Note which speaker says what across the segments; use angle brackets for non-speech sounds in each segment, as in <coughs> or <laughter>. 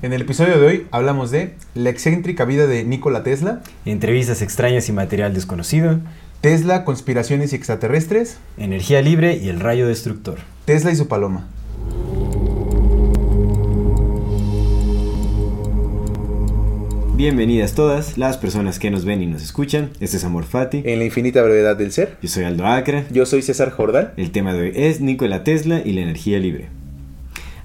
Speaker 1: En el episodio de hoy hablamos de la excéntrica vida de Nikola Tesla,
Speaker 2: Entrevistas extrañas y material desconocido,
Speaker 1: Tesla, conspiraciones y extraterrestres,
Speaker 2: energía libre y el rayo destructor.
Speaker 1: Tesla y su paloma.
Speaker 2: Bienvenidas todas las personas que nos ven y nos escuchan. Este es Amor Fati.
Speaker 1: En la infinita brevedad del ser.
Speaker 2: Yo soy Aldo Acra.
Speaker 1: Yo soy César Jordán.
Speaker 2: El tema de hoy es Nikola Tesla y la energía libre.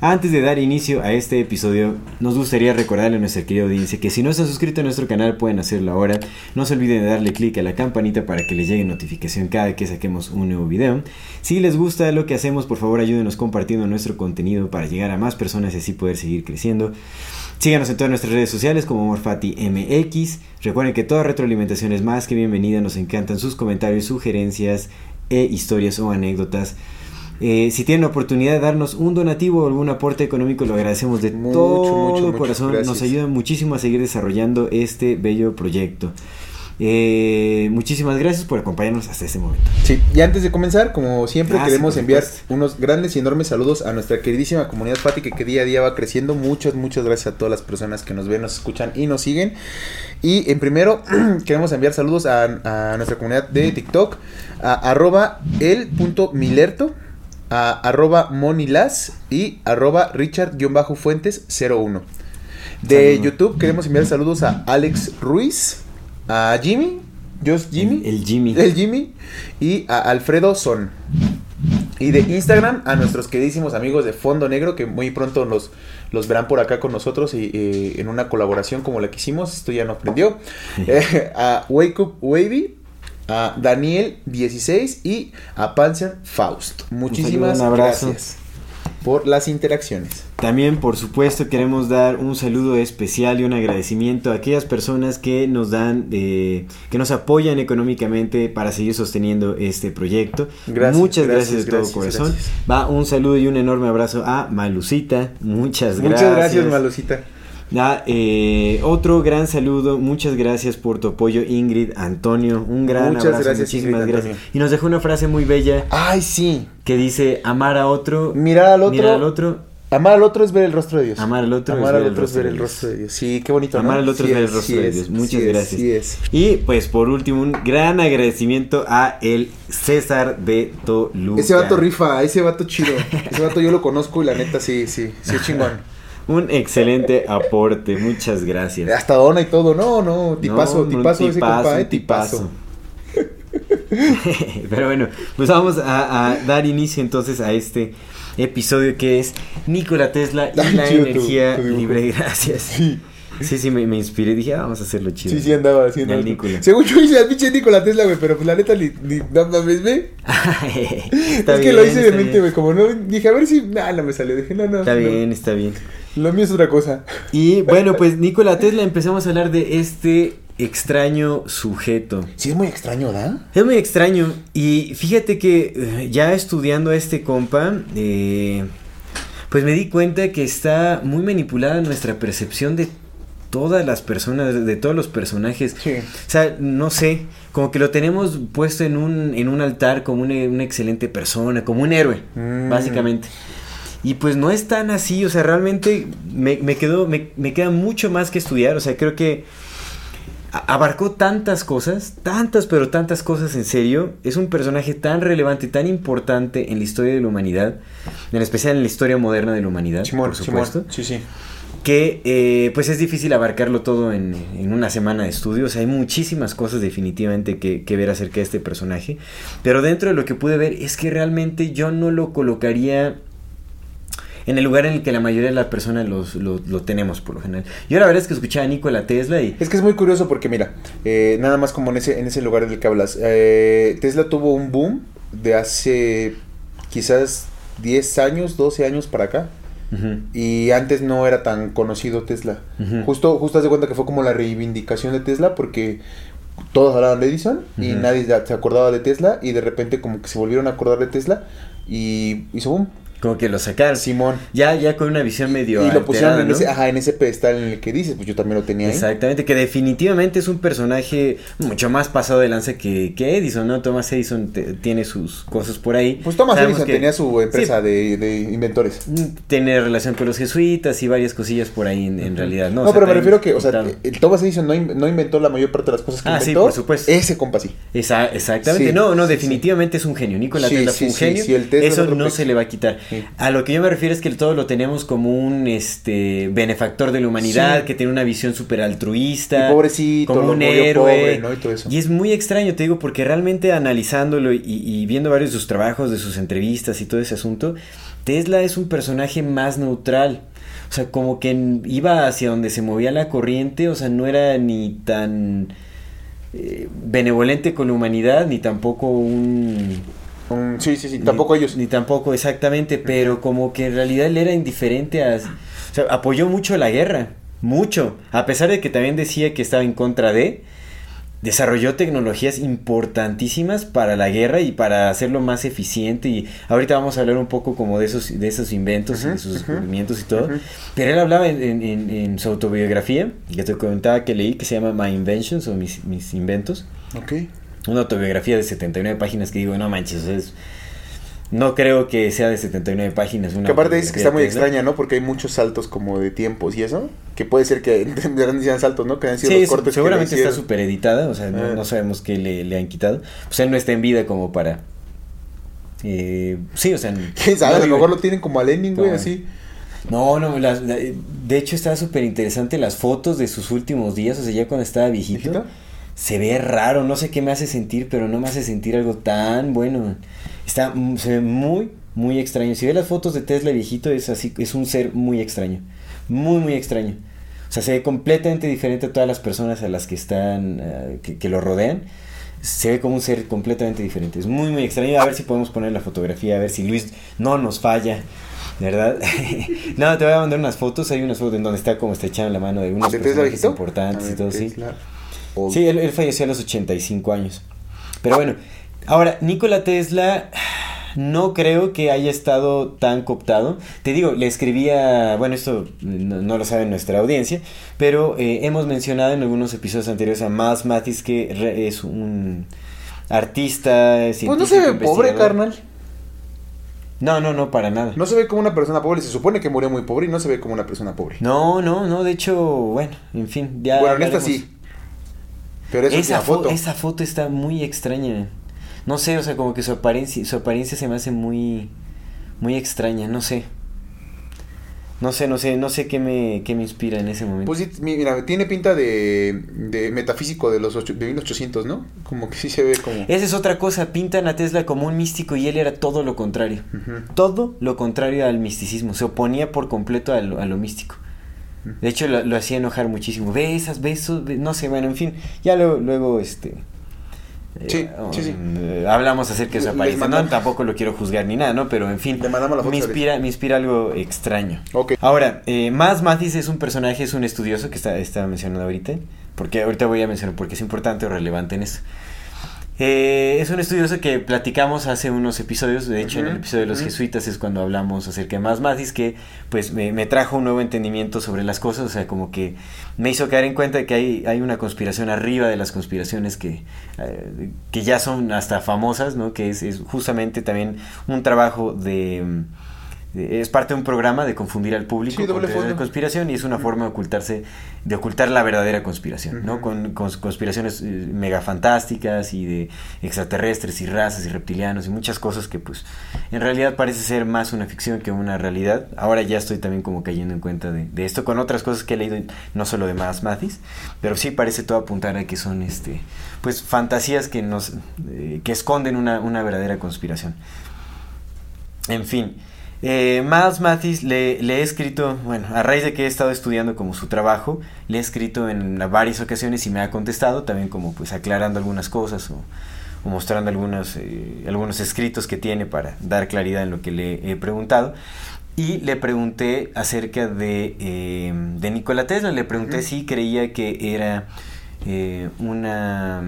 Speaker 2: Antes de dar inicio a este episodio, nos gustaría recordarle a nuestra querida audiencia que si no están suscritos a nuestro canal pueden hacerlo ahora. No se olviden de darle clic a la campanita para que les llegue notificación cada que saquemos un nuevo video. Si les gusta lo que hacemos, por favor ayúdenos compartiendo nuestro contenido para llegar a más personas y así poder seguir creciendo. Síganos en todas nuestras redes sociales como Morfati MX. Recuerden que toda retroalimentación es más que bienvenida. Nos encantan sus comentarios, sugerencias e historias o anécdotas. Eh, si tienen la oportunidad de darnos un donativo o algún aporte económico, lo agradecemos de
Speaker 1: Mucho,
Speaker 2: todo
Speaker 1: mucho,
Speaker 2: corazón. Nos ayuda muchísimo a seguir desarrollando este bello proyecto. Eh, muchísimas gracias por acompañarnos hasta este momento.
Speaker 1: Sí, y antes de comenzar, como siempre,
Speaker 2: Ah,
Speaker 1: queremos enviar unos grandes y enormes saludos a nuestra queridísima comunidad Fati que, que día a día va creciendo. Muchas, muchas gracias a todas las personas que nos ven, nos escuchan y nos siguen. Y en primero, <clears throat> queremos enviar saludos a, a nuestra comunidad de TikTok, a arroba el.milerto, a arroba monilas y arroba richard-fuentes01. De. YouTube queremos enviar saludos a Alex Ruiz, a Jimmy, Just Jimmy.
Speaker 2: El, el Jimmy.
Speaker 1: El Jimmy y a Alfredo Son. Y de Instagram a nuestros queridísimos amigos de Fondo Negro que muy pronto los, los verán por acá con nosotros y eh, en una colaboración como la que hicimos. Esto ya nos prendió. <laughs> Eh, a Wake Up Wavy, a Daniel 16 y a Panzer Faust. Muchísimas
Speaker 2: un abrazo.
Speaker 1: gracias por las interacciones.
Speaker 2: También, por supuesto, queremos dar un saludo especial y un agradecimiento a aquellas personas que nos dan, eh, que nos apoyan económicamente para seguir sosteniendo este proyecto.
Speaker 1: Gracias,
Speaker 2: Muchas gracias,
Speaker 1: gracias,
Speaker 2: de todo
Speaker 1: gracias,
Speaker 2: corazón. Va un saludo y un enorme abrazo a Malucita. Muchas gracias.
Speaker 1: Muchas gracias, Malucita.
Speaker 2: Ah, eh, otro gran saludo, muchas gracias por tu apoyo Ingrid, Antonio, un gran
Speaker 1: Muchas
Speaker 2: abrazo,
Speaker 1: gracias,
Speaker 2: muchísimas
Speaker 1: Ingrid,
Speaker 2: gracias.
Speaker 1: Antonio.
Speaker 2: Y nos dejó una frase muy bella
Speaker 1: Ay, sí.
Speaker 2: que dice, amar a otro,
Speaker 1: Mirar al otro.
Speaker 2: mirar al otro,
Speaker 1: Amar al otro es ver el rostro de Dios.
Speaker 2: Amar al otro
Speaker 1: Amar
Speaker 2: es
Speaker 1: al
Speaker 2: ver el
Speaker 1: otro es
Speaker 2: rostro
Speaker 1: ver
Speaker 2: de
Speaker 1: el
Speaker 2: Dios.
Speaker 1: rostro de Dios. Sí, qué bonito, ¿no?
Speaker 2: Amar al otro
Speaker 1: Sí
Speaker 2: es ver el rostro
Speaker 1: sí
Speaker 2: de
Speaker 1: es,
Speaker 2: Dios. Muchas
Speaker 1: sí
Speaker 2: gracias.
Speaker 1: es.
Speaker 2: Y pues por último, un gran agradecimiento a el César de Toluca.
Speaker 1: Ese vato rifa, ese vato chido. Ese vato yo lo conozco y la neta sí, sí, sí es chingón. <laughs>
Speaker 2: Un excelente aporte, muchas gracias.
Speaker 1: Hasta dona y todo. No, no, tipazo,
Speaker 2: No, un
Speaker 1: tipazo ese
Speaker 2: tipazo,
Speaker 1: compa, eh, tipazo. <laughs>
Speaker 2: Pero bueno, pues vamos a, a dar inicio entonces a este episodio que es Nikola Tesla y la
Speaker 1: tu-
Speaker 2: energía libre. Gracias.
Speaker 1: Sí, <laughs>
Speaker 2: Sí, sí, me, me inspiré. Dije, ah, vamos a hacerlo chido.
Speaker 1: sí, sí andaba haciendo.
Speaker 2: El.
Speaker 1: Según yo hice al pinche Nikola Tesla, güey, pero pues la neta ni, ni no mames, ve. <laughs>
Speaker 2: Está
Speaker 1: es que lo hice de mente, güey, como no, dije, a ver si, nah, no me salió, dije, no, no.
Speaker 2: Está
Speaker 1: no.
Speaker 2: bien, está bien.
Speaker 1: Lo mío es otra cosa.
Speaker 2: Y <laughs> bueno, pues Nikola Tesla empezamos a hablar de este extraño sujeto.
Speaker 1: Sí, es muy extraño, ¿da?
Speaker 2: Es muy extraño. Y fíjate que eh, ya estudiando a este compa, eh, pues me di cuenta que está muy manipulada nuestra percepción de todas las personas, de- todos los personajes.
Speaker 1: Sí.
Speaker 2: O sea, no sé, como que lo tenemos puesto en un, en un altar como una, una excelente persona, como un héroe,
Speaker 1: Mm.
Speaker 2: básicamente. Y pues no es tan así, o sea, realmente me, me quedó, me, me queda mucho más que estudiar, o sea, creo que abarcó tantas cosas, tantas, pero tantas cosas en serio. Es un personaje tan relevante, tan importante en la historia de la humanidad, en especial en la historia moderna de la humanidad,
Speaker 1: Simón,
Speaker 2: por supuesto,
Speaker 1: Simón. Sí, sí.
Speaker 2: Que eh, pues es difícil abarcarlo todo en, en una semana de estudios. Hay muchísimas cosas definitivamente que, que ver acerca de este personaje, pero dentro de lo que pude ver es que realmente yo no lo colocaría en el lugar en el que la mayoría de las personas los- lo, tenemos por lo general. Yo la verdad es que escuchaba a Nikola Tesla y...
Speaker 1: Es que es muy curioso porque, mira, eh, nada más como en ese, en ese lugar del que hablas, eh, Tesla tuvo un boom de hace quizás 10 años, 12 años para acá. Y antes no era tan conocido Tesla. Justo, justo haz de cuenta que fue como la reivindicación de Tesla porque todos hablaban de Edison y nadie se acordaba de Tesla y de repente como que se volvieron a acordar de Tesla y hizo boom.
Speaker 2: Como que lo sacaron.
Speaker 1: Simón.
Speaker 2: Ya, ya con una visión medio.
Speaker 1: y lo pusieron
Speaker 2: alterada,
Speaker 1: en
Speaker 2: ¿no?
Speaker 1: ese, ajá, en ese pedestal en el que dices, pues yo también lo tenía ahí.
Speaker 2: Exactamente, que definitivamente es un personaje mucho más pasado de lanza que, que Edison, ¿no? Thomas Edison te- tiene sus cosas por ahí.
Speaker 1: Pues Thomas
Speaker 2: Sabemos
Speaker 1: Edison
Speaker 2: que
Speaker 1: tenía su empresa de, de inventores.
Speaker 2: mm, Tiene relación con los jesuitas y varias cosillas por ahí en, en realidad, ¿no?
Speaker 1: No,
Speaker 2: O sea,
Speaker 1: pero me refiero que, o sea,
Speaker 2: contado.
Speaker 1: el Thomas Edison no, in- no inventó la mayor parte de las cosas que
Speaker 2: Ah, sí,
Speaker 1: inventó.
Speaker 2: por supuesto.
Speaker 1: Ese compa sí.
Speaker 2: Esa- exactamente,
Speaker 1: Sí,
Speaker 2: no, no,
Speaker 1: sí,
Speaker 2: definitivamente es un genio. Nikola
Speaker 1: Sí,
Speaker 2: Tesla
Speaker 1: sí,
Speaker 2: fue un
Speaker 1: sí,
Speaker 2: genio.
Speaker 1: sí, el Tesla es
Speaker 2: Eso no se le va a quitar.
Speaker 1: Sí.
Speaker 2: A lo que yo me refiero es que todo lo tenemos como un este benefactor de la humanidad,
Speaker 1: Sí.
Speaker 2: que tiene una visión súper altruista.
Speaker 1: Y pobrecito,
Speaker 2: como un héroe.
Speaker 1: pobre, ¿no? Y todo eso.
Speaker 2: Y es muy extraño, te digo, porque realmente analizándolo y, y viendo varios de sus trabajos, de sus entrevistas y todo ese asunto, Tesla es un personaje más neutral. O sea, como que iba hacia donde se movía la corriente, o sea, no era ni tan eh, benevolente con la humanidad, ni tampoco un...
Speaker 1: Sí, sí, sí. Tampoco
Speaker 2: ni-
Speaker 1: ellos.
Speaker 2: Ni tampoco, exactamente, pero como que en realidad él era indiferente a... O sea, apoyó mucho la guerra, mucho, a pesar de que también decía que estaba en contra de... Desarrolló tecnologías importantísimas para la guerra y para hacerlo más eficiente y ahorita vamos a hablar un poco como de esos de esos inventos y de sus descubrimientos y todo. Pero él hablaba en, en- en- en su autobiografía, que te comentaba que leí, que se llama My Inventions o mis, mis inventos.
Speaker 1: Ok.
Speaker 2: Una autobiografía de 79 páginas que digo, no manches, es- no creo que sea de 79 páginas. Una
Speaker 1: Que aparte dices que está muy extraña, ¿no? Porque hay muchos saltos como de tiempos y eso. Que puede ser que <laughs> sean saltos, ¿no? Que han sido
Speaker 2: Sí,
Speaker 1: los cortes que
Speaker 2: seguramente está súper editada, o sea, no,
Speaker 1: Ah.
Speaker 2: no sabemos qué le, le han quitado. Pues él no está en vida como para... eh, sí, o sea... <laughs>
Speaker 1: ¿Quién sabe?
Speaker 2: no
Speaker 1: a lo mejor lo tienen como a Lenin, güey,
Speaker 2: No.
Speaker 1: así.
Speaker 2: No, no, las- la- de hecho está súper interesante las fotos de sus últimos días, o sea, ya cuando estaba viejito.
Speaker 1: ¿Viejito?
Speaker 2: Se ve raro, no sé qué me hace sentir, pero no me hace sentir algo tan bueno. Está, mm, se ve muy, muy extraño. Si ve las fotos de Tesla viejito, es así, es un ser muy extraño. Muy, muy extraño. O sea, se ve completamente diferente a todas las personas a las que están, eh, que, que lo rodean. Se ve como un ser completamente diferente. Es muy, muy extraño. A ver si podemos poner la fotografía, a ver si Luis no nos falla. ¿Verdad? <laughs> no, te voy a mandar unas fotos. Hay unas fotos en donde está como estrechando la mano de unos
Speaker 1: ¿De Tesla
Speaker 2: personajes importantes y todo, sí.
Speaker 1: Old.
Speaker 2: Sí, él, él falleció a los 85 años. Pero bueno, ahora, Nikola Tesla no creo que haya estado tan cooptado. Te digo, le escribía, bueno, esto no, no lo sabe nuestra audiencia, pero eh, hemos mencionado en algunos episodios anteriores a Miles Mathis que re- es un artista,
Speaker 1: Pues no se ve pobre, carnal.
Speaker 2: No, no, no, para nada.
Speaker 1: No se ve como una persona pobre. Se supone que murió muy pobre y no se ve como una persona pobre.
Speaker 2: No, no, no, de hecho, bueno, en fin, ya.
Speaker 1: bueno, en esta sí. Pero eso
Speaker 2: esa,
Speaker 1: foto.
Speaker 2: fo- esa foto está muy extraña. No sé, o sea, como que su apariencia, su apariencia se me hace muy, muy extraña, no sé. No sé, no sé, no sé qué me, qué me inspira en ese momento.
Speaker 1: Pues mira, tiene pinta de, de metafísico de los ocho- de 1800, ¿no? Como que sí se ve como...
Speaker 2: Esa es otra cosa, pintan a Tesla como un místico y él era todo lo contrario. Todo lo contrario al misticismo, se oponía por completo a lo, a lo místico. De hecho, lo, lo hacía enojar muchísimo. Besas, besos, be- no sé, bueno, en fin, ya luego, luego este... eh,
Speaker 1: Sí, sí, sí.
Speaker 2: eh, hablamos acerca de su apariencia. No, tampoco lo quiero juzgar ni nada, ¿no? Pero en fin, me inspira, me inspira algo extraño.
Speaker 1: Ok.
Speaker 2: Ahora, eh, Más Mathis es un personaje, es un estudioso que está, estaba mencionando ahorita, porque ahorita voy a mencionar porque es importante o relevante en eso. Eh, es un estudioso que platicamos hace unos episodios, de hecho en el episodio de los jesuitas es cuando hablamos acerca de Más Mathis, que pues me, me trajo un nuevo entendimiento sobre las cosas, o sea, como que me hizo caer en cuenta de que hay, hay una conspiración arriba de las conspiraciones que, eh, que ya son hasta famosas, ¿no? Que es, es justamente también un trabajo de... Es parte de un programa de confundir al público
Speaker 1: Sí,
Speaker 2: con
Speaker 1: fondo.
Speaker 2: conspiración y es una forma de ocultarse, de ocultar la verdadera conspiración, ¿no? Con, con conspiraciones eh, mega fantásticas y de extraterrestres y razas y reptilianos y muchas cosas que pues en realidad parece ser más una ficción que una realidad. Ahora ya estoy también como cayendo en cuenta de, de esto con otras cosas que he leído, no solo de Más Mathis, pero sí parece todo apuntar a que son este pues fantasías que nos eh, que esconden una, una verdadera conspiración. En fin, eh, Miles Mathis le, le he escrito, bueno, a raíz de que he estado estudiando como su trabajo, le he escrito en varias ocasiones y me ha contestado, también como pues aclarando algunas cosas o, o mostrando algunos, eh, algunos escritos que tiene para dar claridad en lo que le he preguntado. Y le pregunté acerca de, eh, de Nikola Tesla. Le pregunté si creía que era eh, una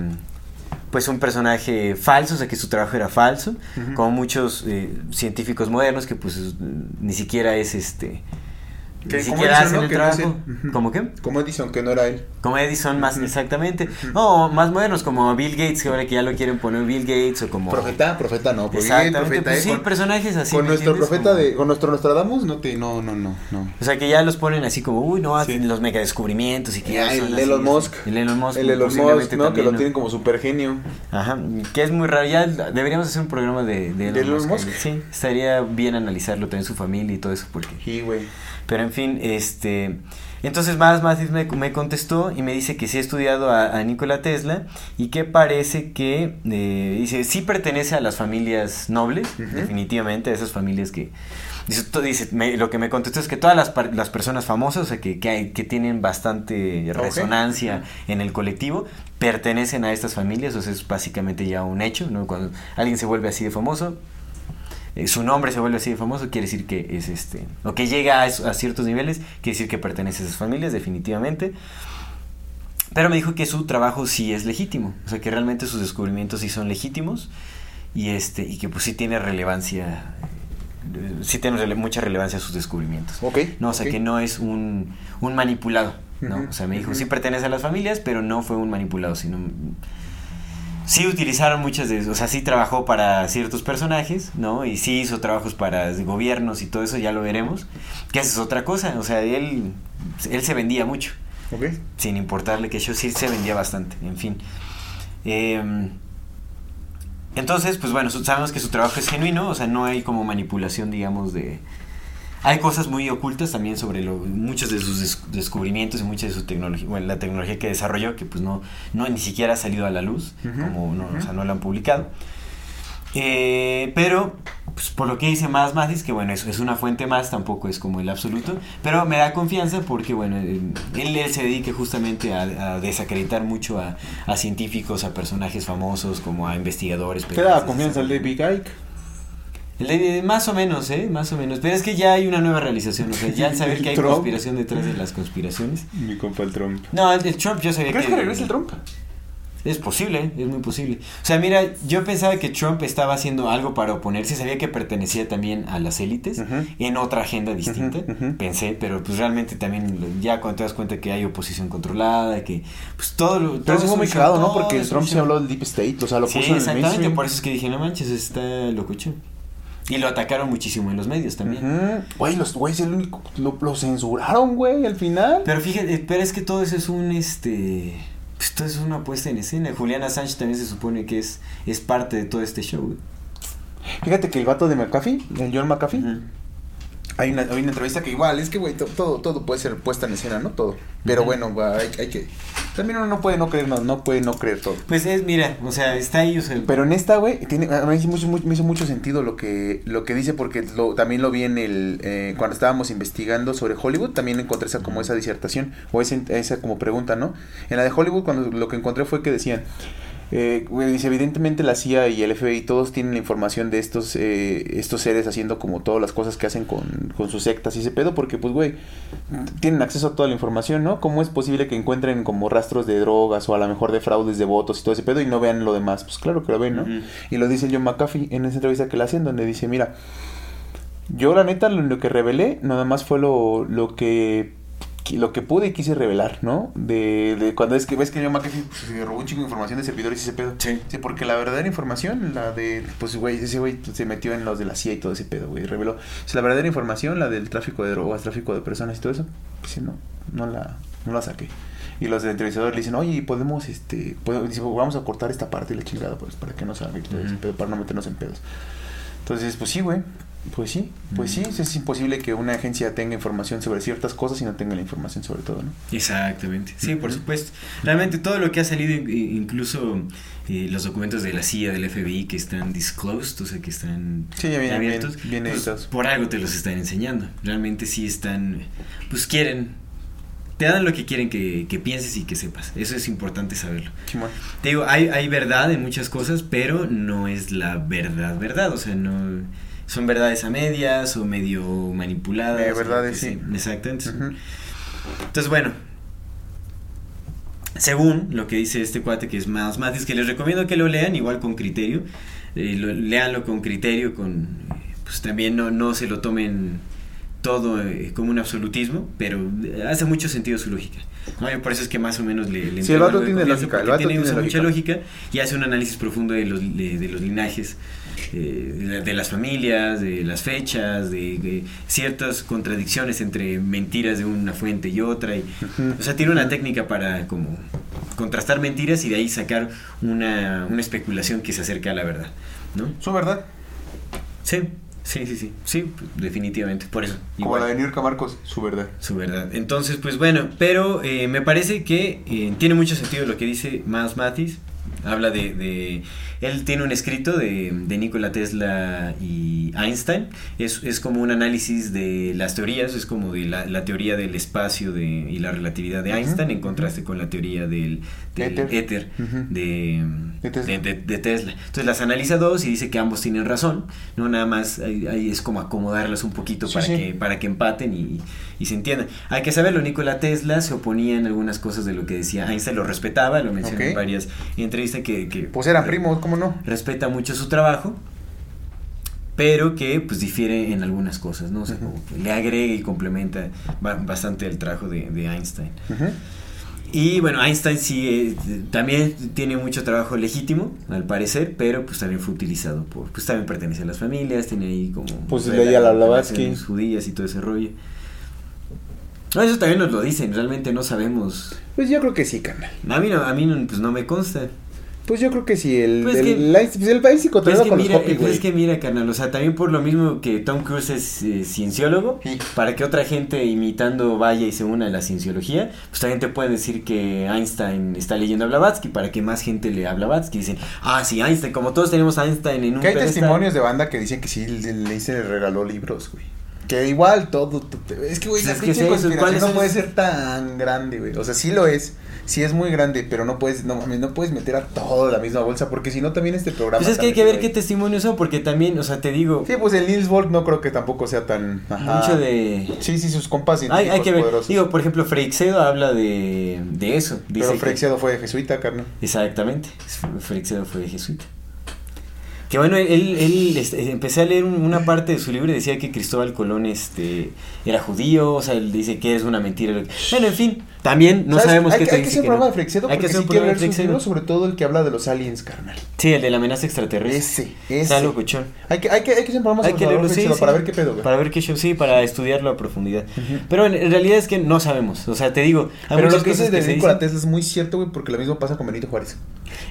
Speaker 2: pues un personaje falso, o sea que su trabajo era falso, como muchos eh, científicos modernos que pues es- ni siquiera es este ni siquiera hacen
Speaker 1: ¿no?
Speaker 2: el
Speaker 1: no
Speaker 2: trabajo.
Speaker 1: Ujú.
Speaker 2: ¿Cómo qué?
Speaker 1: Como Edison, que no era él.
Speaker 2: Como Edison más exactamente. No, más modernos como Bill Gates, que ahora que ya lo quieren poner Bill Gates o como
Speaker 1: Profeta, profeta no, porque
Speaker 2: Exactamente,
Speaker 1: profeta,
Speaker 2: pues
Speaker 1: eh,
Speaker 2: sí,
Speaker 1: con,
Speaker 2: personajes así.
Speaker 1: con
Speaker 2: ¿me
Speaker 1: nuestro
Speaker 2: entiendes?
Speaker 1: profeta
Speaker 2: Como-
Speaker 1: de, con nuestro Nostradamus, no te, no, no, no, no.
Speaker 2: O sea, que ya los ponen así como, uy, no,
Speaker 1: Sí.
Speaker 2: los mega descubrimientos y que
Speaker 1: Ya,
Speaker 2: ya son
Speaker 1: el
Speaker 2: así,
Speaker 1: Elon. Musk.
Speaker 2: El Elon Musk.
Speaker 1: El Elon Musk, ¿no? Que lo
Speaker 2: ¿no?
Speaker 1: tienen como super genio.
Speaker 2: Ajá, que es muy raro. Ya deberíamos hacer un programa de, de Elon,
Speaker 1: ¿De Elon
Speaker 2: Musk.
Speaker 1: Musk?
Speaker 2: Sí, estaría bien analizarlo también su familia y todo eso porque...
Speaker 1: Sí, güey.
Speaker 2: Pero en fin, este... Entonces más Mathis me, me contestó y me dice que sí ha estudiado a, a Nikola Tesla y que parece que, eh, dice, sí pertenece a las familias nobles, definitivamente, a esas familias que... Dice, to- dice me- lo que me contestó es que todas las, las personas famosas, o sea, que, que, hay- que tienen bastante resonancia en el colectivo, pertenecen a estas familias, o sea, es básicamente ya un hecho, ¿no? Cuando alguien se vuelve así de famoso, eh, su nombre se vuelve así de famoso, quiere decir que es este, o que llega a, ciertos niveles, quiere decir que pertenece a esas familias, definitivamente. Pero me dijo que su trabajo sí es legítimo, o sea, que realmente sus descubrimientos sí son legítimos y este y que pues sí tiene relevancia, eh, sí tiene rele- mucha relevancia sus descubrimientos.
Speaker 1: Ok.
Speaker 2: No, o sea, que no es un, un manipulado, ¿no? O sea, me dijo,
Speaker 1: ujú.
Speaker 2: sí pertenece a las familias, pero no fue un manipulado, sino... Sí utilizaron muchas de... O sea, sí trabajó para ciertos personajes, ¿no? Y sí hizo trabajos para gobiernos y todo eso, ya lo veremos. Que esa es otra cosa, o sea, él, él se vendía mucho, sin importarle que yo sí se vendía bastante, en fin. Em, entonces, pues bueno, sabemos que su trabajo es genuino, o sea, no hay como manipulación, digamos, de... Hay cosas muy ocultas también sobre lo, muchos de sus des- descubrimientos y mucha de su tecnología, bueno, la tecnología que desarrolló, que pues no, no ni siquiera ha salido a la luz, como no, o sea, no la han publicado. Eh, pero, pues, por lo que dice más Mathis, que bueno, es, es una fuente más, tampoco es como el absoluto, pero me da confianza porque, bueno, eh, él, él se dedica justamente a, a desacreditar mucho a, a científicos, a personajes famosos, como a investigadores.
Speaker 1: ¿Qué da confianza el?
Speaker 2: El de- más o menos, ¿eh? Más o menos. Pero es que ya hay una nueva realización. O sea, ya al <laughs> saber que hay
Speaker 1: Trump.
Speaker 2: conspiración detrás de las conspiraciones.
Speaker 1: Mi compa el Trump.
Speaker 2: No, el Trump yo sabía
Speaker 1: ¿Crees que regrese el Trump?
Speaker 2: Es posible, es muy posible. O sea, mira, yo pensaba que Trump estaba haciendo algo para oponerse. Sabía que pertenecía también a las élites en otra agenda distinta. Pensé, pero pues realmente también ya cuando te das cuenta que hay oposición controlada, que pues todo lo.
Speaker 1: Pero
Speaker 2: todo
Speaker 1: eso
Speaker 2: es
Speaker 1: muy cagado, ¿no? Porque Trump se habló del Deep State, o sea, lo
Speaker 2: Sí,
Speaker 1: puso en el
Speaker 2: exactamente,
Speaker 1: mainstream.
Speaker 2: por eso es que dije, no manches, está locucho. Y lo atacaron muchísimo en los medios también.
Speaker 1: Ujú. Güey, los güeyes el único lo, lo censuraron, güey, al final.
Speaker 2: Pero fíjate, pero es que todo eso es un este. Pues todo eso es una puesta en escena. Julian Assange también se supone que es, es parte de todo este show. güey.
Speaker 1: Fíjate que el vato de McAfee, el John McAfee. Hay, una, hay una entrevista que igual, es que, güey, to- todo, todo puede ser puesta en escena, ¿no? Todo. Pero bueno, hay, hay que... También uno no puede no creer, no, no puede no creer todo.
Speaker 2: Pues es, mira, o sea, está ahí. O sea,
Speaker 1: Pero en esta, güey, tiene, a mí me hizo mucho, mu- me hizo mucho sentido lo que, lo que dice, porque lo, también lo vi en el, eh, cuando estábamos investigando sobre Hollywood, también encontré esa como esa disertación, o esa, esa como pregunta, ¿no? En la de Hollywood, cuando lo que encontré fue que decían, eh, dice, evidentemente la CIA y el FBI todos tienen la información de estos, eh, estos seres haciendo como todas las cosas que hacen con, con sus sectas y ese pedo, porque pues, güey, tienen acceso a toda la información, ¿no? ¿Cómo es posible que encuentren como rastros de drogas o a lo mejor de fraudes de votos y todo ese pedo y no vean lo demás? Pues claro que lo ven, ¿no? Y lo dice John McAfee en esa entrevista que le hacen, donde dice, mira, yo la neta lo, lo que revelé nada más fue lo, lo que lo que pude y quise revelar, ¿no? De, de cuando es que ves que John McAfee pues, se robó un chingo de información de servidores y ese pedo.
Speaker 2: Sí.
Speaker 1: Sí, porque la verdadera información, la de, pues, güey, ese güey se metió en los de la CIA y todo ese pedo, güey, reveló. O sea, la verdadera información, la del tráfico de drogas, tráfico de personas y todo eso, pues no, no la, no la saqué. Y los del entrevistador le dicen, oye, podemos, este, podemos- dice, vamos a cortar esta parte y la chingada, pues, para que no salga y todo ese
Speaker 2: Ujú.
Speaker 1: pedo, para no meternos en pedos. Entonces, pues sí, güey. Pues sí, pues sí,
Speaker 2: Ujú.
Speaker 1: es imposible que una agencia tenga información sobre ciertas cosas y no tenga la información sobre todo, ¿no?
Speaker 2: Exactamente, sí, por supuesto. Realmente todo lo que ha salido, incluso eh, los documentos de la CIA, del FBI que están disclosed, o sea, que están
Speaker 1: Sí,
Speaker 2: abiertos,
Speaker 1: bien- bien
Speaker 2: pues, por algo te los están enseñando. Realmente sí están, pues quieren, te dan lo que quieren que, que pienses y que sepas. Eso es importante saberlo. Te digo, hay, hay verdad en muchas cosas, pero no es la verdad, verdad. O sea, no. Son verdades a medias o medio manipuladas. O
Speaker 1: verdades, sí.
Speaker 2: Exactamente. Entonces, bueno. Según lo que dice este cuate que es Miles Mathis, que les recomiendo que lo lean igual con criterio. eh, lo, leanlo con criterio, con pues también no, no se lo tomen todo eh, como un absolutismo, pero hace mucho sentido su lógica. ¿no? Por eso es que más o menos le, le
Speaker 1: Sí, el vato
Speaker 2: de
Speaker 1: tiene lógica, el vato
Speaker 2: tiene,
Speaker 1: tiene
Speaker 2: mucha lógica y hace un análisis profundo de los, de, de los linajes, eh, de, la- de las familias, de las fechas, de, de ciertas contradicciones entre mentiras de una fuente y otra. Y, o sea, tiene una técnica para como contrastar mentiras y de ahí sacar una, una especulación que se acerca a la verdad, ¿no?
Speaker 1: Su verdad.
Speaker 2: Sí, sí, sí, sí, sí, definitivamente, por eso.
Speaker 1: Como
Speaker 2: igual
Speaker 1: la de Niurka Marcos, su verdad.
Speaker 2: su verdad. Entonces, pues bueno, pero eh, me parece que eh, tiene mucho sentido lo que dice Miles Mathis. Habla de, de- Él tiene un escrito de, de Nikola Tesla y Einstein. Es, es como un análisis de las teorías, es como de la, la teoría del espacio de, y la relatividad de Einstein en contraste con la teoría del, del
Speaker 1: Éter.
Speaker 2: de,
Speaker 1: De Tesla.
Speaker 2: de- de- de Tesla. Entonces las analiza dos y dice que ambos tienen razón. No nada más ahí, ahí es como acomodarlas un poquito
Speaker 1: Sí,
Speaker 2: para,
Speaker 1: sí.
Speaker 2: Que, para que empaten y, y se entiendan. Hay que saberlo, Nikola Tesla se oponía en algunas cosas de lo que decía Einstein, lo respetaba, lo mencionó en varias entrevistas que, que
Speaker 1: Pues eran primos, ¿cómo no?
Speaker 2: respeta mucho su trabajo, pero que pues difiere en algunas cosas, ¿no? O sea, como que le agrega y complementa ba- bastante el trabajo de, de Einstein. Y bueno, Einstein sí eh, también tiene mucho trabajo legítimo, al parecer, pero pues también fue utilizado por, pues también pertenece a las familias, tiene ahí como...
Speaker 1: Pues leía la Blavatsky.
Speaker 2: judías y todo ese rollo. No, eso también nos lo dicen, realmente no sabemos.
Speaker 1: Pues yo creo que sí, carnal.
Speaker 2: A mí no, a mí no, pues no me consta.
Speaker 1: Pues yo creo que sí, el,
Speaker 2: Pues
Speaker 1: el,
Speaker 2: que-
Speaker 1: la- pues el país
Speaker 2: Pues
Speaker 1: con los
Speaker 2: mira,
Speaker 1: Hopi,
Speaker 2: pues es que mira, carnal, o sea, también por lo mismo que Tom Cruise es eh, cienciólogo,
Speaker 1: Sí.
Speaker 2: para que otra gente imitando vaya y se una a la cienciología, pues también te pueden decir que Einstein está leyendo a Blavatsky, para que más gente le a Blavatsky. Dicen, ah, sí, Einstein, como todos tenemos a Einstein en un
Speaker 1: Que hay testimonios de banda que dicen que sí, le, le, se le regaló libros, güey. Que igual todo. to- Es que, güey,
Speaker 2: Pues
Speaker 1: la
Speaker 2: es que
Speaker 1: pinche
Speaker 2: sí,
Speaker 1: conspiración
Speaker 2: ¿cuáles
Speaker 1: no puede ser tan grande, güey. O sea, sí lo es. Sí es muy grande, pero no puedes, no mames, no puedes meter a todo la misma bolsa, porque si no también este programa.
Speaker 2: Pues es que hay que ver
Speaker 1: metido
Speaker 2: qué
Speaker 1: ahí.
Speaker 2: testimonios son, porque también, o sea, te digo,
Speaker 1: Sí, pues el Nils Bolt no creo que tampoco sea tan. Ajá.
Speaker 2: mucho de...
Speaker 1: Sí, sí, sus compas
Speaker 2: Hay, que ver,
Speaker 1: poderosos.
Speaker 2: digo, por ejemplo, Freixedo habla de, de eso. Dice
Speaker 1: pero
Speaker 2: que-
Speaker 1: Frexiado fue jesuita, carnal.
Speaker 2: Exactamente, Freixedo fue jesuita. Que bueno, él, él este, empecé a leer un- una parte de su libro y decía que Cristóbal Colón este, era judío, o sea, él dice que es una mentira. Bueno, en fin, también no
Speaker 1: ¿Sabes?
Speaker 2: sabemos
Speaker 1: hay
Speaker 2: qué te
Speaker 1: hay que
Speaker 2: dice
Speaker 1: un
Speaker 2: que
Speaker 1: programa
Speaker 2: no.
Speaker 1: de Frexedo
Speaker 2: Hay que hacer
Speaker 1: sí
Speaker 2: un
Speaker 1: quiero
Speaker 2: programa de
Speaker 1: sobre todo el que habla de los aliens, carnal.
Speaker 2: Sí, el de la amenaza extraterrestre.
Speaker 1: Ese,
Speaker 2: Está
Speaker 1: ese.
Speaker 2: locochón.
Speaker 1: Hay que, hay que, hay que hacer un programa
Speaker 2: Hay
Speaker 1: sobre
Speaker 2: que leerlo, sí,
Speaker 1: para ver qué pedo, güey.
Speaker 2: Para ver qué show, sí, para estudiarlo a profundidad. Pero en, en realidad es que no sabemos, o sea, te digo, hay
Speaker 1: Pero lo que dices de Nikola. Tesla es muy cierto, güey, porque lo mismo pasa con Benito Juárez.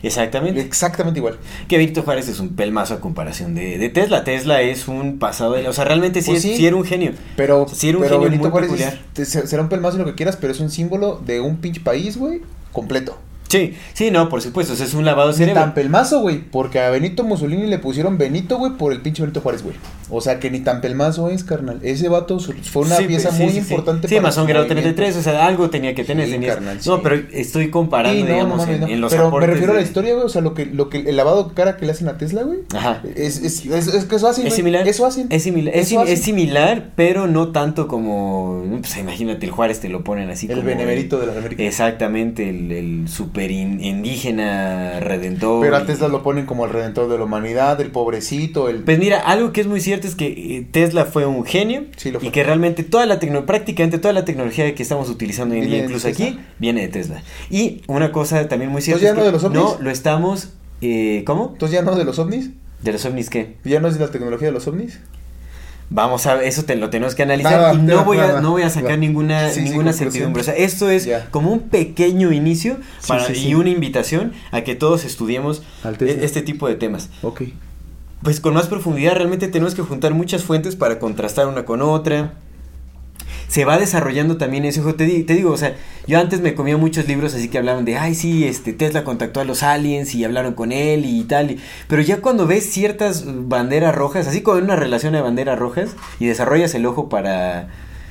Speaker 2: Exactamente.
Speaker 1: Exactamente igual.
Speaker 2: Que Benito Juárez es un pelmazo a comparación de, de Tesla. Tesla es un pasado de... O sea, realmente sí,
Speaker 1: Pues
Speaker 2: es-
Speaker 1: sí.
Speaker 2: era un genio.
Speaker 1: Pero,
Speaker 2: Sí, era un
Speaker 1: pero
Speaker 2: genio
Speaker 1: Benito
Speaker 2: muy
Speaker 1: Juárez es- te- será un pelmazo y lo que quieras, pero es un símbolo de un pinche país, güey, completo.
Speaker 2: Sí, sí, no, por supuesto, o sea, es un lavado de
Speaker 1: Ni
Speaker 2: cerebro.
Speaker 1: tan pelmazo, güey, porque a Benito Mussolini le pusieron Benito, güey, por el pinche Benito Juárez, güey. O sea, que ni tan pelmazo es, carnal. Ese vato fue una
Speaker 2: Sí,
Speaker 1: pieza
Speaker 2: sí,
Speaker 1: muy
Speaker 2: sí, sí.
Speaker 1: importante
Speaker 2: Sí,
Speaker 1: para
Speaker 2: masón
Speaker 1: su
Speaker 2: grado
Speaker 1: movimiento.
Speaker 2: 33, o sea, algo tenía que tener.
Speaker 1: Sí,
Speaker 2: tenías-
Speaker 1: carnal,
Speaker 2: No,
Speaker 1: sí.
Speaker 2: pero estoy comparando,
Speaker 1: Sí, no, no
Speaker 2: digamos, en,
Speaker 1: no.
Speaker 2: en los
Speaker 1: Pero me refiero a la historia, güey. O sea, lo que, lo que, el lavado de cara que le hacen a Tesla, güey.
Speaker 2: Ajá.
Speaker 1: Es, es, es, es que eso hacen,
Speaker 2: Es similar.
Speaker 1: Eso hacen.
Speaker 2: Es similar, es,
Speaker 1: Eso hacen.
Speaker 2: es similar, pero no tanto como. Pues imagínate, el Juárez te lo ponen así
Speaker 1: El
Speaker 2: como.
Speaker 1: benemerito de las Américas.
Speaker 2: Exactamente, el, el super in- indígena redentor.
Speaker 1: Pero a
Speaker 2: y-
Speaker 1: Tesla lo ponen como el redentor de la humanidad, el pobrecito, el...
Speaker 2: Pues mira, algo que es muy cierto es que eh, Tesla fue un genio
Speaker 1: Sí, lo fue.
Speaker 2: y que realmente toda la tecnología, prácticamente toda la tecnología que estamos utilizando hoy en día, incluso aquí, viene de Tesla. Y una cosa también muy cierta
Speaker 1: ¿Entonces ya
Speaker 2: es
Speaker 1: no de los ovnis?
Speaker 2: no lo estamos, eh, ¿cómo?
Speaker 1: Entonces ya no de los ovnis,
Speaker 2: De los ovnis qué?
Speaker 1: ya no es de la tecnología de los ovnis.
Speaker 2: Vamos a eso te lo tenemos que analizar y no voy a no voy a sacar ninguna
Speaker 1: Sí, sí,
Speaker 2: ninguna
Speaker 1: conclusión.
Speaker 2: certidumbre. O sea, esto es como un pequeño inicio
Speaker 1: Sí,
Speaker 2: para
Speaker 1: sí, sí.
Speaker 2: y una invitación a que todos estudiemos e- este tipo de temas.
Speaker 1: Ok.
Speaker 2: Pues con más profundidad realmente tenemos que juntar muchas fuentes para contrastar una con otra. Se va desarrollando también ese ojo. Te, te digo, o sea, yo antes me comía muchos libros así que hablaban de, ay, sí, este, Tesla contactó a los aliens y hablaron con él y tal. y- pero ya cuando ves ciertas banderas rojas, así como en una relación de banderas rojas, y desarrollas el ojo para,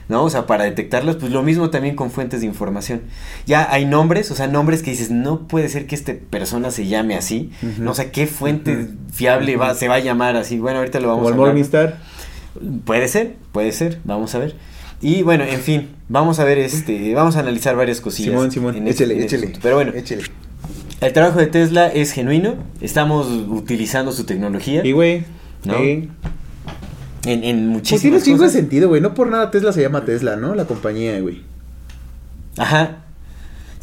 Speaker 2: ¿no? O sea, para detectarlos, pues lo mismo también con fuentes de información. Ya hay nombres, o sea, nombres que dices, no puede ser que esta persona se llame así, no sé qué fuente fiable va, se va a llamar así. Bueno, ahorita lo vamos
Speaker 1: Como
Speaker 2: a.
Speaker 1: Morningstar.
Speaker 2: Puede ser, puede ser, vamos a ver. Y bueno, en fin, vamos a ver este, vamos a analizar varias cosillas.
Speaker 1: Simón, Simón.
Speaker 2: en este-
Speaker 1: échale,
Speaker 2: en este
Speaker 1: échale.
Speaker 2: Pero bueno,
Speaker 1: Échale.
Speaker 2: el trabajo de Tesla es genuino, estamos utilizando su tecnología
Speaker 1: Y, güey.
Speaker 2: ¿No? en, en
Speaker 1: Pues
Speaker 2: muchísimas
Speaker 1: tiene chingo de
Speaker 2: cosas.
Speaker 1: sentido, güey. No por nada Tesla se llama Tesla, ¿no? La compañía, güey.
Speaker 2: Ajá.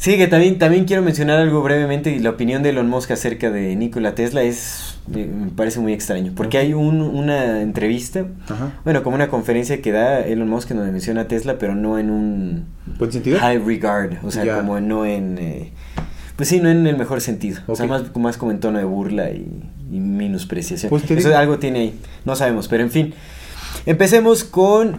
Speaker 2: Sí, que también, también quiero mencionar algo brevemente y la opinión de Elon Musk acerca de Nikola Tesla es, eh, me parece muy extraño, porque hay un- una entrevista,
Speaker 1: Ajá.
Speaker 2: bueno, como una conferencia que da Elon Musk en donde menciona a Tesla, pero no en un
Speaker 1: ¿Buen sentido?
Speaker 2: high regard, o sea,
Speaker 1: Ya.
Speaker 2: como no en, eh, pues sí, no en el mejor sentido, o sea, más, más como en tono de burla y, y menospreciación.
Speaker 1: Pues
Speaker 2: Eso
Speaker 1: digo-
Speaker 2: algo tiene ahí, no sabemos, pero en fin, empecemos con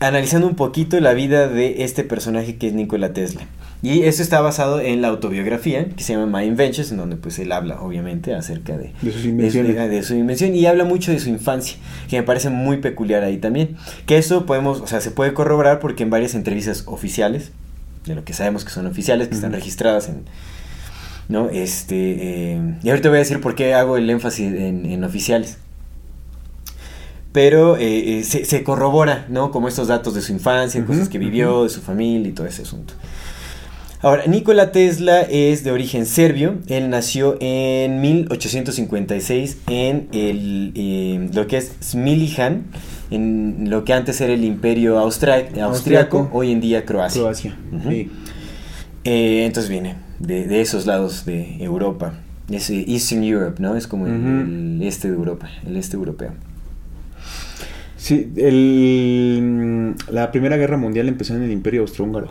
Speaker 2: analizando un poquito la vida de este personaje que es Nikola Tesla. Y eso está basado en la autobiografía que se llama My Inventions, en donde pues él habla obviamente acerca de,
Speaker 1: De sus invenciones.
Speaker 2: de, de su invención y habla mucho de su infancia, que me parece muy peculiar ahí también. Que eso podemos, o sea, se puede corroborar porque en varias entrevistas oficiales, de lo que sabemos que son oficiales, que están registradas en, ¿no? Este, eh, y ahorita voy a decir por qué hago el énfasis en, en oficiales. Pero eh, eh, se, se corrobora, ¿no? Como estos datos de su infancia,
Speaker 1: Ujú,
Speaker 2: cosas que vivió, de su familia y todo ese asunto. Ahora, Nikola Tesla es de origen serbio. Él nació en 1856 en el, eh, lo que es Smilijan, en lo que antes era el imperio austriaco,
Speaker 1: Austriaco.
Speaker 2: hoy en día Croacia.
Speaker 1: Croacia. Sí.
Speaker 2: Eh, entonces viene de, de esos lados de Europa. Es eh, Eastern Europe, ¿no? Es como el- este de Europa, el este europeo.
Speaker 1: Sí, el, la Primera Guerra Mundial empezó en el Imperio Austrohúngaro.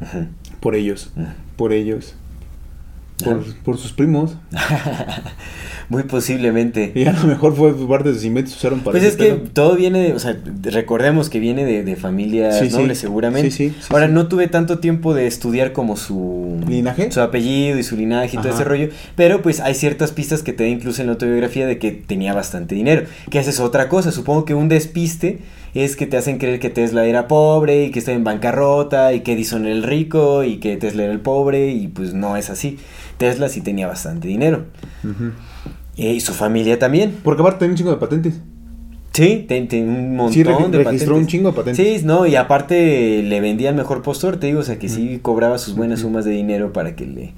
Speaker 2: Ujú.
Speaker 1: Por ellos. Por ellos. Por, por sus primos. <laughs>
Speaker 2: Muy posiblemente.
Speaker 1: Y a lo mejor fue parte de sus inventos usaron para
Speaker 2: Pues es que todo viene de, o sea, de- recordemos que viene de, de familias
Speaker 1: Sí,
Speaker 2: nobles seguramente.
Speaker 1: Sí,
Speaker 2: Ahora, no tuve tanto tiempo de estudiar como su...
Speaker 1: ¿Linaje?
Speaker 2: Su apellido y su linaje y todo ese rollo, pero pues hay ciertas pistas que te da incluso en la autobiografía de que tenía bastante dinero, que esa es otra cosa, supongo que un despiste es que te hacen creer que Tesla era pobre y que estaba en bancarrota y que Edison era el rico y que Tesla era el pobre y pues no es así. Tesla sí tenía bastante dinero. Eh, y su familia también.
Speaker 1: Porque aparte tenía un chingo de patentes.
Speaker 2: Sí, tiene un montón
Speaker 1: Sí,
Speaker 2: de
Speaker 1: registró un chingo de patentes.
Speaker 2: Sí, no, y aparte le vendía al mejor postor, te digo, o sea que sí cobraba sus buenas sumas de dinero para que le,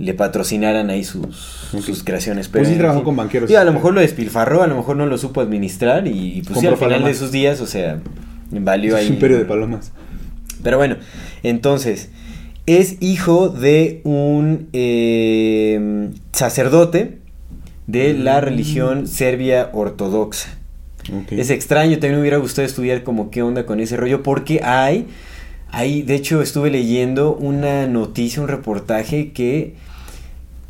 Speaker 2: le patrocinaran ahí sus, sus creaciones.
Speaker 1: Pues sí trabajó con banqueros.
Speaker 2: Sí, a lo mejor lo despilfarró, a lo mejor no lo supo administrar y, y, pues sí, al final de sus días, o sea, valió
Speaker 1: Es
Speaker 2: ahí.
Speaker 1: un <laughs> imperio de palomas.
Speaker 2: Pero bueno, entonces, es hijo de un eh, sacerdote de la
Speaker 1: Mm.
Speaker 2: religión serbia ortodoxa. Es extraño, también me hubiera gustado estudiar como qué onda con ese rollo, porque hay, hay, de hecho estuve leyendo una noticia, un reportaje que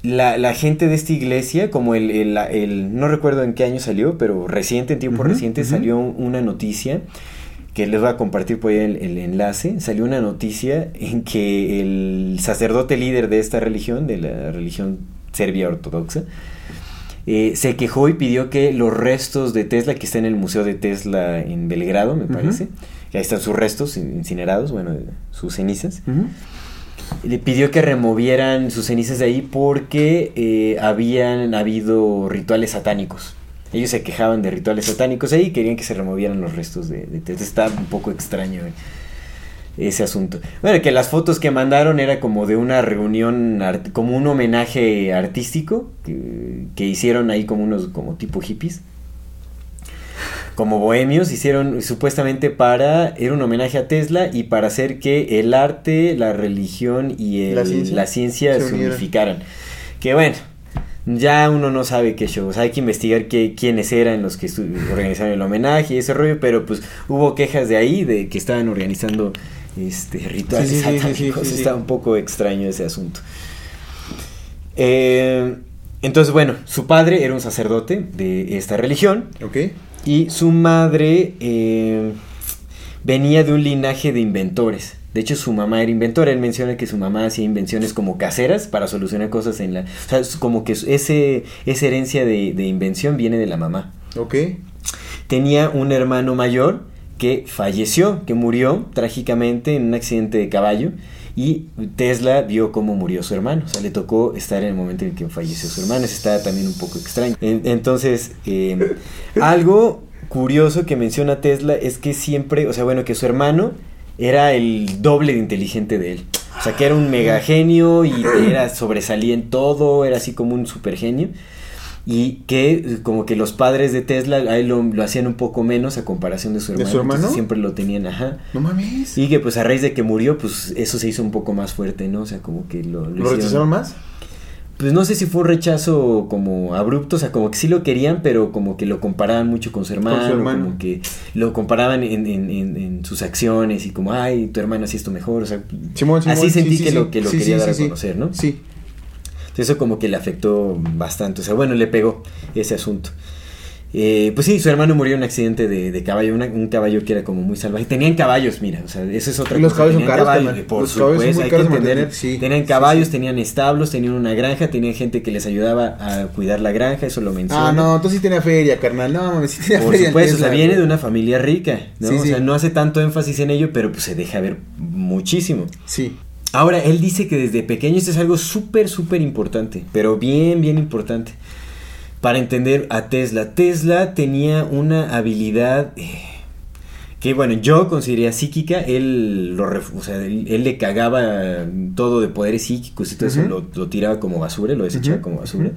Speaker 2: la, la gente de esta iglesia, como el, el- el- no recuerdo en qué año salió, pero reciente, en tiempo reciente, salió una noticia que les voy a compartir por ahí el, el enlace, salió una noticia en que el sacerdote líder de esta religión, de la religión serbia ortodoxa, eh, se quejó y pidió que los restos de Tesla, que está en el Museo de Tesla en Belgrado, me parece, que ahí están sus restos incinerados, bueno, sus cenizas. Le pidió que removieran sus cenizas de ahí porque eh, habían habido rituales satánicos. Ellos se quejaban de rituales satánicos ahí y querían que se removieran los restos de, de. Está un poco extraño eh, ese asunto. Bueno, que las fotos que mandaron era como de una reunión, como un homenaje artístico que, que hicieron ahí como unos, como tipo hippies. Como bohemios hicieron supuestamente para, era un homenaje a Tesla y para hacer que el arte, la religión y el-
Speaker 1: La ciencia
Speaker 2: la ciencia
Speaker 1: se
Speaker 2: unificaran. Que bueno, ya uno no sabe qué show, o sea, hay que investigar qué, quiénes eran los que organizaron el homenaje y ese rollo, pero pues hubo quejas de ahí de que estaban organizando este rituales
Speaker 1: Sí,
Speaker 2: satánicos,
Speaker 1: sí.
Speaker 2: está un poco extraño ese asunto. Eh, entonces, bueno, su padre era un sacerdote de esta religión
Speaker 1: Ok.
Speaker 2: Y su madre eh, venía de un linaje de inventores. De hecho, su mamá era inventora. Él menciona que su mamá hacía invenciones como caseras para solucionar cosas en la... O sea, es como que ese, esa herencia de, de invención viene de la mamá.
Speaker 1: Ok.
Speaker 2: Tenía un hermano mayor que falleció, que murió trágicamente en un accidente de caballo. Y Tesla vio cómo murió su hermano. O sea, le tocó estar en el momento en que falleció su hermano. Eso estaba también un poco extraño. En- entonces, eh, <laughs> algo curioso que menciona Tesla es que siempre, o sea, bueno, que su hermano era el doble de inteligente de él. O sea, que era un mega genio y era sobresalía en todo, era así como un super genio. Y que eh, como que los padres de Tesla a él lo, lo hacían un poco menos a comparación de su
Speaker 1: ¿De
Speaker 2: hermano.
Speaker 1: su hermano?
Speaker 2: Siempre lo tenían, ajá.
Speaker 1: No mames.
Speaker 2: Y que pues a raíz de que murió, pues eso se hizo un poco más fuerte, ¿no? O sea, como que lo... lo
Speaker 1: ¿Lo
Speaker 2: hicieron-
Speaker 1: rechazaron más?
Speaker 2: Pues no sé si fue un rechazo como abrupto, o sea, como que sí lo querían, pero como que lo comparaban mucho con su hermano,
Speaker 1: hermano.
Speaker 2: como que lo comparaban en, en- en- en sus acciones y como, ay, tu hermano así esto mejor, o sea,
Speaker 1: Simón, Simón,
Speaker 2: así
Speaker 1: sí,
Speaker 2: sentí
Speaker 1: sí,
Speaker 2: que,
Speaker 1: sí.
Speaker 2: lo, que lo
Speaker 1: Sí,
Speaker 2: quería dar a conocer, ¿no?
Speaker 1: Sí.
Speaker 2: Entonces eso como que le afectó bastante, o sea, bueno, le pegó ese asunto. Eh, pues sí, su hermano murió en un accidente de, de caballo, una- un caballo que era como muy salvaje. Tenían caballos, mira, o sea, eso es otra
Speaker 1: Y los
Speaker 2: cosa.
Speaker 1: caballos
Speaker 2: tenían
Speaker 1: caros,
Speaker 2: caballos,
Speaker 1: carnal.
Speaker 2: por
Speaker 1: Los caballos son
Speaker 2: supuesto, hay que entender.
Speaker 1: sí,
Speaker 2: tenían
Speaker 1: sí,
Speaker 2: caballos,
Speaker 1: sí.
Speaker 2: tenían establos, tenían una granja, tenían gente que les ayudaba a cuidar la granja, eso lo menciona.
Speaker 1: Ah, no, entonces sí tenía feria, carnal. No, mames, sí tenía
Speaker 2: Por
Speaker 1: feria.
Speaker 2: supuesto, o sea, viene de una familia rica, ¿no?
Speaker 1: Sí,
Speaker 2: o sea,
Speaker 1: sí.
Speaker 2: no hace tanto énfasis en ello, pero pues se deja ver muchísimo.
Speaker 1: Sí.
Speaker 2: Ahora, él dice que desde pequeño esto es algo súper, súper importante, pero bien, bien importante. Para entender a Tesla. Tesla tenía una habilidad eh, que, bueno, yo consideraría psíquica. Él, lo, o sea, él, él le cagaba todo de poderes psíquicos y todo eso lo, lo tiraba como basura, lo desechaba como basura.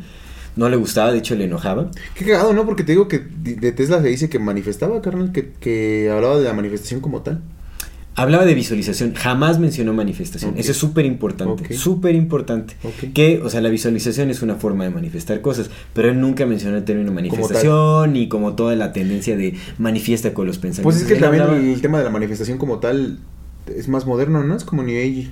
Speaker 2: No le gustaba, de hecho le enojaba.
Speaker 1: Qué cagado, ¿no? Porque te digo que de de Tesla se dice que manifestaba, carnal, que, que hablaba de la manifestación como tal.
Speaker 2: Hablaba de visualización, jamás mencionó manifestación.
Speaker 1: Ok.
Speaker 2: Eso es súper importante,
Speaker 1: Ok.
Speaker 2: súper importante.
Speaker 1: Ok.
Speaker 2: Que, o sea, la visualización es una forma de manifestar cosas, pero él nunca mencionó el término manifestación ni como toda la tendencia de manifiesta con los pensamientos.
Speaker 1: Pues es que
Speaker 2: Él
Speaker 1: también
Speaker 2: hablaba-
Speaker 1: el tema de la manifestación como tal es más moderno, ¿no? Es como New Age.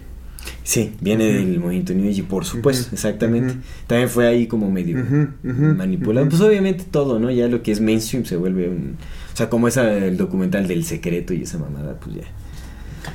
Speaker 2: Sí, viene
Speaker 1: Ujú.
Speaker 2: del movimiento New Age, por supuesto,
Speaker 1: Ujú,
Speaker 2: exactamente.
Speaker 1: ujú.
Speaker 2: También fue ahí como medio manipulado. Pues obviamente todo, ¿no? Ya lo que es mainstream se vuelve un... O sea, como esa, el documental del secreto y esa mamada, pues ya.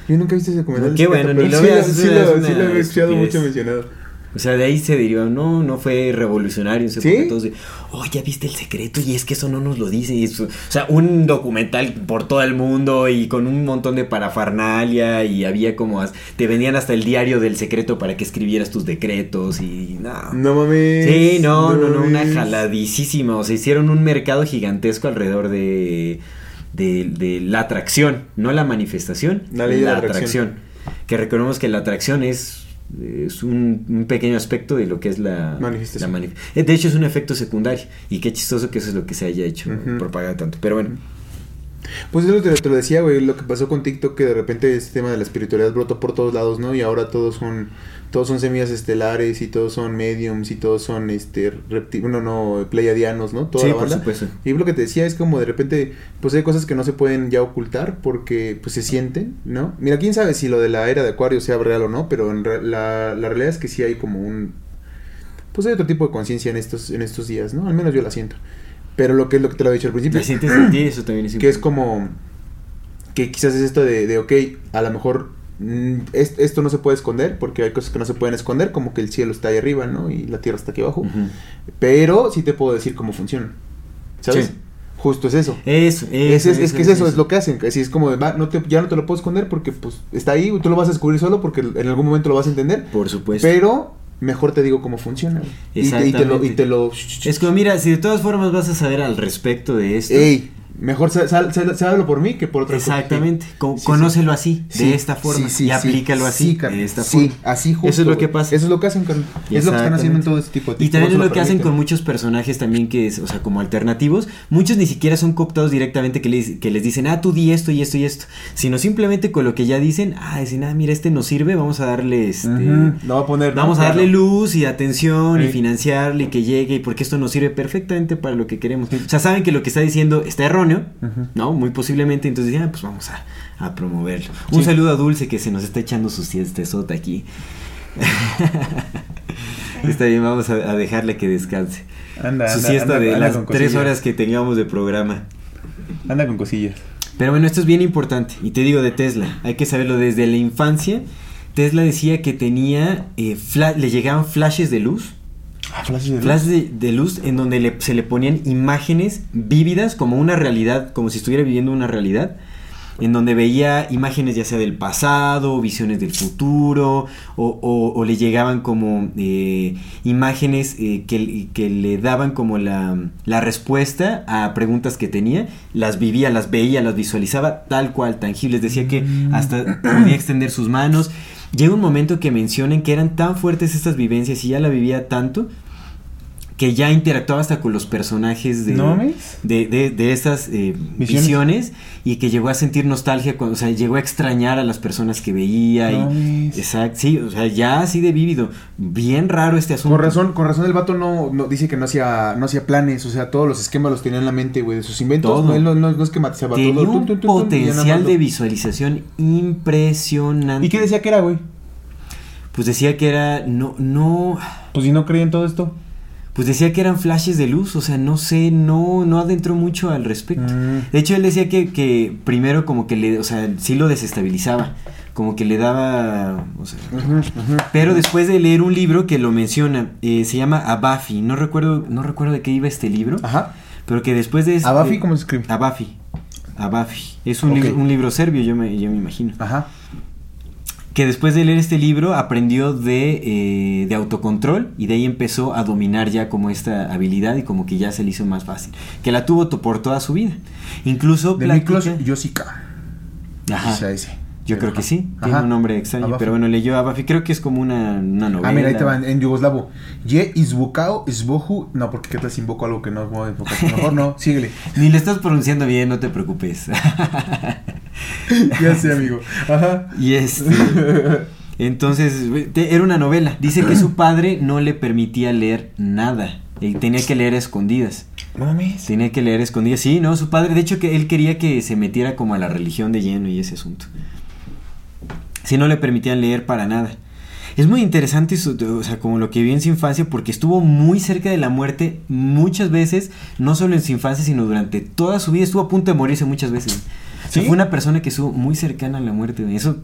Speaker 1: Yo nunca he visto ese documental.
Speaker 2: Qué bueno, ni lo
Speaker 1: sí,
Speaker 2: veas,
Speaker 1: sí, lo, sí he escuchado mucho mencionado.
Speaker 2: O sea, de ahí se derivó, no, no fue revolucionario,
Speaker 1: ¿Sí?
Speaker 2: porque todos oh, ya viste el secreto y es que eso no nos lo dice. y eso- o sea, un documental por todo el mundo y con un montón de parafernalia y había como, te vendían hasta el diario del secreto para que escribieras tus decretos y no.
Speaker 1: No mames.
Speaker 2: Sí, no, no, no, una
Speaker 1: mames.
Speaker 2: jaladísima. O sea, hicieron un mercado gigantesco alrededor de, de, de la atracción, no la manifestación,
Speaker 1: La ley de la atracción.
Speaker 2: Que recordemos que la atracción es, es un, un pequeño aspecto de lo que es la
Speaker 1: Manifestación.
Speaker 2: la manif- eh, de hecho, es un efecto secundario. Y qué chistoso que eso es lo que se haya hecho
Speaker 1: Ujú.
Speaker 2: propaganda tanto. Pero bueno,
Speaker 1: Pues eso te, te lo decía, güey, lo que pasó con TikTok, que de repente este tema de la espiritualidad brotó por todos lados, ¿no? Y ahora todos son, todos son semillas estelares y todos son mediums y todos son, este, repti- bueno, no, pleiadianos, ¿no? Toda
Speaker 2: sí,
Speaker 1: la
Speaker 2: por
Speaker 1: banda.
Speaker 2: supuesto.
Speaker 1: Y lo que te decía es como de repente, pues hay cosas que no se pueden ya ocultar porque pues se sienten, ¿no? Mira, quién sabe si lo de la era de Acuario sea real o no, pero en re- la, la realidad es que sí hay como un, pues hay otro tipo de conciencia en estos, en estos días, ¿no? Al menos yo la siento. Pero lo que es lo que te lo he dicho al principio,
Speaker 2: ¿La sientes en ti? Eso también es
Speaker 1: que es como, que quizás es esto de, de ok, a lo mejor esto no se puede esconder porque hay cosas que no se pueden esconder, como que el cielo está ahí arriba, ¿no? Y la tierra está aquí abajo. Pero sí te puedo decir cómo funciona. ¿Sabes?
Speaker 2: Sí.
Speaker 1: Justo es eso.
Speaker 2: Eso,
Speaker 1: Es,
Speaker 2: eso,
Speaker 1: es, es que es eso, es lo que hacen. Así es como, va, no te, ya no te lo puedo esconder porque pues está ahí, tú lo vas a descubrir solo porque en algún momento lo vas a entender.
Speaker 2: Por supuesto.
Speaker 1: Pero mejor te digo cómo funciona. güey. Y te, y te lo... Y te lo
Speaker 2: Es como, mira, si de todas formas vas a saber al respecto de esto.
Speaker 1: Ey, mejor sal, sal, sal- sábelo por mí que por otra cosa.
Speaker 2: Exactamente.
Speaker 1: Sí.
Speaker 2: conócelo así,
Speaker 1: Sí,
Speaker 2: de esta forma. y aplícalo así, de esta
Speaker 1: sí,
Speaker 2: forma.
Speaker 1: así justo.
Speaker 2: Eso es lo que pasa.
Speaker 1: Eso es lo que hacen, carnal. Es lo que están haciendo en todo este tipo de
Speaker 2: Y también es lo que hacen con muchos personajes también que es, o sea, como alternativos. Muchos ni siquiera son cooptados directamente que les, que les dicen, ah, tú di esto y esto y esto. Sino simplemente con lo que ya dicen, ah, dicen, ah, mira, este nos sirve, vamos a darle este.
Speaker 1: Lo va a poner. ¿no?
Speaker 2: Vamos a darle
Speaker 1: Claro.
Speaker 2: luz y atención y financiarle y que llegue y porque esto nos sirve perfectamente para lo que queremos. O sea, saben que lo que está diciendo está erróneo, ¿no? Muy posiblemente, entonces ya, pues vamos a, a promoverlo. Un saludo a Dulce que se nos está echando su siestezota aquí. <laughs> está bien, vamos a, a dejarle que descanse.
Speaker 1: Anda,
Speaker 2: su
Speaker 1: anda,
Speaker 2: siesta
Speaker 1: anda-
Speaker 2: de
Speaker 1: anda
Speaker 2: las tres horas que teníamos de programa.
Speaker 1: Anda con cosillas.
Speaker 2: Pero bueno, esto es bien importante. Y te digo de Tesla, hay que saberlo desde la infancia. Tesla decía que tenía, eh, le llegaban flashes de luz.
Speaker 1: Ah, flashes de luz.
Speaker 2: Flashes de, de luz en donde le- se le ponían imágenes vívidas como una realidad, como si estuviera viviendo una realidad. en donde veía imágenes ya sea del pasado, visiones del futuro, o, o- o le llegaban como eh, imágenes eh, que, que le daban como la, la respuesta a preguntas que tenía, las vivía, las veía, las visualizaba tal cual, tangibles, decía que hasta podía extender sus manos. Llega un momento que mencionan que eran tan fuertes estas vivencias y ya la vivía tanto que ya interactuaba hasta con los personajes de,
Speaker 1: ¿No
Speaker 2: de, de, de esas eh,
Speaker 1: Visiones.
Speaker 2: visiones. y que llegó a sentir nostalgia, cuando, o sea, llegó a extrañar a las personas que veía.
Speaker 1: No
Speaker 2: y, sí, o sea, ya así de vívido. Bien raro este asunto.
Speaker 1: Con razón, con razón el vato no, no dice que no hacía, no hacía planes, o sea, todos los esquemas los tenía en la mente, güey, de sus inventos.
Speaker 2: Todo.
Speaker 1: No, él no, no, esquematizaba
Speaker 2: Tenía
Speaker 1: todo.
Speaker 2: un
Speaker 1: Tum, tum, tum,
Speaker 2: potencial de visualización impresionante.
Speaker 1: ¿Y qué decía que era, güey?
Speaker 2: Pues decía que era, no, no,
Speaker 1: Pues si no creía en todo esto.
Speaker 2: Pues decía que eran flashes de luz, o sea, no sé, no, no adentró mucho al respecto.
Speaker 1: Mm.
Speaker 2: De hecho, él decía que, que primero como que le, o sea, sí lo desestabilizaba, como que le daba, o sea, pero después de leer un libro que lo menciona, eh, se llama Abafi, no recuerdo, no recuerdo de qué iba este libro,
Speaker 1: Ajá.
Speaker 2: pero que después de este-
Speaker 1: ¿Abafi cómo se escribe?
Speaker 2: Abafi, Abafi, es un, libro, un libro serbio, yo me, yo me imagino.
Speaker 1: Ajá.
Speaker 2: Que después de leer este libro aprendió de, eh, de autocontrol y de ahí empezó a dominar ya como esta habilidad y como que ya se le hizo más fácil. Que la tuvo por toda su vida. Incluso
Speaker 1: De
Speaker 2: platica-
Speaker 1: Miklos Josica.
Speaker 2: Ajá.
Speaker 1: O sea, ese.
Speaker 2: Yo creo que sí, tiene un nombre extraño,
Speaker 1: Abafi.
Speaker 2: pero bueno, leyó Abafi, creo que es como una, una novela.
Speaker 1: Ah, mira, ahí te van, en yugoslavo. Ye izvukao izvohu. No, porque qué tal si invoco algo que no puedo invocar. <laughs> Mejor no, síguele.
Speaker 2: Ni le estás pronunciando bien, no te preocupes. <laughs>
Speaker 1: ya sé, amigo. Ajá.
Speaker 2: y este... Entonces, te- era una novela. Dice que su padre no le permitía leer nada. Y tenía que leer a escondidas.
Speaker 1: Mames.
Speaker 2: Tenía que leer a escondidas. Sí, no, su padre, de hecho, que él quería que se metiera como a la religión de lleno y ese asunto. Si no le permitían leer para nada. Es muy interesante, o sea, como lo que vio en su infancia, porque estuvo muy cerca de la muerte muchas veces, no solo en su infancia, sino durante toda su vida. Estuvo a punto de morirse muchas veces. O sea,
Speaker 1: ¿Sí?
Speaker 2: fue una persona que estuvo muy cercana a la muerte. Eso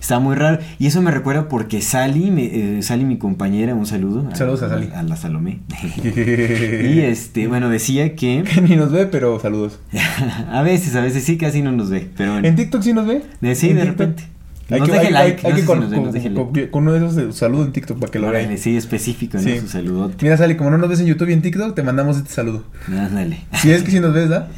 Speaker 2: está muy raro. Y eso me recuerda porque Sally, me- eh, Sally mi compañera, un saludo.
Speaker 1: Saludos a Sally.
Speaker 2: A, la Salomé. <laughs> y este, bueno, decía que... <laughs>
Speaker 1: Que ni nos ve, pero saludos. <laughs>
Speaker 2: a veces, a veces sí, casi no nos ve. Pero bueno.
Speaker 1: ¿En TikTok sí nos ve?
Speaker 2: Sí,
Speaker 1: ¿En
Speaker 2: de
Speaker 1: TikTok?
Speaker 2: repente.
Speaker 1: Hay
Speaker 2: Nos
Speaker 1: que,
Speaker 2: deje
Speaker 1: hay-
Speaker 2: like,
Speaker 1: hay
Speaker 2: no
Speaker 1: que
Speaker 2: sé si
Speaker 1: con,
Speaker 2: nos
Speaker 1: uno de esos de saludo en TikTok para que lo
Speaker 2: Órale,
Speaker 1: vean.
Speaker 2: sí, específico. Su saludote.
Speaker 1: Mira, Sally, como no nos ves en YouTube y en TikTok, te mandamos este saludo.
Speaker 2: Ándale.
Speaker 1: Si es que sí nos ves, ¿da?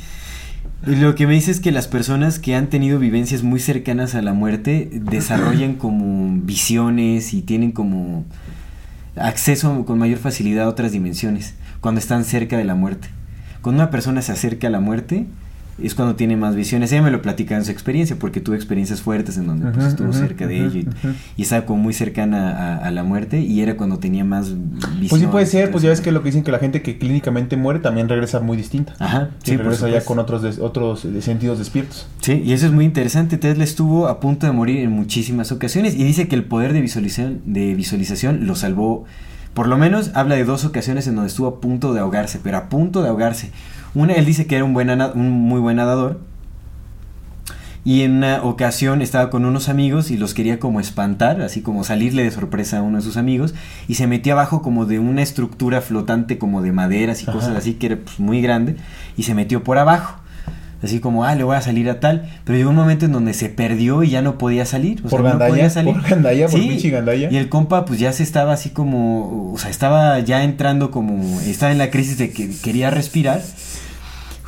Speaker 2: Lo que me dice es que las personas que han tenido vivencias muy cercanas a la muerte desarrollan <clears throat> como visiones y tienen como acceso con mayor facilidad a otras dimensiones cuando están cerca de la muerte. Cuando una persona se acerca a la muerte es cuando tiene más visiones. Ella me lo platica en su experiencia porque tuvo experiencias fuertes en donde pues, estuvo cerca de ello y, estaba como muy cercana a, a la muerte y era cuando tenía más visiones.
Speaker 1: Pues sí puede ser, pues ya ves que lo que dicen que la gente que clínicamente muere también regresa muy distinta.
Speaker 2: Ajá,
Speaker 1: Sí,
Speaker 2: sí, por
Speaker 1: regresa ya con otros des- otros eh, sentidos despiertos.
Speaker 2: Sí, y eso es muy interesante. Tesla estuvo a punto de morir en muchísimas ocasiones y dice que el poder de visualización, de visualización lo salvó. Por lo menos habla de dos ocasiones en donde estuvo a punto de ahogarse, pero a punto de ahogarse. Una, él dice que era un, buen un muy buen nadador. Y en una ocasión estaba con unos amigos y los quería como espantar, así como salirle de sorpresa a uno de sus amigos. Y se metió abajo como de una estructura flotante como de maderas y
Speaker 1: Ajá.
Speaker 2: cosas así que era pues, muy grande. Y se metió por abajo. Así como, ah, le voy a salir a tal. Pero llegó un momento en donde se perdió y ya no podía salir. O
Speaker 1: Por
Speaker 2: sea, no podía salir.
Speaker 1: por gandalla, por
Speaker 2: Sí,
Speaker 1: pinche gandalla.
Speaker 2: Y el compa, pues ya se estaba así como. O sea, estaba ya entrando como. Estaba en la crisis de que quería respirar.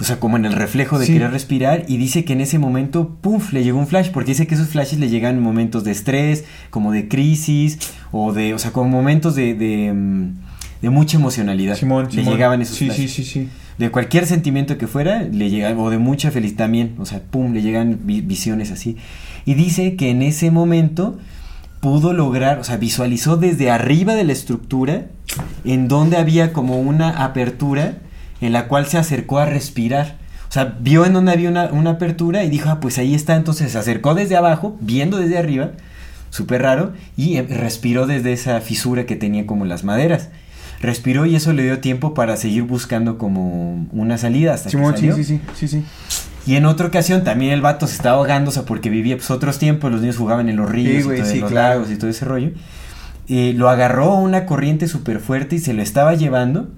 Speaker 2: O sea, como en el reflejo de
Speaker 1: Sí.
Speaker 2: querer respirar. Y dice que en ese momento, ¡puf! le llegó un flash. Porque dice que esos flashes le llegan en momentos de estrés, como de crisis, o de. O sea, como momentos de. de, mm, de mucha emocionalidad.
Speaker 1: Simón,
Speaker 2: le
Speaker 1: Simón.
Speaker 2: llegaban esos
Speaker 1: Sí,
Speaker 2: flashes
Speaker 1: sí, sí, sí.
Speaker 2: de cualquier sentimiento que fuera, le llegan, o de mucha felicidad también, o sea, pum, le llegan vi- visiones así. Y dice que en ese momento pudo lograr, o sea, visualizó desde arriba de la estructura, en donde había como una apertura en la cual se acercó a respirar. O sea, vio en donde había una, una apertura y dijo, ah, pues ahí está, entonces se acercó desde abajo, viendo desde arriba, súper raro, y eh, respiró desde esa fisura que tenía como las maderas. Respiró y eso le dio tiempo para seguir buscando como una salida hasta
Speaker 1: Simón,
Speaker 2: que
Speaker 1: sí,
Speaker 2: salió.
Speaker 1: sí, sí, sí, sí.
Speaker 2: Y en otra ocasión también el vato se estaba ahogando, o sea, porque vivía pues otros tiempos, los niños jugaban en los ríos, y todo, en
Speaker 1: sí,
Speaker 2: los
Speaker 1: claro.
Speaker 2: lagos y todo ese rollo. Eh, lo agarró una corriente súper fuerte y se lo estaba llevando.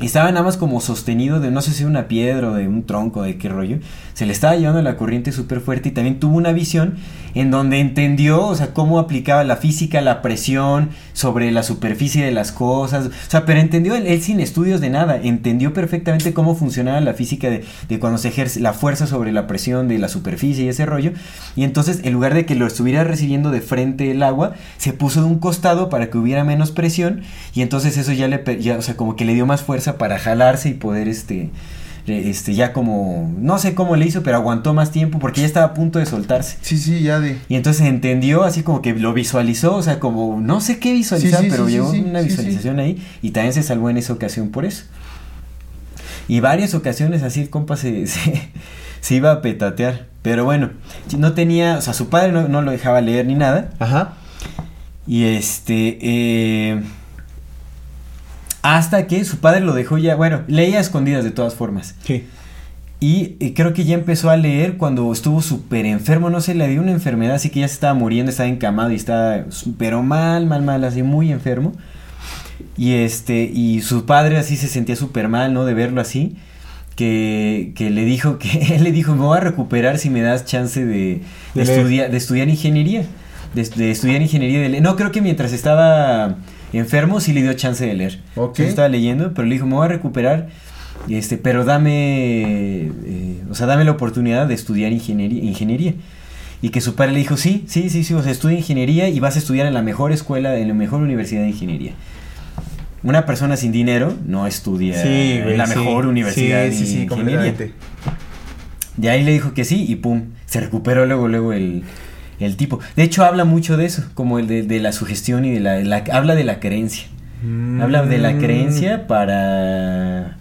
Speaker 2: Estaba nada más como sostenido de no sé si una piedra o de un tronco, de qué rollo. Se le estaba llevando la corriente súper fuerte y también tuvo una visión en donde entendió, o sea, cómo aplicaba la física, la presión sobre la superficie de las cosas. O sea, pero entendió él, sin estudios de nada, entendió perfectamente cómo funcionaba la física de, de, cuando se ejerce la fuerza sobre la presión de la superficie y ese rollo. Y entonces, en lugar de que lo estuviera recibiendo de frente el agua, se puso de un costado para que hubiera menos presión y entonces eso ya le, ya, o sea, como que le dio más fuerza para jalarse y poder este este ya como no sé cómo le hizo pero aguantó más tiempo porque ya estaba a punto de soltarse.
Speaker 1: Sí sí ya de.
Speaker 2: Y entonces entendió así como que lo visualizó o sea como no sé qué visualizar pero llegó una visualización ahí y también se salvó en esa ocasión por eso. Y varias ocasiones así el compa <laughs> se, se, iba a petatear pero bueno no tenía o sea su padre no, no lo dejaba leer ni nada.
Speaker 1: Ajá.
Speaker 2: Y este eh, hasta que su padre lo dejó ya, bueno, leía a escondidas de todas formas.
Speaker 1: Sí.
Speaker 2: Y, creo que ya empezó a leer cuando estuvo súper enfermo, no sé, le dio una enfermedad, así que ya se estaba muriendo, estaba encamado y estaba, pero mal, mal, mal, así muy enfermo. Y este, y su padre así se sentía súper mal, ¿no? De verlo así. Que, que, le dijo que <laughs> él le dijo, me voy a recuperar si me das chance de, de, estudiar, de estudiar ingeniería. De, estudiar ingeniería. De, no, creo que mientras estaba enfermo sí le dio chance de leer.
Speaker 1: Ok.
Speaker 2: estaba leyendo, pero le dijo, me voy a recuperar, este, pero dame, eh, o sea, dame la oportunidad de estudiar ingeniería. ingeniería. Y que su padre le dijo, sí, sí, sí, sí, o sea, estudia ingeniería y vas a estudiar en la mejor escuela, en la mejor universidad de ingeniería. Una persona sin dinero no estudia en la mejor universidad de ingeniería. De ahí le dijo que sí y pum, se recuperó luego, luego el, el tipo. De hecho, habla mucho de eso, como el de, la sugestión y de la, Habla de la creencia. Habla de la creencia mm. para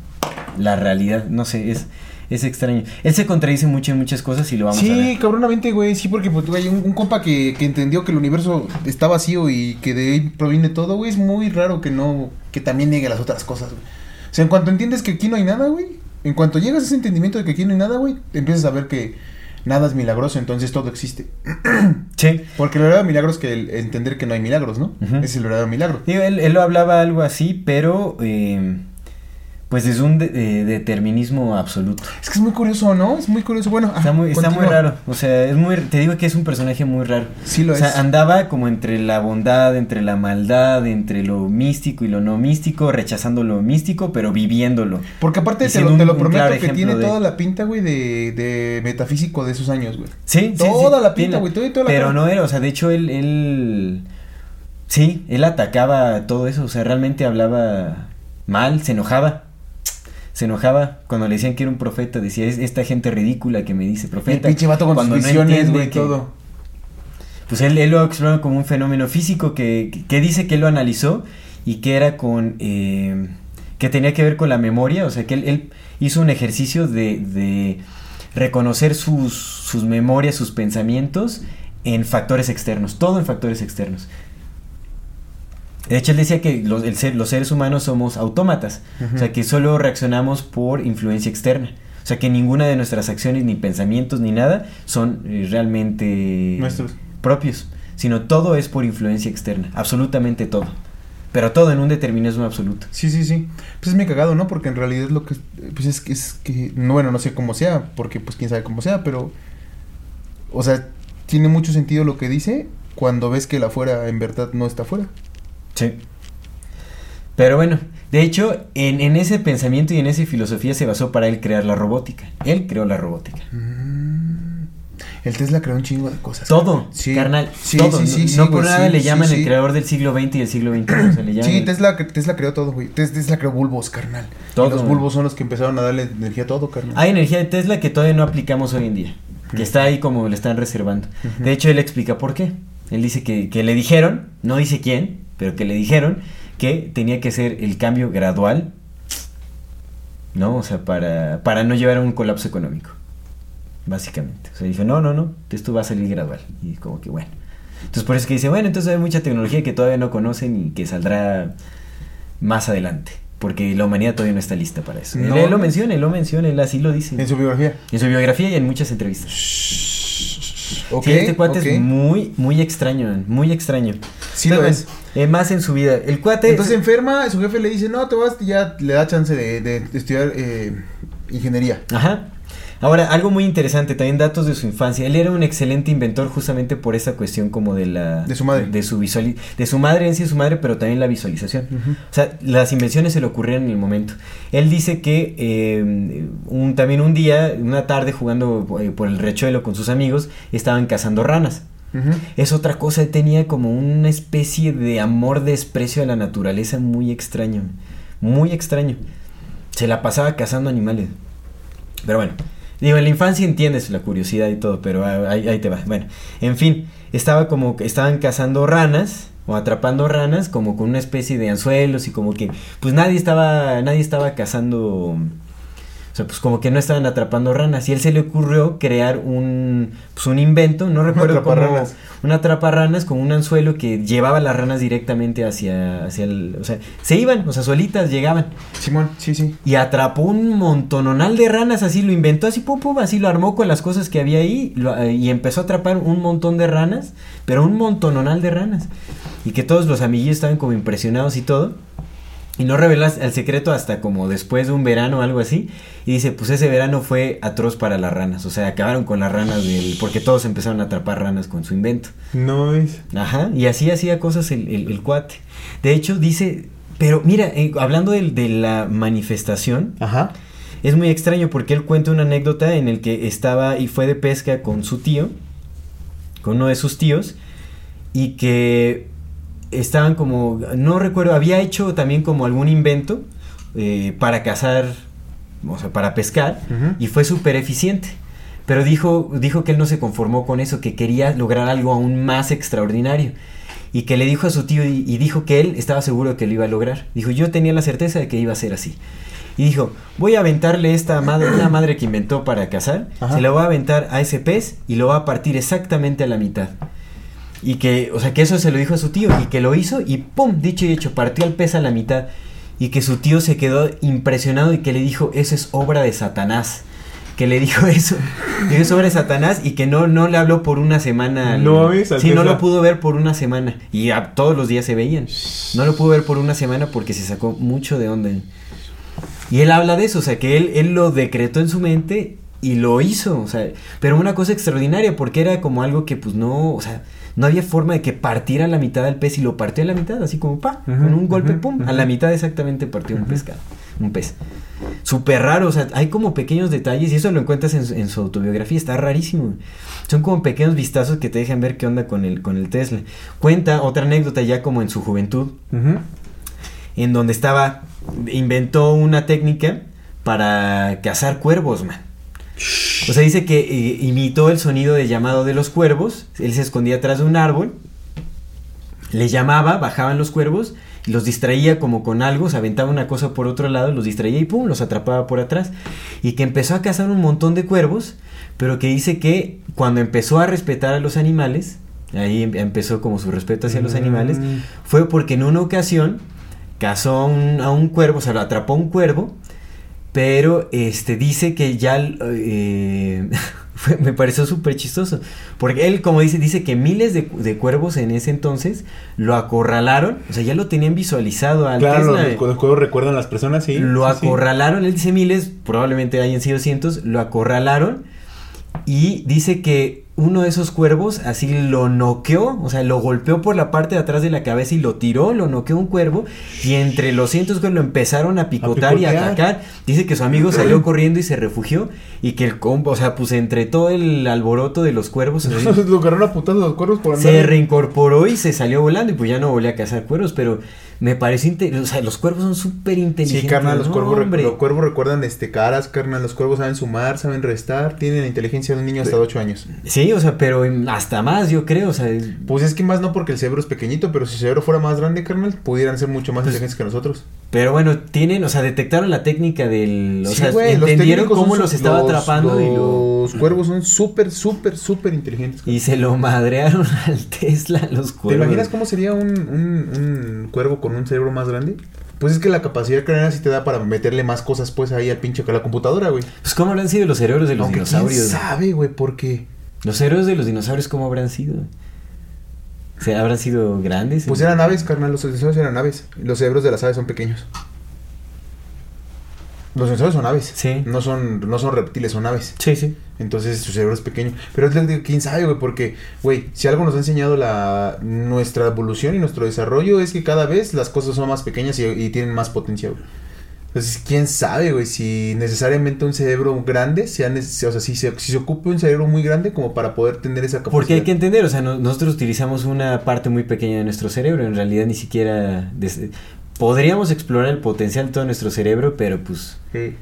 Speaker 2: la realidad. No sé, es, es extraño. Él se contradice mucho en muchas cosas y lo vamos
Speaker 1: a
Speaker 2: ver.
Speaker 1: Sí, cabronamente, güey. Sí, porque pues, hay un, compa que, que, entendió que el universo está vacío y que de ahí proviene todo, güey. Es muy raro que no. que también niegue las otras cosas, güey. O sea, en cuanto entiendes que aquí no hay nada, güey. En cuanto llegas a ese entendimiento de que aquí no hay nada, güey, empiezas a ver que nada es milagroso, entonces todo existe. <clears throat>
Speaker 2: Sí.
Speaker 1: Porque el verdadero milagro es que el entender que no hay milagros, ¿no? Es el verdadero milagro.
Speaker 2: él, él, lo hablaba algo así, pero eh, pues es un determinismo absoluto.
Speaker 1: Es que es muy curioso, ¿no? Es muy curioso. Bueno,
Speaker 2: está, muy, está muy raro. O sea, es muy, te digo que es un personaje muy raro.
Speaker 1: Sí lo
Speaker 2: es. O sea, andaba como entre la bondad, entre la maldad, entre lo místico y lo no místico, rechazando lo místico, pero viviéndolo.
Speaker 1: Porque aparte te lo, te lo prometo que tiene toda la pinta, güey, de, de metafísico de esos años, güey.
Speaker 2: Sí,
Speaker 1: Toda la pinta, güey, toda, toda
Speaker 2: la Pero no era, o sea, de hecho él, él... Sí, él atacaba todo eso, o sea, realmente hablaba mal, se enojaba se enojaba cuando le decían que era un profeta, decía, es esta gente ridícula que me dice profeta.
Speaker 1: El pinche vato con cuando sus visiones, güey, todo.
Speaker 2: Pues él, él, lo explora como un fenómeno físico que, que, dice que él lo analizó y que era con... Eh, que tenía que ver con la memoria, o sea, que él, él hizo un ejercicio de, de reconocer sus, sus memorias, sus pensamientos en factores externos, todo en factores externos. De hecho, él decía que los, los seres humanos somos autómatas, o sea, que solo reaccionamos por influencia externa. O sea, que ninguna de nuestras acciones, ni pensamientos, ni nada son eh, realmente
Speaker 1: Nuestros.
Speaker 2: propios, sino todo es por influencia externa, absolutamente todo. Pero todo en un determinismo absoluto.
Speaker 1: Sí, sí, sí. Pues es muy cagado, ¿no? Porque en realidad es lo que... Pues es que... Es que bueno, no sé cómo sea, porque pues quién sabe cómo sea, pero... O sea, tiene mucho sentido lo que dice cuando ves que la afuera en verdad no está afuera.
Speaker 2: Sí. Pero bueno, de hecho, en, en, ese pensamiento y en esa filosofía se basó para él crear la robótica. Él creó la robótica.
Speaker 1: Mm. El Tesla creó un chingo de cosas.
Speaker 2: Todo, carnal. Sí, todo. Sí, no, por nada le llaman el creador del siglo XX y el siglo XXI.
Speaker 1: sí, Tesla, Tesla creó todo, güey. Tesla creó bulbos, carnal. Todos los bulbos son los que empezaron a darle energía a todo, carnal.
Speaker 2: Hay energía de Tesla que todavía no aplicamos hoy en día. Que está ahí como le están reservando. De hecho, él explica por qué. Él dice que, que le dijeron, no dice quién, pero que le dijeron que tenía que ser el cambio gradual, ¿no? O sea, para, para no llevar a un colapso económico, básicamente. O sea, dijo, no, no, no, esto va a salir gradual. Y como que bueno. Entonces por eso que dice, bueno, entonces hay mucha tecnología que todavía no conocen y que saldrá más adelante. Porque la humanidad todavía no está lista para eso. él, lo menciona, él lo menciona, él así lo dice.
Speaker 1: En su biografía.
Speaker 2: En su biografía y en muchas entrevistas. Okay, este cuate es muy, muy extraño, muy extraño.
Speaker 1: Sí lo es.
Speaker 2: bueno, eh, más en su vida. El cuate.
Speaker 1: Entonces enferma, su jefe le dice, no, te vas, y ya le da chance de, de estudiar eh, ingeniería.
Speaker 2: Ajá. Ahora, algo muy interesante, también datos de su infancia. Él era un excelente inventor justamente por esa cuestión como de la...
Speaker 1: De su madre.
Speaker 2: De su, visuali- de su madre en sí, su madre, pero también la visualización. O sea, las invenciones se le ocurrieron en el momento. Él dice que eh, un, también un día, una tarde jugando eh, por el rechuelo con sus amigos, estaban cazando ranas. Es otra cosa, él tenía como una especie de amor-desprecio a la naturaleza muy extraño. Muy extraño. Se la pasaba cazando animales. Pero bueno, digo, en la infancia entiendes la curiosidad y todo, pero ah, ahí, ahí te va. Bueno, en fin, estaba como que estaban cazando ranas o atrapando ranas como con una especie de anzuelos y como que pues nadie estaba nadie estaba cazando o sea, pues como que no estaban atrapando ranas. Y él se le ocurrió crear un, pues un invento, no recuerdo cómo.
Speaker 1: atraparranas.
Speaker 2: Un atraparranas con un anzuelo que llevaba las ranas directamente hacia, hacia el. O sea, se iban, o sea, solitas llegaban.
Speaker 1: Simón, sí, sí.
Speaker 2: Y atrapó un montononal de ranas, así lo inventó, así pum pum, así lo armó con las cosas que había ahí. lo- eh, y empezó a atrapar un montón de ranas, pero un montononal de ranas. Y que todos los amiguillos estaban como impresionados y todo. Y no revelas el secreto hasta como después de un verano o algo así. Y dice, pues ese verano fue atroz para las ranas. O sea, acabaron con las ranas del... Porque todos empezaron a atrapar ranas con su invento.
Speaker 1: No es.
Speaker 2: Ajá, y así hacía cosas el, el- el cuate. De hecho, dice... Pero mira, eh, hablando del- de, la manifestación,
Speaker 1: Ajá.
Speaker 2: es muy extraño porque él cuenta una anécdota en el que estaba y fue de pesca con su tío, con uno de sus tíos, y que estaban como, no recuerdo, había hecho también como algún invento eh, para cazar, o sea, para pescar, y fue súper eficiente. Pero dijo, dijo que él no se conformó con eso, que quería lograr algo aún más extraordinario. Y que le dijo a su tío y, y dijo que él estaba seguro de que lo iba a lograr. Dijo, yo tenía la certeza de que iba a ser así. Y dijo, voy a aventarle esta madre, una madre que inventó para cazar,
Speaker 1: Ajá.
Speaker 2: se la voy a aventar a ese pez y lo va a partir exactamente a la mitad. Y que, o sea, que eso se lo dijo a su tío y que lo hizo y ¡pum! Dicho y hecho, partió al pez a la mitad. Y que su tío se quedó impresionado y que le dijo, eso es obra de Satanás. Que le dijo <laughs> eso, que es obra de Satanás y que no, no le habló por una semana.
Speaker 1: No mames, al
Speaker 2: Sí, no lo pudo ver por una semana. Y a, todos los días se veían. No lo pudo ver por una semana porque se sacó mucho de onda. Y él habla de eso, o sea, que él, él lo decretó en su mente y lo hizo, o sea, pero una cosa extraordinaria porque era como algo que pues no, o sea, no había forma de que partiera a la mitad al pez y lo partió a la mitad, así como pa, con un golpe, pum, a la mitad exactamente partió un pescado, un pez. Súper raro, o sea, hay como pequeños detalles y eso lo encuentras en, su- en su autobiografía, está rarísimo. Son como pequeños vistazos que te dejan ver qué onda con el, con el Tesla. Cuenta otra anécdota ya como en su juventud, en donde estaba, inventó una técnica para cazar cuervos, man. O sea, dice que eh, imitó el sonido de llamado de los cuervos, él se escondía atrás de un árbol, les llamaba, bajaban los cuervos, los distraía como con algo, se aventaba una cosa por otro lado, los distraía y pum, los atrapaba por atrás. Y que empezó a cazar un montón de cuervos, pero que dice que cuando empezó a respetar a los animales, ahí em- empezó como su respeto hacia los animales,
Speaker 1: Mm.
Speaker 2: fue porque en una ocasión cazó a un, a un cuervo, o sea, lo atrapó a un cuervo, pero este dice que ya eh, <laughs> me pareció súper chistoso. Porque él, como dice, dice que miles de, de cuervos en ese entonces lo acorralaron. O sea, ya lo tenían visualizado al
Speaker 1: Claro,
Speaker 2: Tesla.
Speaker 1: los, los juegos recuerdan las personas, sí.
Speaker 2: Lo
Speaker 1: sí, sí.
Speaker 2: acorralaron, él dice miles, probablemente hayan sido cientos, lo acorralaron y dice que uno de esos cuervos así lo noqueó, o sea, lo golpeó por la parte de atrás de la cabeza y lo tiró, lo noqueó un cuervo y entre los cientos que lo empezaron a picotar y a atacar. Dice que su amigo salió corriendo y se refugió y que el combo, o sea, pues entre todo el alboroto de los cuervos, <laughs> así,
Speaker 1: Lo agarraron a los cuervos por andar.
Speaker 2: se reincorporó y se salió volando y pues ya no volvió a cazar cuervos, pero me pareció inte- o sea, los cuervos son súper inteligentes.
Speaker 1: Sí, carnal, los,
Speaker 2: ¿no,
Speaker 1: cuervos,
Speaker 2: hombre?
Speaker 1: los cuervos recuerdan este caras, carnal. Los cuervos saben sumar, saben restar. Tienen la inteligencia de un niño hasta de 8 años.
Speaker 2: Sí, o sea, pero hasta más, yo creo, o sea, es-
Speaker 1: Pues es que más no porque el cerebro es pequeñito, pero si el cerebro fuera más grande, carnal, pudieran ser mucho más
Speaker 2: Pues,
Speaker 1: inteligentes que nosotros.
Speaker 2: pero bueno, tienen, o sea, detectaron la técnica del, o
Speaker 1: Sí,
Speaker 2: sea, entendieron cómo los estaba
Speaker 1: los-
Speaker 2: atrapando y lo
Speaker 1: Los cuervos son súper, súper, súper inteligentes.
Speaker 2: y se lo madrearon <laughs> al Tesla los
Speaker 1: ¿Te
Speaker 2: cuervos.
Speaker 1: imaginas cómo sería un, un, un cuervo con un cerebro más grande? Pues es que la capacidad craneal sí te da para meterle más cosas pues ahí al pinche a la computadora, güey.
Speaker 2: Pues cómo habrán sido los cerebros de los
Speaker 1: Aunque
Speaker 2: dinosaurios.
Speaker 1: quién sabe, güey, porque...
Speaker 2: Los cerebros de los dinosaurios cómo habrán sido. O sea, ¿habrán sido grandes?
Speaker 1: Pues eran aves, carnal, los dinosaurios eran aves. Los cerebros de las aves son pequeños. Los dinosaurios son aves.
Speaker 2: Sí.
Speaker 1: No son, no son reptiles, son aves.
Speaker 2: Sí, sí.
Speaker 1: Entonces su cerebro es pequeño. Pero es lo que digo, quién sabe, güey, porque, güey, si algo nos ha enseñado la nuestra evolución y nuestro desarrollo es que cada vez las cosas son más pequeñas y, y tienen más potencia, güey. Entonces, quién sabe, güey, si necesariamente un cerebro grande, sea o sea, si se, si se ocupe un cerebro muy grande como para poder tener esa capacidad.
Speaker 2: Porque hay que entender, o sea, no- nosotros utilizamos una parte muy pequeña de nuestro cerebro, en realidad ni siquiera... des- podríamos explorar el potencial de todo nuestro cerebro, pero pues
Speaker 1: Sí,
Speaker 2: eh,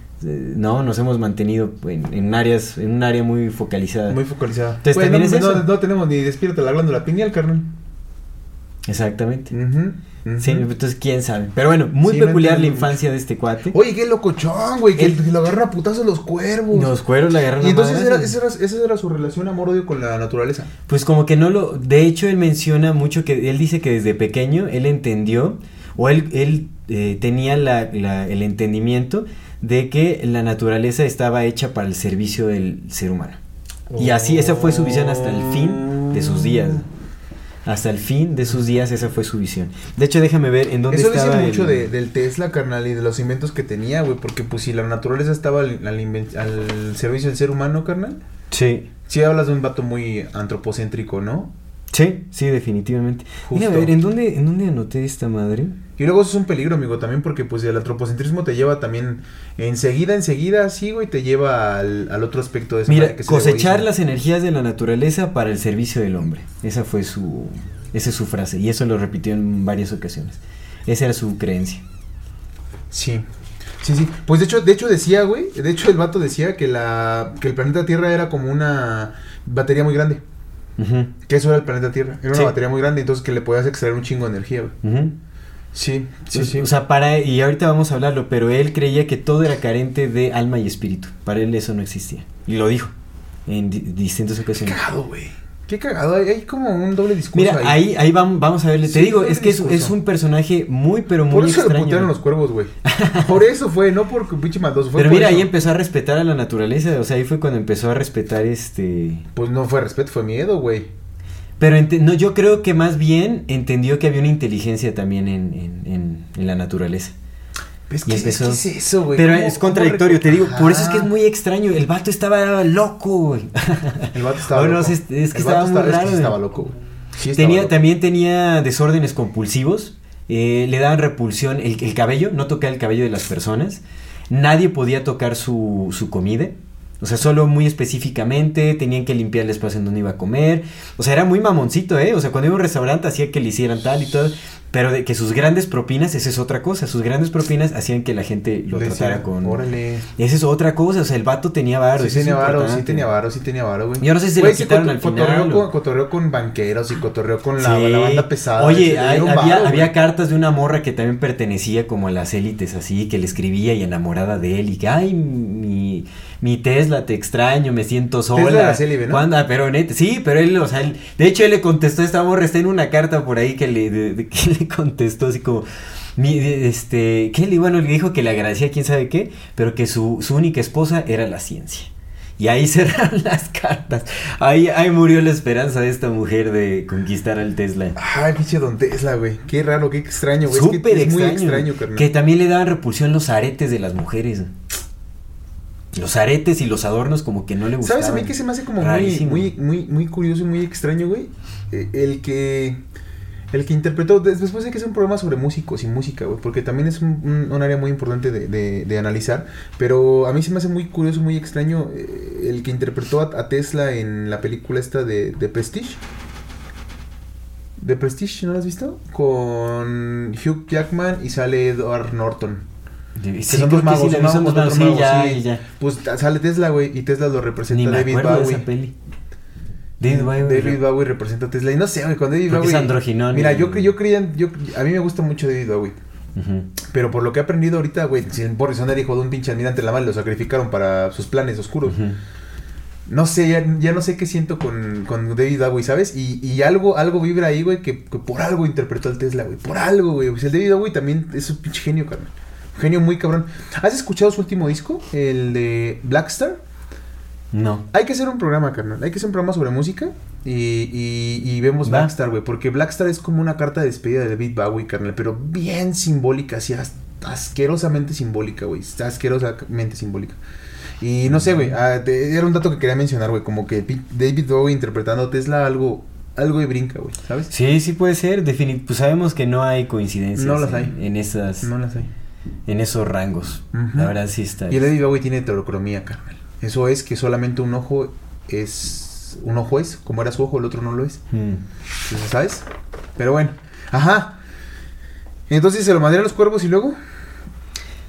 Speaker 2: no, nos hemos mantenido en, en áreas, en un área muy focalizada.
Speaker 1: muy focalizada.
Speaker 2: Entonces,
Speaker 1: Güey,
Speaker 2: también
Speaker 1: no,
Speaker 2: es
Speaker 1: no-
Speaker 2: eso.
Speaker 1: no tenemos ni despierta la glándula pineal, carnal.
Speaker 2: Exactamente. Sí, entonces quién sabe. Pero bueno, muy
Speaker 1: Sí,
Speaker 2: peculiar la infancia de este cuate.
Speaker 1: Oye, qué locochón, güey, que,
Speaker 2: El-
Speaker 1: que lo agarran a putazos los cuervos.
Speaker 2: Los cueros la agarran
Speaker 1: y
Speaker 2: a
Speaker 1: entonces era, esa, era, esa era su relación amor-odio con la naturaleza.
Speaker 2: Pues como que no lo... De hecho, él menciona mucho que... Él dice que desde pequeño él entendió, o él, él eh, tenía la- la- el entendimiento de que la naturaleza estaba hecha para el servicio del ser humano. Y así, esa fue su visión hasta el fin de sus días. Hasta el fin de sus días esa fue su visión. De hecho, déjame ver en dónde
Speaker 1: Eso dice
Speaker 2: estaba
Speaker 1: mucho
Speaker 2: el-
Speaker 1: de, del Tesla, carnal, y de los inventos que tenía, güey. Porque, pues, si la naturaleza estaba al, al inven- al servicio del ser humano, carnal.
Speaker 2: Sí,
Speaker 1: Sí, hablas de un vato muy antropocéntrico, ¿no?
Speaker 2: sí, sí, definitivamente.
Speaker 1: Justo.
Speaker 2: Mira, a ver, ¿en dónde, ¿en dónde anoté esta madre?
Speaker 1: Y luego eso es un peligro, amigo, también porque, pues, el antropocentrismo te lleva también enseguida, enseguida, sí, güey, te lleva al, al otro aspecto de eso.
Speaker 2: Mira,
Speaker 1: que
Speaker 2: cosechar las energías de la naturaleza para el servicio del hombre. Esa fue su, esa es su frase y eso lo repitió en varias ocasiones. Esa era su creencia.
Speaker 1: Sí. Sí, sí. Pues de hecho, de hecho decía, güey, de hecho el vato decía que la que el planeta Tierra era como una batería muy grande. Que eso era el planeta Tierra. Era una
Speaker 2: Sí.
Speaker 1: batería muy grande, entonces que le podías extraer un chingo de energía, güey.
Speaker 2: ujú.
Speaker 1: Sí, sí,
Speaker 2: Pues,
Speaker 1: sí.
Speaker 2: O sea, para y ahorita vamos a hablarlo, pero él creía que todo era carente de alma y espíritu. Para él eso no existía y lo dijo en di- distintas
Speaker 1: Qué
Speaker 2: ocasiones.
Speaker 1: cagado, güey. Qué cagado. Hay, hay como un doble discurso
Speaker 2: Mira, ahí, ahí vamos, vamos a verle. Te digo, es que es, es un personaje muy, pero muy
Speaker 1: Por eso
Speaker 2: extraño.
Speaker 1: putearon los cuervos, güey. Por eso fue, no por pinche maldoso. Fue
Speaker 2: Pero
Speaker 1: por
Speaker 2: mira,
Speaker 1: eso.
Speaker 2: ahí empezó a respetar a la naturaleza. O sea, ahí fue cuando empezó a respetar este.
Speaker 1: Pues no fue respeto, fue miedo, güey.
Speaker 2: Pero no, yo creo que más bien entendió que había una inteligencia también en, en, en- en la naturaleza.
Speaker 1: Es que,
Speaker 2: empezó-
Speaker 1: es, que es eso, güey.
Speaker 2: Pero
Speaker 1: ¿Cómo-
Speaker 2: es contradictorio, te digo, por eso es que es muy extraño. El vato estaba loco, güey. <laughs>
Speaker 1: El vato estaba
Speaker 2: Bueno,
Speaker 1: loco.
Speaker 2: es- es que
Speaker 1: El
Speaker 2: estaba muy
Speaker 1: es que
Speaker 2: raro,
Speaker 1: sí
Speaker 2: güey.
Speaker 1: estaba loco, güey. Sí estaba
Speaker 2: Tenía,
Speaker 1: loco.
Speaker 2: también tenía desórdenes compulsivos. eh, le daban repulsión el, el cabello, no tocaba el cabello de las personas. Nadie podía tocar su, su comida. O sea, solo muy específicamente tenían que limpiar el espacio en donde iba a comer. O sea, era muy mamoncito, ¿eh? O sea, cuando iba a un restaurante hacía que le hicieran tal y todo. Pero de que sus grandes propinas, esa es otra cosa. Sus grandes propinas hacían que la gente lo
Speaker 1: Le
Speaker 2: tratara
Speaker 1: decía,
Speaker 2: con...
Speaker 1: Esa
Speaker 2: Esa es otra cosa. O sea, el vato tenía varo.
Speaker 1: Sí tenía varo, sí tenía varo, sí tenía varo, güey.
Speaker 2: Yo no sé si
Speaker 1: Güey,
Speaker 2: lo quitaron al final.
Speaker 1: Con,
Speaker 2: o-
Speaker 1: cotorreó con banqueros y cotorreó con la,
Speaker 2: Sí.
Speaker 1: la banda pesada.
Speaker 2: Oye, hay- había,
Speaker 1: varo,
Speaker 2: había cartas de una morra que también pertenecía como a las élites, así, que le escribía y enamorada de él, y que, ay, mi, mi Tesla, te extraño, me siento sola.
Speaker 1: Tesla ¿no?
Speaker 2: ¿Cuándo? Ah, Pero neta, sí, pero él, o sea, él- de hecho él le contestó a esta morra, está en una carta por ahí que le, de- de- que <laughs> le contestó así como, mi, este, que le, bueno, le dijo que le agradecía quién sabe qué, pero que su, su única esposa era la ciencia. Y ahí <laughs> cerraron las cartas. Ahí, ahí murió la esperanza de esta mujer de conquistar al Tesla.
Speaker 1: Ay, pinche Don Tesla, güey. Qué raro, qué extraño, güey. Es que
Speaker 2: Súper
Speaker 1: es muy
Speaker 2: extraño.
Speaker 1: extraño, carnal.
Speaker 2: Que también le daban repulsión los aretes de las mujeres. Los aretes y los adornos como que no le gustaban.
Speaker 1: ¿Sabes a mí que se me hace como muy, muy, muy, muy curioso y muy extraño, güey? Eh, el que. El que interpretó. des- Después hay que hacer un programa sobre músicos y música, güey. Porque también es un, un- un área muy importante de, de- de analizar. Pero a mí se me hace muy curioso, muy extraño. eh, el que interpretó a, a Tesla en la película esta de, de Prestige. ¿De Prestige? ¿No lo has visto? Con Hugh Jackman y sale Edward Norton.
Speaker 2: Sí,
Speaker 1: Que
Speaker 2: sí,
Speaker 1: son dos
Speaker 2: sí,
Speaker 1: magos,
Speaker 2: la
Speaker 1: son
Speaker 2: dos magos, sí, ya,
Speaker 1: sí.
Speaker 2: ya.
Speaker 1: Pues sale Tesla, güey, y Tesla lo representa
Speaker 2: Ni me
Speaker 1: David
Speaker 2: acuerdo de
Speaker 1: Bowie.
Speaker 2: esa peli. David Bowie.
Speaker 1: David Bowie representa a Tesla. Y no sé, güey, cuando David Bowie.
Speaker 2: es androginón
Speaker 1: Mira, yo, yo creía. Yo, a mí me gusta mucho David Bowie. Pero por lo que he aprendido ahorita, güey, si Boris era hijo de un pinche almirante la mano, lo sacrificaron para sus planes oscuros. No sé, ya, ya no sé qué siento con, con David Bowie, ¿sabes? Y, y algo, algo vibra ahí, güey, que, que por algo interpretó al Tesla, güey. Por algo, güey. Pues el David Bowie también es un pinche genio, carnal. Genio muy cabrón. ¿Has escuchado su último disco? El de Blackstar.
Speaker 2: No.
Speaker 1: Hay que hacer un programa, carnal. Hay que hacer un programa sobre música. Y, y, y vemos
Speaker 2: Va.
Speaker 1: Blackstar, güey. Porque Blackstar es como una carta de despedida de David Bowie, carnal. Pero bien simbólica, así as- asquerosamente simbólica, güey. Asquerosamente simbólica. Y no sé, güey. ah, era un dato que quería mencionar, güey. Como que David Bowie interpretando Tesla algo, algo de brinca, güey. ¿Sabes?
Speaker 2: Sí, sí puede ser. defini- pues sabemos que no hay coincidencias
Speaker 1: No las
Speaker 2: en,
Speaker 1: hay.
Speaker 2: en esas,
Speaker 1: No las hay.
Speaker 2: En esos rangos.
Speaker 1: Ujú.
Speaker 2: La verdad sí está.
Speaker 1: Y el David Bowie tiene heterocromía, carnal. Eso es que solamente un ojo es. Un ojo es, como era su ojo, el otro no lo es.
Speaker 2: Mm.
Speaker 1: Entonces, ¿Sabes? Pero bueno. Ajá. Entonces se lo mandé a los cuervos y luego.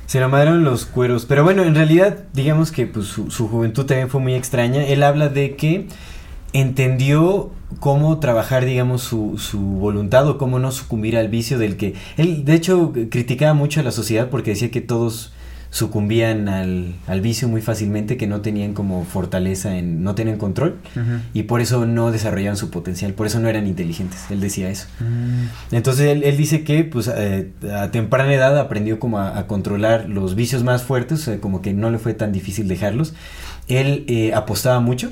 Speaker 2: Se lo mandaron los cueros. Pero bueno, en realidad, digamos que pues, su, su juventud también fue muy extraña. Él habla de que entendió cómo trabajar, digamos, su, su voluntad o cómo no sucumbir al vicio del que... Él, de hecho, criticaba mucho a la sociedad porque decía que todos sucumbían al, al vicio muy fácilmente, que no tenían como fortaleza en... no tenían control y por eso no desarrollaban su potencial, por eso no eran inteligentes. Él decía eso. Entonces él, él dice que pues eh, a temprana edad aprendió como a, a controlar los vicios más fuertes, como que no le fue tan difícil dejarlos. Él eh, apostaba mucho.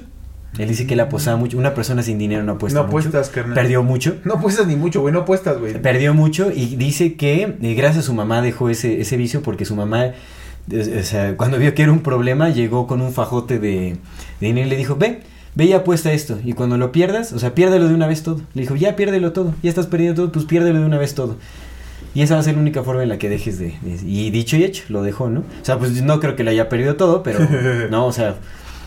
Speaker 2: Él dice que él apostaba mucho. Una persona sin dinero no apuesta
Speaker 1: no
Speaker 2: mucho.
Speaker 1: apuestas, carnal.
Speaker 2: Perdió mucho.
Speaker 1: No apuestas ni mucho, güey. No apuestas, güey.
Speaker 2: Perdió mucho y dice que eh, gracias a su mamá dejó ese, ese vicio porque su mamá, eh, o sea, cuando vio que era un problema, llegó con un fajote de, de dinero y le dijo, ve, ve y apuesta esto. Y cuando lo pierdas, o sea, piérdelo de una vez todo. Le dijo, ya piérdelo todo, ya estás perdiendo todo, pues piérdelo de una vez todo. Y esa va a ser la única forma en la que dejes de, de- Y dicho y hecho, lo dejó, ¿no? O sea, pues no creo que lo haya perdido todo, pero... <laughs> no, o sea...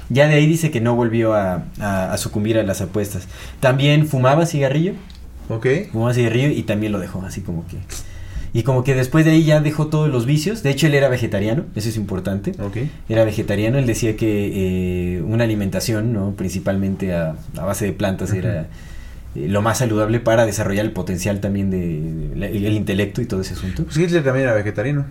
Speaker 2: Ya de ahí dice que no volvió a, a- a sucumbir a las apuestas. También fumaba cigarrillo
Speaker 1: Ok.
Speaker 2: fumaba cigarrillo y también lo dejó, así como que... Y como que después de ahí ya dejó todos los vicios. De hecho, él era vegetariano, eso es importante.
Speaker 1: Ok.
Speaker 2: Era vegetariano, él decía que eh, una alimentación, ¿no? principalmente a, a base de plantas, era eh, lo más saludable para desarrollar el potencial también de, de- el, el intelecto y todo ese asunto.
Speaker 1: Pues Hitler también era vegetariano.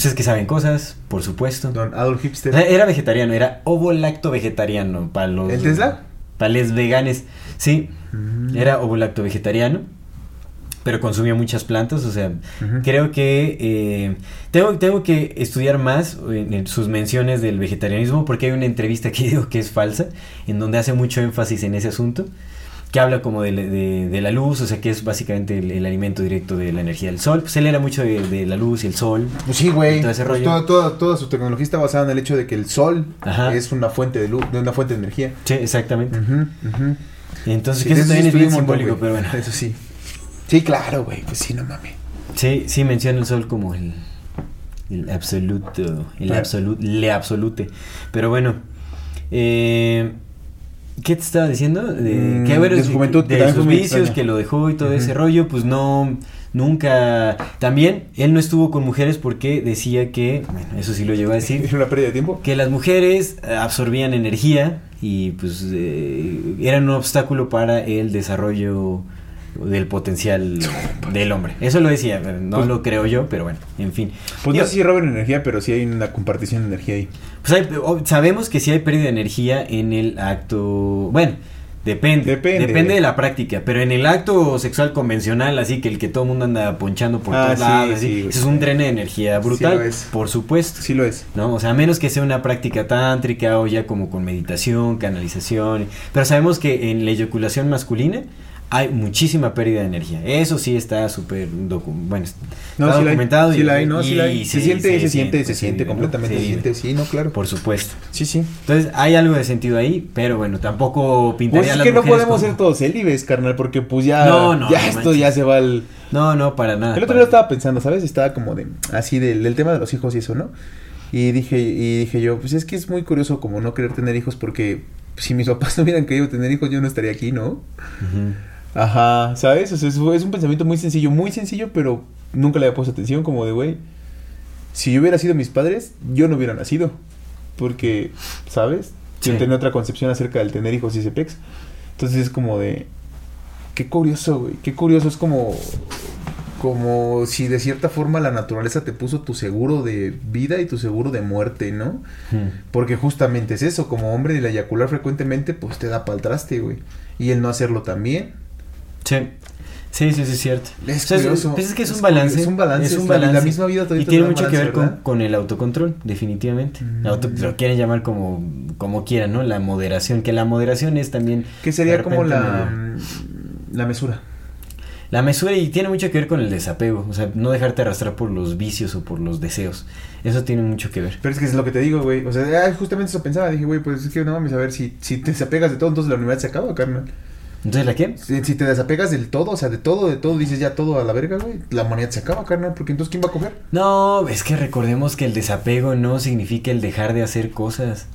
Speaker 2: Pues es que saben cosas, por supuesto.
Speaker 1: Don Adolf
Speaker 2: O
Speaker 1: Hipster.
Speaker 2: sea, era vegetariano, era ovo-lacto vegetariano para los...
Speaker 1: ¿El Tesla?
Speaker 2: Para los veganes, sí.
Speaker 1: Mm.
Speaker 2: Era ovo-lacto vegetariano, pero consumía muchas plantas, o sea, creo que eh, tengo, tengo que estudiar más en, en sus menciones del vegetarianismo porque hay una entrevista que <laughs> digo que es falsa, en donde hace mucho énfasis en ese asunto, que habla como de, la- de- de la luz, o sea, que es básicamente el, el alimento directo de la energía del sol. Pues él era mucho de, de la luz y el sol.
Speaker 1: Pues sí, güey.
Speaker 2: Todo ese
Speaker 1: Pues
Speaker 2: rollo.
Speaker 1: toda, toda, toda su tecnología está basada en el hecho de que el sol
Speaker 2: Ajá.
Speaker 1: es una fuente de luz, de una fuente de energía.
Speaker 2: Sí, exactamente. Entonces,
Speaker 1: Sí,
Speaker 2: que eso
Speaker 1: sí
Speaker 2: también es bien simbólico, pero bueno.
Speaker 1: Eso sí. Sí, claro, güey. Pues sí, no mames.
Speaker 2: Sí, sí menciona el sol como el, el absoluto, el
Speaker 1: Claro.
Speaker 2: absoluto, le absolute. Pero bueno, eh, ¿qué te estaba diciendo? De,
Speaker 1: Mm,
Speaker 2: que, bueno,
Speaker 1: de su juventud,
Speaker 2: de
Speaker 1: fue
Speaker 2: sus vicios, que lo dejó y todo ese rollo, pues no, nunca, también él no estuvo con mujeres porque decía que, bueno, eso sí lo llegó a decir,
Speaker 1: ¿Es <laughs> una pérdida de tiempo?
Speaker 2: que las mujeres absorbían energía y pues eh, eran un obstáculo para el desarrollo del potencial <laughs> del hombre. Eso lo decía, no
Speaker 1: Pues-
Speaker 2: lo creo yo, pero bueno, en fin.
Speaker 1: Pues
Speaker 2: Digo,
Speaker 1: no sé si roban energía, pero sí hay una compartición de energía ahí.
Speaker 2: pues hay- sabemos que sí hay pérdida de energía en el acto, bueno, depende,
Speaker 1: Depende.
Speaker 2: depende de la práctica, pero en el acto sexual convencional, así que el que todo el mundo anda ponchando por
Speaker 1: Ah,
Speaker 2: todos
Speaker 1: sí,
Speaker 2: lados, así,
Speaker 1: sí,
Speaker 2: es un drene de energía brutal,
Speaker 1: lo es.
Speaker 2: por supuesto.
Speaker 1: Sí lo es.
Speaker 2: ¿no? O sea, a menos que sea una práctica tántrica o ya como con meditación, canalización. Pero sabemos que en la eyaculación masculina hay muchísima pérdida de energía. Eso sí está súper docu bueno,
Speaker 1: No, sí
Speaker 2: documentado.
Speaker 1: Sí
Speaker 2: y-
Speaker 1: hay, no, sí la hay. Se siente, se siente, se
Speaker 2: pues,
Speaker 1: siente completamente. Se siente, sí, no, claro.
Speaker 2: Por supuesto.
Speaker 1: Sí, sí.
Speaker 2: Entonces hay algo de sentido ahí, pero bueno, tampoco pintaría
Speaker 1: Pues es
Speaker 2: las
Speaker 1: que no podemos
Speaker 2: como-
Speaker 1: ser todos célibes, carnal, porque pues ya,
Speaker 2: No, no,
Speaker 1: ya
Speaker 2: no
Speaker 1: esto
Speaker 2: manches.
Speaker 1: ya se va al...
Speaker 2: No, no, para nada.
Speaker 1: El otro día estaba pensando, ¿sabes? Estaba como de, así del, del tema de los hijos y eso, ¿no? Y dije, y dije yo, pues es que es muy curioso como no querer tener hijos porque si mis papás <laughs> no hubieran querido tener hijos yo no estaría aquí, ¿no?
Speaker 2: Ujú.
Speaker 1: Ajá, ¿sabes? O sea, es, es un pensamiento muy sencillo, muy sencillo, pero nunca le había puesto atención como de, güey, si yo hubiera sido mis padres, yo no hubiera nacido. Porque, ¿sabes? Yo
Speaker 2: Sí.
Speaker 1: tenía otra concepción acerca del tener hijos y ese pex. Entonces es como de, qué curioso, güey, qué curioso, es como, como si de cierta forma la naturaleza te puso tu seguro de vida y tu seguro de muerte, ¿no?
Speaker 2: Ujú.
Speaker 1: Porque justamente es eso, como hombre el eyacular frecuentemente, pues te da pa'l traste, güey. Y el no hacerlo también.
Speaker 2: Sí. Sí, sí, sí, es cierto.
Speaker 1: Es
Speaker 2: O sea,
Speaker 1: curioso.
Speaker 2: pues es que es,
Speaker 1: Es
Speaker 2: un balance.
Speaker 1: es un balance,
Speaker 2: Es un
Speaker 1: es la- la
Speaker 2: balance.
Speaker 1: misma vida
Speaker 2: Y tiene mucho que ver
Speaker 1: balance,
Speaker 2: con, con el autocontrol, definitivamente.
Speaker 1: Mm.
Speaker 2: Auto- lo quieren llamar como, como quieran, ¿no? La moderación, que la moderación es también...
Speaker 1: Que sería como la, mm, la mesura.
Speaker 2: La mesura y tiene mucho que ver con el desapego, o sea, no dejarte arrastrar por los vicios o por los deseos. Eso tiene mucho que ver.
Speaker 1: Pero es que es lo que te digo, güey. O sea, justamente eso pensaba. Dije, güey, pues es que no mames, a ver, si, si te desapegas de todo, entonces la universidad se acaba, carnal.
Speaker 2: Entonces, ¿la qué?
Speaker 1: Si, si te desapegas del todo, o sea, de todo, de todo, dices ya todo a la verga, güey, la humanidad se acaba, carnal, porque entonces ¿quién va a comer?
Speaker 2: No, es que recordemos que el desapego no significa el dejar de hacer cosas.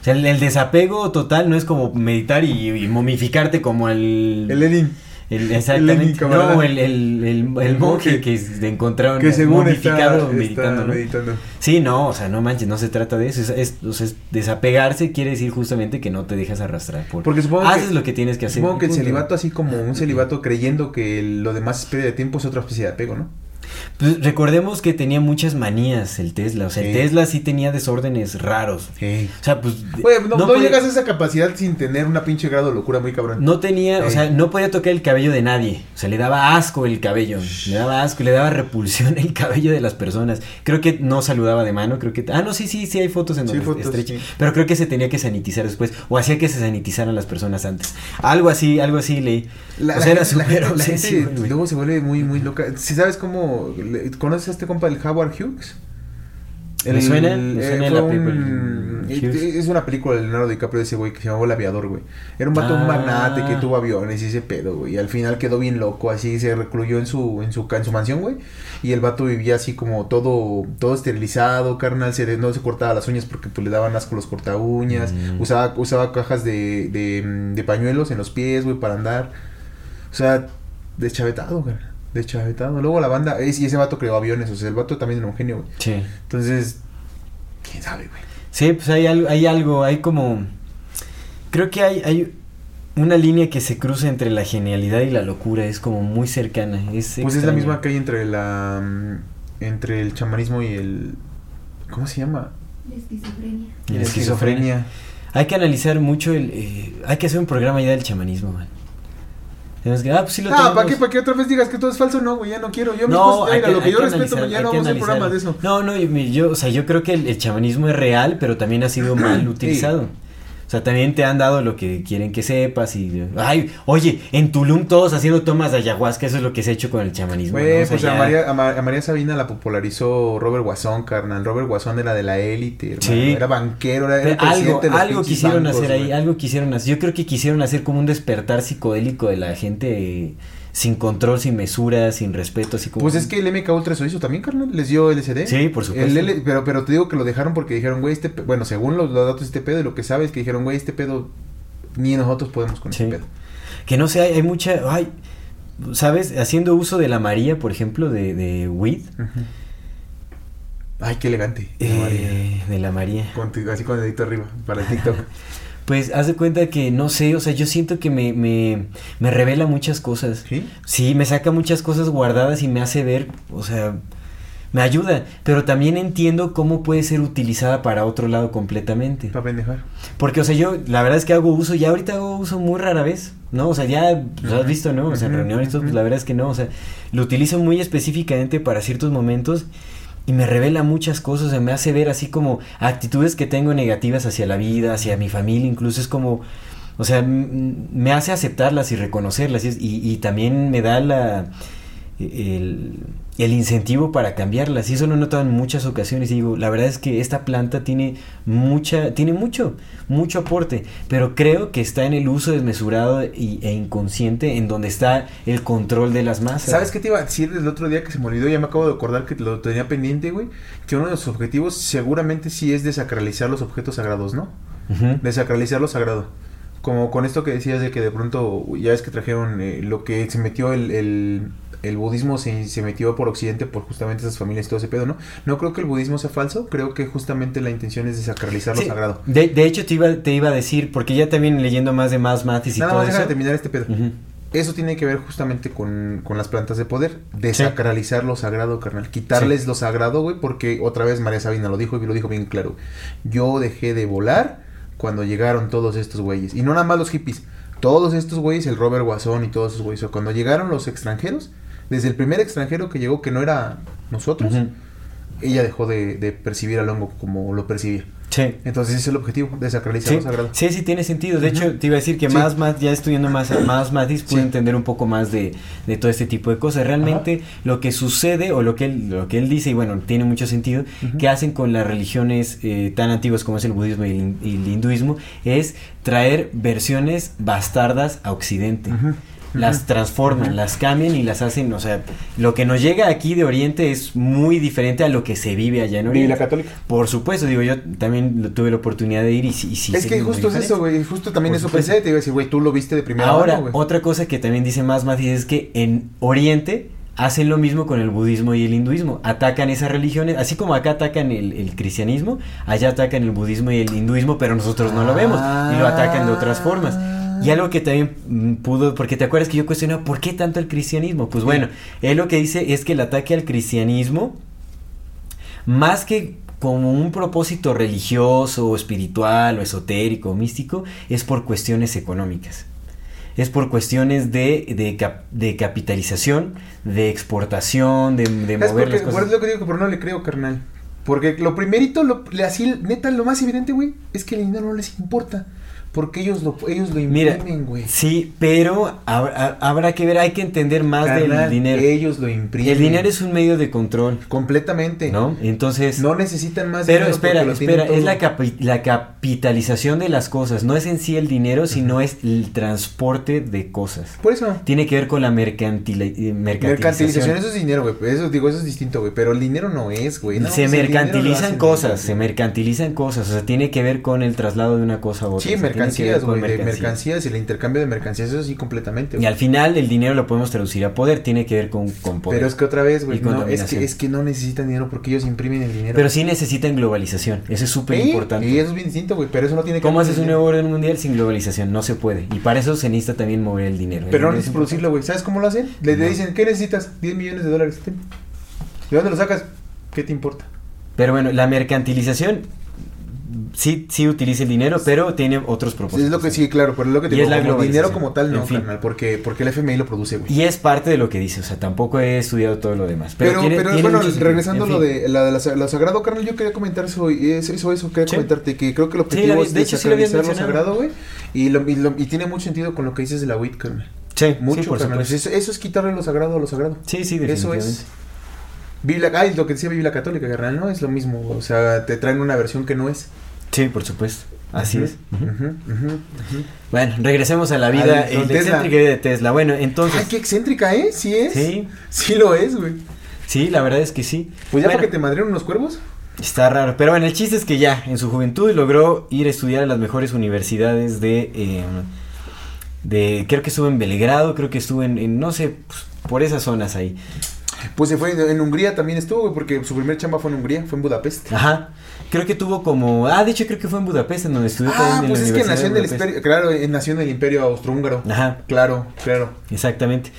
Speaker 2: O sea, el, el desapego total no es como meditar y, y momificarte como el...
Speaker 1: El Lenin.
Speaker 2: El- exactamente.
Speaker 1: camarada.
Speaker 2: no, el, el, el, el
Speaker 1: El
Speaker 2: monje que encontraron
Speaker 1: Que según está,
Speaker 2: momificado
Speaker 1: está
Speaker 2: meditando, ¿no?
Speaker 1: meditando.
Speaker 2: Sí, no, o sea, no manches, no se trata de eso. Es, es- o sea, es desapegarse quiere decir justamente que no te dejas arrastrar. Por,
Speaker 1: Porque supongo
Speaker 2: haces
Speaker 1: que-
Speaker 2: lo que tienes que hacer.
Speaker 1: Supongo que el celibato, así como un celibato creyendo que el- lo demás es pérdida de tiempo, es otra especie de apego, ¿no?
Speaker 2: Pues recordemos que tenía muchas manías el Tesla. O sea, el. Tesla sí tenía desórdenes raros.
Speaker 1: Sí.
Speaker 2: O sea, pues.
Speaker 1: No, no
Speaker 2: podía-
Speaker 1: llegas a esa capacidad sin tener una pinche grado de locura muy cabrón.
Speaker 2: No tenía, o sea, no podía tocar el cabello de nadie. O sea, le daba asco el cabello. Le daba asco, le daba repulsión el cabello de las personas. Creo que no saludaba de mano, creo que... Ah, no, sí, sí, sí hay fotos en
Speaker 1: Sí,
Speaker 2: donde
Speaker 1: fotos,
Speaker 2: estrecha.
Speaker 1: sí.
Speaker 2: Pero creo que se tenía que sanitizar después. O hacía que se sanitizaran las personas antes. Algo así, algo así leí.
Speaker 1: La,
Speaker 2: o sea, era
Speaker 1: la la gente luego se vuelve muy, muy loca. Si sabes cómo. le- ¿Conoces a este compa del Howard Hughes?
Speaker 2: Me suena, me
Speaker 1: eh,
Speaker 2: suena
Speaker 1: fue
Speaker 2: la
Speaker 1: un-
Speaker 2: película, Hughes.
Speaker 1: Es una película de Leonardo DiCaprio de ese güey que se llamaba El Aviador, güey. Era un vato
Speaker 2: Ah.
Speaker 1: un magnate que tuvo aviones y ese pedo, güey. Y al final quedó bien loco, así se recluyó en su, en su, en su mansión, güey. Y el vato vivía así como todo, todo esterilizado, carnal. Se, no se cortaba las uñas porque pues, le daban asco los corta uñas.
Speaker 2: Mm.
Speaker 1: Usaba, usaba cajas de, de, de pañuelos en los pies, güey, para andar. O sea, deschavetado, güey. Deschavetado. Luego la banda, y ese vato creó aviones, o sea, el vato también era un genio, güey.
Speaker 2: Sí.
Speaker 1: Entonces, quién sabe, güey.
Speaker 2: Sí, pues hay algo, hay algo, hay como... Creo que hay, hay una línea que se cruza entre la genialidad y la locura. Es como muy cercana. Es
Speaker 1: Pues es la misma que hay entre la entre el chamanismo y el ¿cómo se llama?
Speaker 3: La esquizofrenia.
Speaker 2: La esquizofrenia. Hay que analizar mucho el... eh, hay que hacer un programa ya del chamanismo, man. Que... Ah, pues sí lo
Speaker 1: Ah,
Speaker 2: tenemos.
Speaker 1: ¿para qué? ¿Para qué otra vez digas que todo es falso? No, güey, ya no quiero. Yo mis
Speaker 2: No,
Speaker 1: cosas,
Speaker 2: hay
Speaker 1: mira,
Speaker 2: que,
Speaker 1: lo que yo
Speaker 2: que
Speaker 1: respeto,
Speaker 2: analizar,
Speaker 1: no
Speaker 2: que
Speaker 1: vamos a hacer programas de eso.
Speaker 2: No, no, yo, o sea, yo creo que el, el chamanismo es real, pero también ha sido mal <clears throat> utilizado. Sea, también te han dado lo que quieren que sepas y... Ay, oye, en Tulum todos haciendo tomas de ayahuasca, eso es lo que se ha hecho con el chamanismo. O sea,
Speaker 1: pues a María, a, Ma- a María Sabina la popularizó Robert Guasón, carnal. Robert Guasón era de la élite.
Speaker 2: Sí.
Speaker 1: Era banquero, era,
Speaker 2: algo,
Speaker 1: presidente de los
Speaker 2: algo quisieron
Speaker 1: bancos,
Speaker 2: hacer ahí, algo quisieron hacer. Yo creo que quisieron hacer como un despertar psicodélico de la gente eh, sin control, sin mesura, sin respeto, así como...
Speaker 1: Pues es que el MK Ultra eso hizo también, carnal. Les dio LSD.
Speaker 2: Sí, por supuesto.
Speaker 1: El L- pero, pero te digo que lo dejaron porque dijeron, güey, este... pe- Bueno, según los, los datos de este pedo y lo que sabes, que dijeron, güey, este pedo... Ni nosotros podemos con
Speaker 2: Sí.
Speaker 1: este pedo.
Speaker 2: Que no sé, hay, hay mucha... Ay, ¿Sabes? Haciendo uso de la María, por ejemplo, de, de weed.
Speaker 1: Ujú. Ay, qué elegante.
Speaker 2: eh, de la María.
Speaker 1: Con tu- así con el dedito arriba, para el TikTok. <laughs>
Speaker 2: Pues haz de cuenta que, no sé, o sea, yo siento que me, me, me revela muchas cosas.
Speaker 1: ¿Sí?
Speaker 2: Sí, me saca muchas cosas guardadas y me hace ver, o sea, me ayuda, pero también entiendo cómo puede ser utilizada para otro lado completamente.
Speaker 1: Para pendejar.
Speaker 2: Porque, o sea, yo la verdad es que hago uso, ya ahorita hago uso muy rara vez, ¿no? O sea, ya lo has visto, ¿no? O sea, reuniones, todo, pues la verdad es que no, o sea, lo utilizo muy específicamente para ciertos momentos y me revela muchas cosas, o sea, me hace ver así como actitudes que tengo negativas hacia la vida, hacia mi familia, incluso es como, o sea, me hace aceptarlas y reconocerlas y, y, también me da la... el incentivo para cambiarlas y eso lo he notado en muchas ocasiones y digo la verdad es que esta planta tiene mucha tiene mucho mucho aporte pero creo que está en el uso desmesurado y, e inconsciente en donde está el control de las masas
Speaker 1: ¿Sabes qué te iba a decir el otro día que se me olvidó? Ya me acabo de acordar que lo tenía pendiente, güey. Que uno de los objetivos seguramente sí es desacralizar los objetos sagrados, ¿no? Desacralizar lo sagrado. Como con esto que decías de que de pronto, ya ves que trajeron eh, lo que se metió el, el, el budismo, se, se metió por Occidente por justamente esas familias y todo ese pedo, ¿no? No creo que el budismo sea falso, creo que justamente la intención es desacralizar
Speaker 2: Sí,
Speaker 1: lo sagrado.
Speaker 2: de, de hecho te iba, te iba a decir porque ya también leyendo más de más matis y
Speaker 1: Nada
Speaker 2: todo
Speaker 1: más
Speaker 2: eso
Speaker 1: terminar este pedo. Eso tiene que ver justamente con, con las plantas de poder. Desacralizar lo sagrado, carnal. Quitarles
Speaker 2: Sí.
Speaker 1: lo sagrado, güey, porque otra vez María Sabina lo dijo y lo dijo bien claro. Yo dejé de volar cuando llegaron todos estos güeyes. Y no nada más los hippies. Todos estos güeyes, el Robert Guasón y todos esos güeyes, o cuando llegaron los extranjeros, desde el primer extranjero que llegó, que no era nosotros, ella dejó de, de percibir al hongo como lo percibía.
Speaker 2: Sí.
Speaker 1: Entonces ese es el objetivo, desacralizar
Speaker 2: Sí,
Speaker 1: lo sagrado.
Speaker 2: sí, sí tiene sentido. De hecho, te iba a decir que
Speaker 1: Sí.
Speaker 2: más, más, ya estudiando más, más Matis, pude
Speaker 1: Sí.
Speaker 2: entender un poco más de, de todo este tipo de cosas. Realmente lo que sucede o lo que él, lo que él dice, y bueno, tiene mucho sentido,
Speaker 1: Ujú.
Speaker 2: que hacen con las religiones eh, tan antiguas como es el budismo y el, hin- y el hinduismo, es traer versiones bastardas a Occidente. Las transforman, las cambian y las hacen, o sea, lo que nos llega aquí de Oriente es muy diferente a lo que se vive allá en Oriente.
Speaker 1: Biblia católica.
Speaker 2: Por supuesto, digo, yo también lo- tuve la oportunidad de ir y sí. y sí
Speaker 1: es que justo es eso, güey. Justo también
Speaker 2: Por
Speaker 1: eso
Speaker 2: supuesto.
Speaker 1: pensé. Te iba a decir, güey, tú lo viste de primera
Speaker 2: Ahora,
Speaker 1: mano,
Speaker 2: otra cosa que también dice más Matis es que en Oriente hacen lo mismo con el budismo y el hinduismo. Atacan esas religiones, así como acá atacan el, el cristianismo, allá atacan el budismo y el hinduismo, pero nosotros no lo vemos y lo atacan de otras formas. Y algo que también mm, pudo, porque te acuerdas que yo cuestionaba, ¿por qué tanto el cristianismo? Pues bueno, él lo que dice es que el ataque al cristianismo, más que como un propósito religioso o espiritual o esotérico o místico, es por cuestiones económicas. Es por cuestiones de, de, cap- de capitalización, de exportación, de, de
Speaker 1: ¿Sabes
Speaker 2: mover las cosas.
Speaker 1: Es lo que digo, no le creo, carnal. Porque lo primerito, lo, así, neta, lo más evidente, güey, es que el dinero no les importa. Porque ellos lo, ellos lo imprimen, güey.
Speaker 2: sí, pero habrá, habrá que ver, hay que entender más
Speaker 1: Carnal,
Speaker 2: del dinero.
Speaker 1: Ellos lo imprimen.
Speaker 2: El dinero es un medio de control,
Speaker 1: Completamente.
Speaker 2: ¿no? Entonces...
Speaker 1: No necesitan más
Speaker 2: Pero
Speaker 1: dinero
Speaker 2: espera,
Speaker 1: lo tienen
Speaker 2: espera, es la, capi- la capitalización de las cosas, no es en sí el dinero, sino es el transporte de cosas.
Speaker 1: Por eso.
Speaker 2: Tiene que ver con la mercantila- eh, mercantilización.
Speaker 1: Mercantilización, eso es dinero, güey. Eso digo, eso es distinto, güey. Pero el dinero no es, güey. No,
Speaker 2: se mercantilizan cosas, se mercantilizan cosas, o sea, tiene que ver con el traslado de una cosa a otra.
Speaker 1: Sí, mercancías, güey. De
Speaker 2: mercancías.
Speaker 1: mercancías y el intercambio de mercancías, eso sí, completamente.
Speaker 2: Y al final el dinero lo podemos traducir a poder, tiene que ver con, con poder.
Speaker 1: Pero es que otra vez, güey, no, es que, es que no necesitan dinero porque ellos imprimen el dinero.
Speaker 2: Pero sí necesitan globalización, eso es súper importante.
Speaker 1: Y eso es bien distinto, güey, pero eso no tiene que
Speaker 2: ¿Cómo haces un nuevo orden mundial sin globalización? No se puede. Y para eso se necesita también mover el dinero.
Speaker 1: Pero no necesitas producirlo, güey. ¿Sabes cómo lo hacen? Le,
Speaker 2: No.
Speaker 1: dicen, ¿qué necesitas? 10 millones de dólares. ¿De dónde lo sacas? ¿Qué te importa?
Speaker 2: Pero bueno, la mercantilización sí, sí utiliza el dinero, pero tiene otros
Speaker 1: Sí,
Speaker 2: propósitos.
Speaker 1: es lo que sí, claro, pero es lo que te
Speaker 2: Y
Speaker 1: digo,
Speaker 2: es la
Speaker 1: como dinero como tal, no,
Speaker 2: En fin.
Speaker 1: carnal, porque, porque el FMI lo produce, güey.
Speaker 2: Y es parte de lo que dice, o sea, tampoco he estudiado todo lo demás. Pero,
Speaker 1: Pero,
Speaker 2: tiene-
Speaker 1: pero,
Speaker 2: tiene
Speaker 1: bueno, regresando a lo
Speaker 2: fin.
Speaker 1: de la la, lo sagrado, carnal, yo quería comentar eso, eso, eso, eso, quería
Speaker 2: Sí.
Speaker 1: comentarte, que creo que el
Speaker 2: Sí,
Speaker 1: objetivo
Speaker 2: la-
Speaker 1: es
Speaker 2: de hecho, sí lo
Speaker 1: lo sagrado, güey, y, lo, y, lo- y tiene mucho sentido con lo que dices de la WIT, carnal.
Speaker 2: Sí,
Speaker 1: Mucho,
Speaker 2: sí, por
Speaker 1: carnal. Eso, eso es quitarle lo sagrado a lo sagrado.
Speaker 2: Sí, sí,
Speaker 1: Eso
Speaker 2: definitivamente.
Speaker 1: es. Biblia, ah, y lo que decía Biblia Católica, carnal, ¿no? Es lo mismo, o sea, te traen una versión que no es.
Speaker 2: Sí, por supuesto. Así es. Bueno, regresemos a la vida
Speaker 1: Tesla.
Speaker 2: excéntrica de Tesla. Bueno, entonces...
Speaker 1: Ay, qué excéntrica, ¿eh? Sí es.
Speaker 2: Sí,
Speaker 1: Sí lo es, güey.
Speaker 2: sí, la verdad es que sí.
Speaker 1: Pues ya
Speaker 2: Bueno,
Speaker 1: porque te madrieron unos cuervos.
Speaker 2: Está raro, pero bueno, el chiste es que ya en su juventud logró ir a estudiar a las mejores universidades de, eh, de creo que estuvo en Belgrado, creo que estuvo en, en, no sé, pues, por esas zonas ahí.
Speaker 1: Pues se fue en Hungría también estuvo, porque su primer chamba fue en Hungría, fue en Budapest.
Speaker 2: Ajá, creo que tuvo como, ah, de hecho creo que fue en Budapest en donde estudió
Speaker 1: Ah,
Speaker 2: también en
Speaker 1: pues
Speaker 2: la
Speaker 1: es que nació en el imperio, claro, eh, nació en el imperio austrohúngaro.
Speaker 2: Ajá,
Speaker 1: Claro, claro.
Speaker 2: exactamente.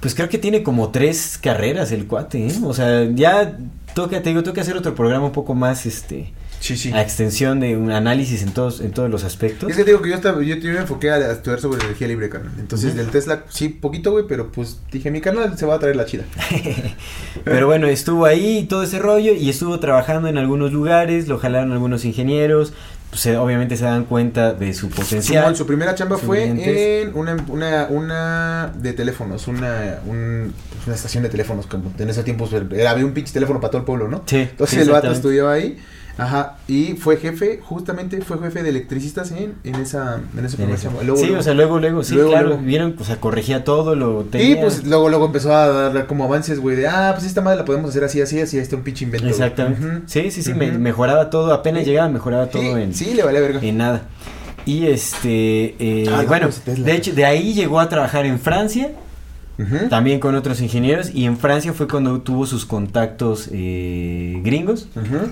Speaker 2: Pues creo que tiene como tres carreras el cuate, ¿eh? O sea, ya toca, te digo, toca hacer otro programa un poco más, este,
Speaker 1: Sí, sí.
Speaker 2: a extensión de un análisis en todos, en todos los aspectos.
Speaker 1: Es que te digo que yo, estaba, yo, yo me enfoqué a, estudiar sobre energía libre, carnal. Entonces,
Speaker 2: Ujú.
Speaker 1: del Tesla, sí, poquito, güey, pero pues dije, mi canal se va a traer la chida. <laughs>
Speaker 2: Pero bueno, estuvo ahí todo ese rollo y estuvo trabajando en algunos lugares, lo jalaron algunos ingenieros, pues, se- obviamente se dan cuenta de su potencial.
Speaker 1: Su primera chamba fue en una, una, una de teléfonos, una, un- pues, una estación de teléfonos, como en ese tiempo era, había un pinche teléfono para todo el pueblo, ¿no?
Speaker 2: Sí,
Speaker 1: Entonces el vato estudiaba ahí, ajá, y fue jefe, justamente fue jefe de electricistas en, en esa, en esa. Luego,
Speaker 2: sí,
Speaker 1: luego-
Speaker 2: o sea, luego, luego, sí,
Speaker 1: Luego,
Speaker 2: claro,
Speaker 1: luego.
Speaker 2: vieron, o sea, corregía todo, lo
Speaker 1: y
Speaker 2: tenía.
Speaker 1: pues luego, luego empezó a dar como avances, güey, de, ah, pues esta madre la podemos hacer así, así, así, está un pinche invento. güey".
Speaker 2: Exactamente. Sí, sí, sí, me- mejoraba todo, apenas
Speaker 1: Sí.
Speaker 2: llegaba, mejoraba todo
Speaker 1: Sí,
Speaker 2: en,
Speaker 1: sí, le valía verga.
Speaker 2: en nada. Y este, eh,
Speaker 1: Ah, no,
Speaker 2: bueno,
Speaker 1: pues,
Speaker 2: de hecho, de ahí llegó a trabajar en Francia, también con otros ingenieros, y en Francia fue cuando tuvo sus contactos eh, gringos.
Speaker 1: Ujú.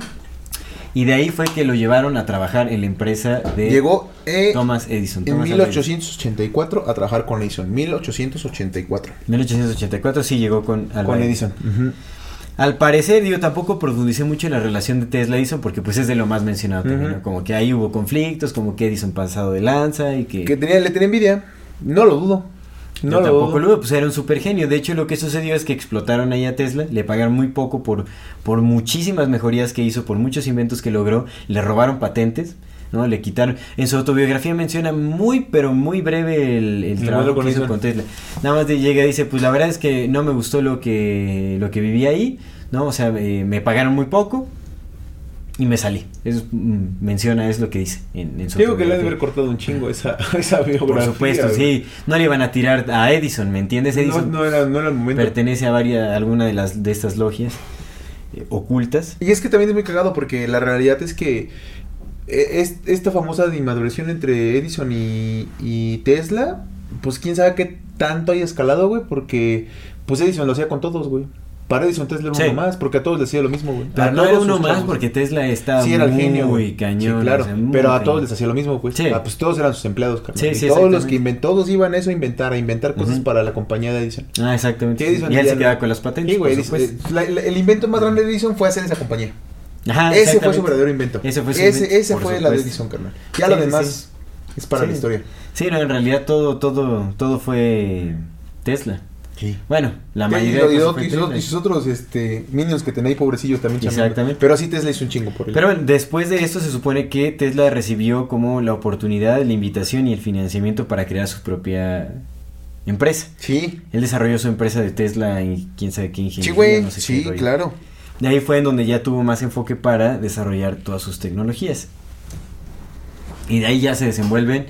Speaker 2: Y de ahí fue que lo llevaron a trabajar en la empresa de
Speaker 1: Llegó eh,
Speaker 2: Thomas Edison.
Speaker 1: en
Speaker 2: Thomas Edison.
Speaker 1: 1884 a trabajar con Edison. 1884.
Speaker 2: 1884 sí llegó con
Speaker 1: Con
Speaker 2: Edison.
Speaker 1: Edison.
Speaker 2: Al parecer, yo tampoco profundicé mucho en la relación de Tesla Edison porque pues es de lo más mencionado también. ¿no? Como que ahí hubo conflictos, como que Edison pasado de lanza y que...
Speaker 1: Que tenía, le tenía envidia. No lo dudo. No
Speaker 2: Yo tampoco lo dudo, pues era un super genio. De hecho, lo que sucedió es que explotaron ahí a Tesla, le pagaron muy poco por, por muchísimas mejorías que hizo, por muchos inventos que logró, le robaron patentes, ¿no? Le quitaron. En su autobiografía menciona muy, pero muy breve el, trabajo
Speaker 1: con
Speaker 2: que hizo con Tesla. Nada más de llega y dice, pues la verdad es que no me gustó lo que, lo que viví ahí, ¿no? O sea, eh, me pagaron muy poco. Y me salí. Eso mm, menciona, es lo que dice en, en su
Speaker 1: Digo que le ha de haber cortado un chingo esa, <laughs> esa biografía.
Speaker 2: Por supuesto, sí. No le iban a tirar a Edison, ¿me entiendes?
Speaker 1: No,
Speaker 2: Edison
Speaker 1: no era, no era el momento.
Speaker 2: pertenece a varias, a alguna de las de estas logias eh, ocultas.
Speaker 1: Y es que también es muy cagado porque la realidad es que eh, es, esta famosa inmaduración entre Edison y, y Tesla, pues quién sabe qué tanto haya escalado, güey, porque pues Edison lo hacía con todos, güey. Para Edison Tesla era
Speaker 2: Sí.
Speaker 1: uno más, porque a todos les hacía lo mismo, güey.
Speaker 2: Pero
Speaker 1: A
Speaker 2: no era uno más porque Tesla estaba
Speaker 1: Sí, era el
Speaker 2: muy
Speaker 1: genio, güey.
Speaker 2: cañón.
Speaker 1: Sí, claro.
Speaker 2: o sea, muy
Speaker 1: pero a todos les hacía lo mismo, güey.
Speaker 2: Sí.
Speaker 1: Ah, pues todos eran sus empleados, carnal.
Speaker 2: Sí,
Speaker 1: Y
Speaker 2: sí,
Speaker 1: todos los que inventó, todos iban eso a inventar, a inventar cosas para la compañía de Edison.
Speaker 2: Ah, exactamente.
Speaker 1: Edison
Speaker 2: y él se quedaba con las patentes.
Speaker 1: Sí, güey.
Speaker 2: por
Speaker 1: Edison-
Speaker 2: supuesto.
Speaker 1: la- la- el invento más grande de Edison fue hacer esa compañía.
Speaker 2: Ajá,
Speaker 1: ese fue su verdadero invento.
Speaker 2: Ese fue su
Speaker 1: ese, fue la de. Edison, carnal. Ya lo demás es para la historia.
Speaker 2: Sí, no, en realidad todo, todo, todo fue Tesla.
Speaker 1: Sí.
Speaker 2: Bueno, la mayoría
Speaker 1: y
Speaker 2: de
Speaker 1: lo-
Speaker 2: cosas
Speaker 1: y y sus otros este, minions que tenéis pobrecillos también.
Speaker 2: Exactamente.
Speaker 1: Pero así Tesla hizo un chingo por él.
Speaker 2: Pero después de esto se supone que Tesla recibió como la oportunidad, la invitación y el financiamiento para crear su propia empresa.
Speaker 1: sí,
Speaker 2: Él desarrolló su empresa de Tesla y quién sabe qué ingeniería.
Speaker 1: sí, güey.
Speaker 2: no sé qué
Speaker 1: sí, claro.
Speaker 2: De ahí fue en donde ya tuvo más enfoque para desarrollar todas sus tecnologías. Y de ahí ya se desenvuelven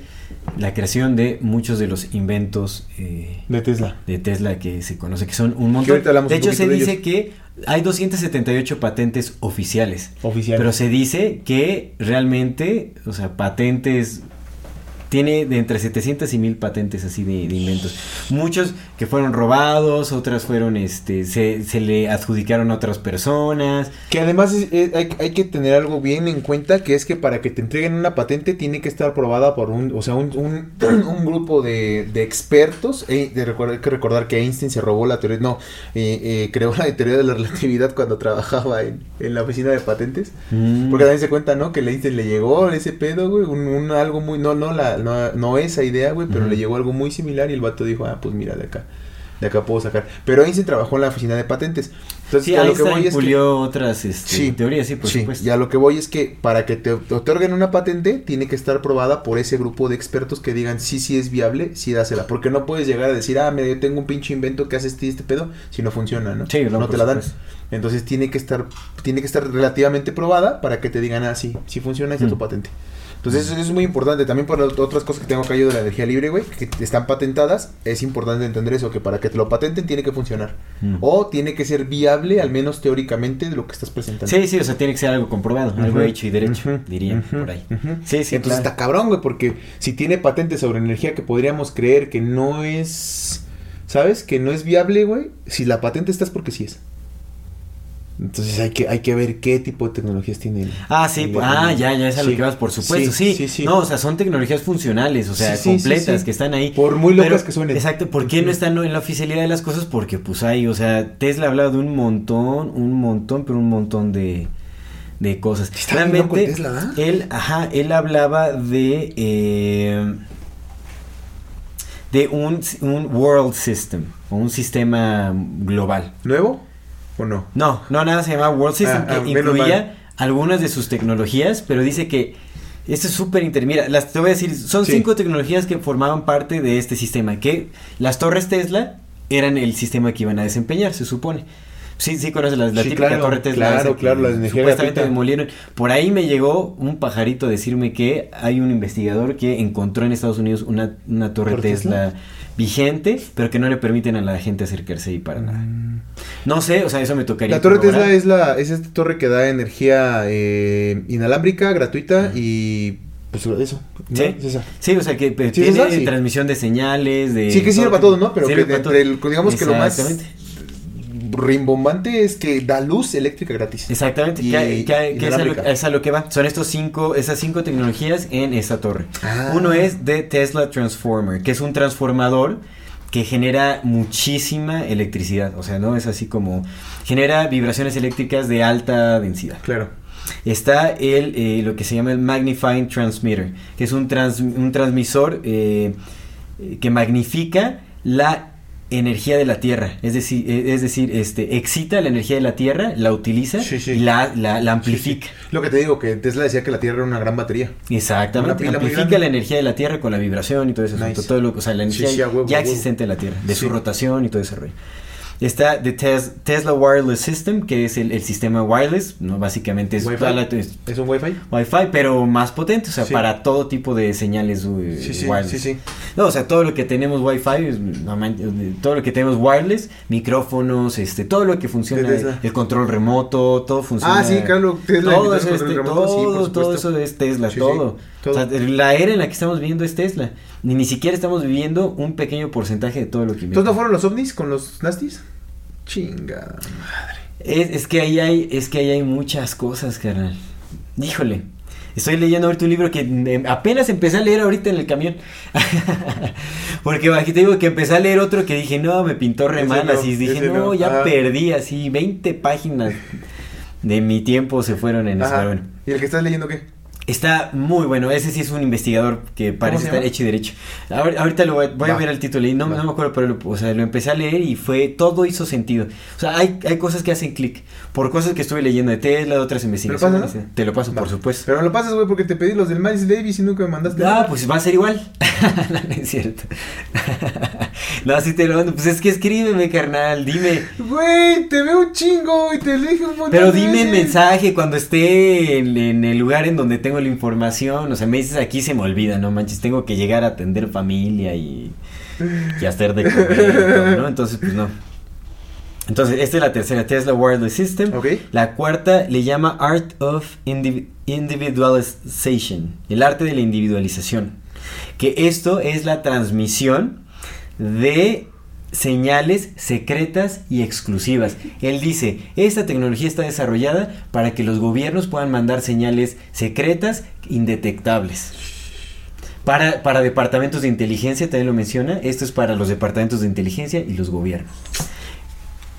Speaker 2: la creación de muchos de los inventos eh,
Speaker 1: De Tesla.
Speaker 2: de Tesla que se conoce que son un montón. De hecho, se
Speaker 1: de
Speaker 2: dice
Speaker 1: ellos.
Speaker 2: que hay 278 patentes oficiales.
Speaker 1: Oficial.
Speaker 2: Pero se dice que realmente, o sea, patentes tiene de entre 700 y 1000 patentes así de, de inventos. Muchos que fueron robados, otras fueron, este, se, se le adjudicaron a otras personas.
Speaker 1: Que además es- es- hay, hay que tener algo bien en cuenta, que es que para que te entreguen una patente tiene que estar aprobada por un, o sea, un, un, <clears throat> un grupo de, de expertos. Eh, de recordar, hay que recordar que Einstein se robó la teoría, no, eh, eh, creó la teoría de la relatividad cuando trabajaba en, en la oficina de patentes.
Speaker 2: Mm.
Speaker 1: Porque también se cuenta, ¿no? Que Einstein le llegó ese pedo, güey, un, un algo muy, no, no, la, no, no esa idea, güey, pero le llegó algo muy similar y el vato dijo, ah, pues mira, de acá, de acá puedo sacar. Pero Einstein trabajó en la oficina de patentes. Entonces,
Speaker 2: Sí,
Speaker 1: a lo que voy es que...
Speaker 2: pulió otras este,
Speaker 1: Sí,
Speaker 2: teorías, sí, por
Speaker 1: sí,
Speaker 2: supuesto.
Speaker 1: y a lo que voy es que para que te otorguen una patente, tiene que estar probada por ese grupo de expertos que digan sí, sí es viable, sí dásela. Porque no puedes llegar a decir, ah, me tengo un pinche invento que hace este y este pedo, si no funciona, ¿no?
Speaker 2: Sí, no,
Speaker 1: te la dan.
Speaker 2: supuesto.
Speaker 1: Entonces tiene que estar, tiene que estar relativamente probada para que te digan, ah, sí, sí funciona, esta es tu
Speaker 2: Mm.
Speaker 1: patente. Entonces eso, es muy importante. También para ot- otras cosas que tengo acá yo de la energía libre, güey, que están patentadas, es importante entender eso, que para que te lo patenten tiene que funcionar.
Speaker 2: Mm.
Speaker 1: O tiene que ser viable, al menos teóricamente, de lo que estás presentando.
Speaker 2: Sí, sí, o sea, tiene que ser algo comprobado, algo hecho y derecho,
Speaker 1: ujú,
Speaker 2: dirían
Speaker 1: ujú,
Speaker 2: por ahí. Sí, sí,
Speaker 1: Entonces
Speaker 2: claro.
Speaker 1: está cabrón, güey, porque si tiene patentes sobre energía que podríamos creer que no es, ¿sabes? Que no es viable, güey. Si la patente está es porque sí es. Entonces hay que, hay que ver qué tipo de tecnologías tiene. el-
Speaker 2: Ah, sí, pues, ah, ya, ya es a lo que vas, por supuesto, sí,
Speaker 1: Sí, sí,
Speaker 2: No, o sea, son tecnologías funcionales, o sea, completas, que están ahí.
Speaker 1: Por muy locas
Speaker 2: Pero-
Speaker 1: que suenen.
Speaker 2: Exacto, ¿por qué no están en la oficialidad de las cosas? Porque pues hay, o sea, Tesla ha hablado de un montón, un montón, pero un montón de, de cosas.
Speaker 1: Está Tesla, ¿verdad?
Speaker 2: él, ajá, él hablaba de, eh, de un, un world system, o un sistema global.
Speaker 1: ¿Nuevo o no?
Speaker 2: No, no, nada se llama World System,
Speaker 1: Ah, ah,
Speaker 2: que
Speaker 1: menos
Speaker 2: incluía algunas de sus tecnologías, pero dice que esto es súper inter... Mira, las, te voy a decir, son
Speaker 1: Sí.
Speaker 2: cinco tecnologías que formaban parte de este sistema, que las torres Tesla eran el sistema que iban a desempeñar, se supone. Sí, sí conoces la, la
Speaker 1: Sí,
Speaker 2: típica
Speaker 1: claro,
Speaker 2: torre Tesla.
Speaker 1: claro,
Speaker 2: esa
Speaker 1: claro, la de energía
Speaker 2: Supuestamente demolieron. Por ahí me llegó un pajarito a decirme que hay un investigador que encontró en Estados Unidos una, una torre
Speaker 1: ¿Torre
Speaker 2: Tesla vigente, pero que no le permiten a la gente acercarse ahí para nada. No sé, o sea, eso me tocaría.
Speaker 1: La torre. Tesla es la es esta torre que da energía eh, inalámbrica, gratuita y pues eso. ¿no?
Speaker 2: Sí.
Speaker 1: Es esa.
Speaker 2: Sí, o sea que eh,
Speaker 1: Sí,
Speaker 2: tiene
Speaker 1: esa, sí.
Speaker 2: transmisión de señales, de...
Speaker 1: Sí, que sirve para todo, ¿no? Pero que entre el, digamos que lo más rimbombante es que da luz eléctrica gratis.
Speaker 2: Exactamente,
Speaker 1: Y-
Speaker 2: que, que- que es, a lo,
Speaker 1: inalámbrica.
Speaker 2: es a lo que va. Son estos cinco, esas cinco tecnologías en esta torre.
Speaker 1: Ah.
Speaker 2: Uno es de Tesla Transformer, que es un transformador que genera muchísima electricidad. O sea, no es así como genera vibraciones eléctricas de alta densidad.
Speaker 1: Claro.
Speaker 2: Está el, eh, lo que se llama el Magnifying Transmitter, que es un, trans- un transmisor eh, que magnifica la energía de la Tierra, es decir, eh, es decir, este excita la energía de la Tierra, la utiliza
Speaker 1: Sí, sí.
Speaker 2: y la, la, la
Speaker 1: Sí, sí.
Speaker 2: amplifica.
Speaker 1: Lo que te digo, que Tesla decía que la Tierra era una gran batería.
Speaker 2: Exactamente, amplifica la energía de la Tierra con la vibración y todo eso,
Speaker 1: Nice.
Speaker 2: todo lo, o sea, la energía
Speaker 1: huevo,
Speaker 2: ya
Speaker 1: huevo.
Speaker 2: existente en la Tierra, de su rotación y todo ese rollo. Está the Tes- Tesla Wireless System, que es el, el sistema wireless, no básicamente es
Speaker 1: Wi-Fi.
Speaker 2: toda la- es
Speaker 1: ¿Es un Wi-Fi?
Speaker 2: Wi-Fi, pero más potente, o sea,
Speaker 1: Sí.
Speaker 2: para todo tipo de señales eh,
Speaker 1: Sí, sí,
Speaker 2: wireless.
Speaker 1: sí, sí.
Speaker 2: No, o sea, todo lo que tenemos Wi-Fi, todo lo que tenemos wireless, micrófonos, este, todo lo que funciona, el control remoto, todo funciona.
Speaker 1: Ah, sí, claro, Tesla
Speaker 2: todo eso,
Speaker 1: con
Speaker 2: es
Speaker 1: el
Speaker 2: te-
Speaker 1: remoto,
Speaker 2: todo, todo eso es Tesla, todo.
Speaker 1: todo.
Speaker 2: O sea, la era en la que estamos viviendo es Tesla. Ni, ni siquiera estamos viviendo un pequeño porcentaje de todo lo que
Speaker 1: ¿Entonces no fueron los ovnis con los nastis? Chingada.
Speaker 2: Es, es que ahí hay, es que ahí hay muchas cosas, carnal. Híjole. Estoy leyendo ahorita un libro que eh, apenas empecé a leer ahorita en el camión. <laughs> Porque aquí te digo que empecé a leer otro que dije, no, me pintó re mal.
Speaker 1: no,
Speaker 2: así dije, no,
Speaker 1: no.
Speaker 2: ya
Speaker 1: Ajá.
Speaker 2: perdí así. 20 páginas de mi tiempo se fueron en eso. Bueno.
Speaker 1: ¿Y el que estás leyendo qué?
Speaker 2: Está muy bueno. Ese sí es un investigador que parece estar hecho y derecho. Ahor- Ahorita lo voy, voy a ver el título y no, me acuerdo, pero lo, o sea, lo empecé a leer y fue todo hizo sentido. O sea, hay, hay cosas que hacen clic por cosas que estuve leyendo de Tesla, de otras investigaciones.
Speaker 1: pasas, no?
Speaker 2: Te lo paso,
Speaker 1: Va.
Speaker 2: por supuesto.
Speaker 1: Pero lo pasas, güey, porque te pedí los del Miles Davis y nunca me mandaste.
Speaker 2: Ah, pues va a ser igual. <laughs> no, no es cierto. <laughs> no, sí te lo mando. Pues es que escríbeme, carnal. Dime.
Speaker 1: Güey, te veo un chingo y te dije un montón
Speaker 2: Pero dime el mensaje cuando esté en, en el lugar en donde tengo la información. O sea, me dices aquí se me olvida, no manches. Tengo que llegar a atender familia y, y hacer de comer y todo, ¿no? Entonces, pues no. Entonces, esta es la tercera, Tesla Wireless System. La cuarta le llama Art of Indiv- Individualization, el arte de la individualización. Que esto es la transmisión de señales secretas y exclusivas. Él dice, esta tecnología está desarrollada para que los gobiernos puedan mandar señales secretas indetectables. Para, para departamentos de inteligencia, también lo menciona, esto es para los departamentos de inteligencia y los gobiernos.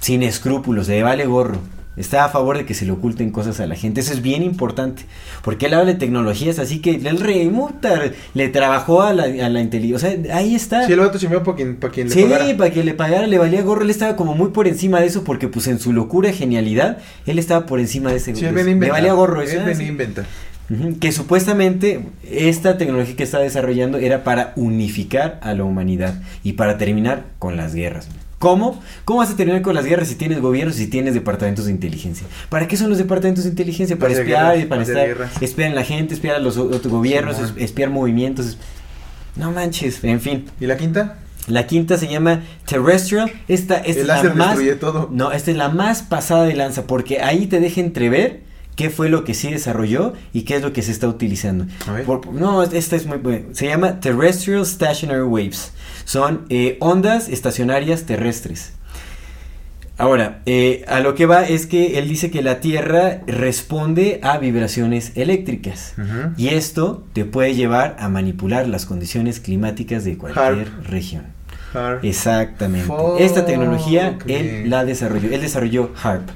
Speaker 2: Sin escrúpulos, le vale gorro. Está a favor de que se le oculten cosas a la gente. Eso es bien importante. Porque él habla de tecnologías, así que el rey muta, le trabajó a la, a la inteligencia. O sea, ahí está.
Speaker 1: Sí, el vato chambeó para quien, para quien
Speaker 2: Sí,
Speaker 1: le pagara.
Speaker 2: para que le pagara, le valía gorro. Él estaba como muy por encima de eso porque pues en su locura, genialidad, él estaba por encima de ese
Speaker 1: Sí, a
Speaker 2: Le valía gorro eso.
Speaker 1: Él venía
Speaker 2: sí.
Speaker 1: a inventar.
Speaker 2: Que supuestamente esta tecnología que está desarrollando era para unificar a la humanidad y para terminar con las guerras. ¿Cómo? ¿Cómo vas a terminar con las guerras si tienes gobiernos y si tienes departamentos de inteligencia? ¿Para qué son los departamentos de inteligencia? Para espiar
Speaker 1: guerras,
Speaker 2: y para estar
Speaker 1: guerras.
Speaker 2: espiar a la gente, espiar a los otros gobiernos,
Speaker 1: Sí,
Speaker 2: espiar movimientos. No manches, en fin.
Speaker 1: ¿Y la quinta?
Speaker 2: La quinta se llama Terrestrial. Esta, esta
Speaker 1: el
Speaker 2: es la
Speaker 1: láser
Speaker 2: más
Speaker 1: destruye todo.
Speaker 2: no, esta es la más pasada de lanza porque ahí te deja entrever qué fue lo que sí desarrolló y qué es lo que se está utilizando. Por- no, esta es muy buena. Se llama Terrestrial Stationary Waves. Son eh, ondas estacionarias terrestres. Ahora, eh, a lo que va es que él dice que la Tierra responde a vibraciones eléctricas. Y esto te puede llevar a manipular las condiciones climáticas de cualquier región.
Speaker 1: Har-
Speaker 2: Exactamente.
Speaker 1: Fuck,
Speaker 2: Esta tecnología él la desarrolló. Él desarrolló HARP.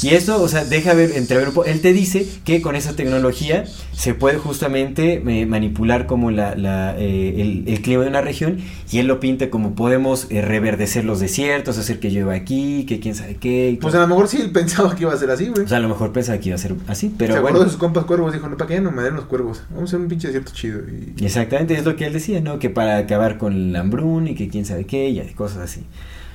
Speaker 2: Y esto, o sea, deja ver, entrever un poco. Él te dice que con esa tecnología se puede justamente eh, manipular como la, la, eh, el, el clima de una región. Y él lo pinta como podemos eh, reverdecer los desiertos, hacer que llueva aquí, que quién sabe qué.
Speaker 1: Pues a lo mejor sí él pensaba que iba a ser así, güey.
Speaker 2: o sea, a lo mejor pensaba que iba a ser así, pero
Speaker 1: Se
Speaker 2: bueno.
Speaker 1: acordó de sus compas cuervos, dijo, no, ¿para qué no me den los cuervos? Vamos a hacer un pinche desierto chido. Y...
Speaker 2: Exactamente, es lo que él decía, ¿no? Que para acabar con el hambrún y que quién sabe qué, y cosas así.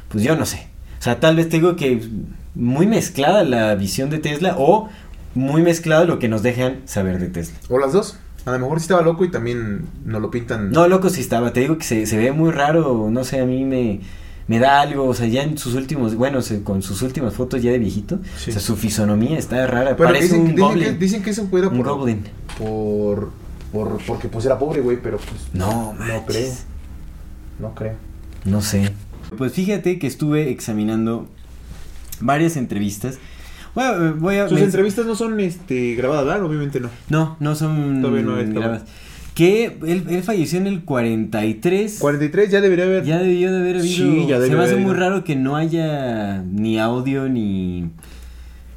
Speaker 2: Pues yo no sé. O sea, tal vez te digo que muy mezclada la visión de Tesla o muy mezclado lo que nos dejan saber de Tesla.
Speaker 1: O las dos. A lo mejor sí estaba loco y también nos lo pintan.
Speaker 2: No, loco, si estaba, te digo que se, se ve muy raro, no sé, a mí me, me da algo, o sea, ya en sus últimos, bueno, se- con sus últimas fotos ya de viejito,
Speaker 1: Sí.
Speaker 2: o sea, su fisonomía está rara,
Speaker 1: Pero
Speaker 2: parece
Speaker 1: dicen,
Speaker 2: un
Speaker 1: dicen,
Speaker 2: goblin.
Speaker 1: que, dicen que eso fuera
Speaker 2: un
Speaker 1: por,
Speaker 2: goblin.
Speaker 1: por, por. Porque pues era pobre, güey, pero pues.
Speaker 2: No,
Speaker 1: No
Speaker 2: manches.
Speaker 1: creo. No creo.
Speaker 2: No sé. Pues fíjate que estuve examinando varias entrevistas. Bueno, eh, voy a...
Speaker 1: Sus entrevistas no son este grabadas, ¿verdad? Obviamente no.
Speaker 2: No, no son
Speaker 1: Todavía no
Speaker 2: grabadas. Que él, él falleció en el 43.
Speaker 1: 43 ya debería haber.
Speaker 2: Ya debió de haber habido.
Speaker 1: Sí, ya
Speaker 2: Se
Speaker 1: debió
Speaker 2: me hace
Speaker 1: haber
Speaker 2: muy raro que no haya ni audio ni.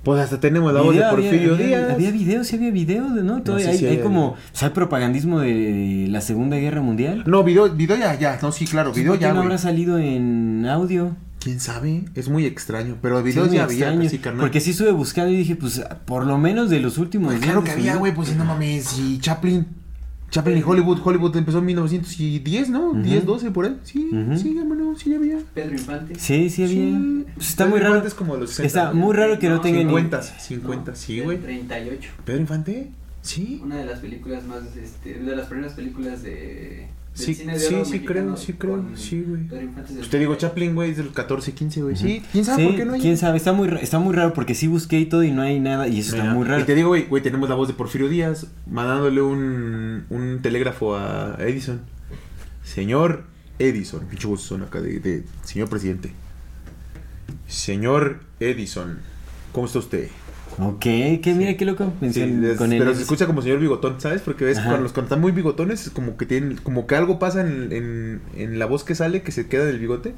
Speaker 1: Pues hasta tenemos la voz de Porfirio
Speaker 2: había,
Speaker 1: Díaz.
Speaker 2: Había videos, sí había videos, ¿no? Todavía
Speaker 1: sé
Speaker 2: hay,
Speaker 1: si
Speaker 2: hay
Speaker 1: hay-
Speaker 2: como, o sea, hay propagandismo de la Segunda Guerra Mundial.
Speaker 1: No, video, video ya, ya. No, sí, claro, video
Speaker 2: ¿Por qué
Speaker 1: ya,
Speaker 2: no habrá salido en audio?
Speaker 1: ¿Quién sabe? Es muy extraño. Pero
Speaker 2: Sí,
Speaker 1: videos
Speaker 2: muy
Speaker 1: ya había,
Speaker 2: extraño,
Speaker 1: carnal.
Speaker 2: Porque sí estuve buscando y dije, pues, por lo menos de los últimos
Speaker 1: Pues
Speaker 2: días.
Speaker 1: claro que había, güey, pues sí, no mames. Y Chaplin. Chaplin y Hollywood. Hollywood empezó en 1910, ¿no? 10, 12, por ahí. Sí, sí, hermano, sí había.
Speaker 3: Pedro Infante.
Speaker 2: Sí, sí había.
Speaker 1: Sí.
Speaker 2: Pues está
Speaker 1: Pedro
Speaker 2: muy raro.
Speaker 1: Es como los 60,
Speaker 2: Está
Speaker 1: ¿no?
Speaker 2: muy raro que no,
Speaker 3: No,
Speaker 2: tenga ni...
Speaker 1: 50, 50, sí, güey.
Speaker 3: 38.
Speaker 1: ¿Pedro Infante? Sí.
Speaker 3: Una de las películas más, este, de las primeras películas de...
Speaker 1: Sí,
Speaker 3: cine
Speaker 1: sí, sí creo, sí creo,
Speaker 3: con
Speaker 1: sí, güey. Pues te digo,
Speaker 3: 38.
Speaker 1: Chaplin, güey, es del 14, 15, güey. Sí, ¿quién sabe
Speaker 2: Sí,
Speaker 1: por qué no hay?
Speaker 2: quién sabe, está muy, está muy raro porque sí busqué y todo y no hay nada y eso
Speaker 1: Mira,
Speaker 2: está muy raro.
Speaker 1: Y te digo, güey, güey, tenemos la voz de Porfirio Díaz mandándole un, un telégrafo a Edison. Señor Edison, pinche voz son acá de, de señor presidente. Señor Edison, ¿cómo está usted?
Speaker 2: Ok, que mira qué loco.
Speaker 1: Sí,
Speaker 2: mención
Speaker 1: es-
Speaker 2: con él.
Speaker 1: pero se escucha como señor bigotón, ¿sabes? Porque ves
Speaker 2: Ajá.
Speaker 1: los están muy bigotones, es como que tienen, como que algo pasa en, en, en la voz que sale que se queda del bigote.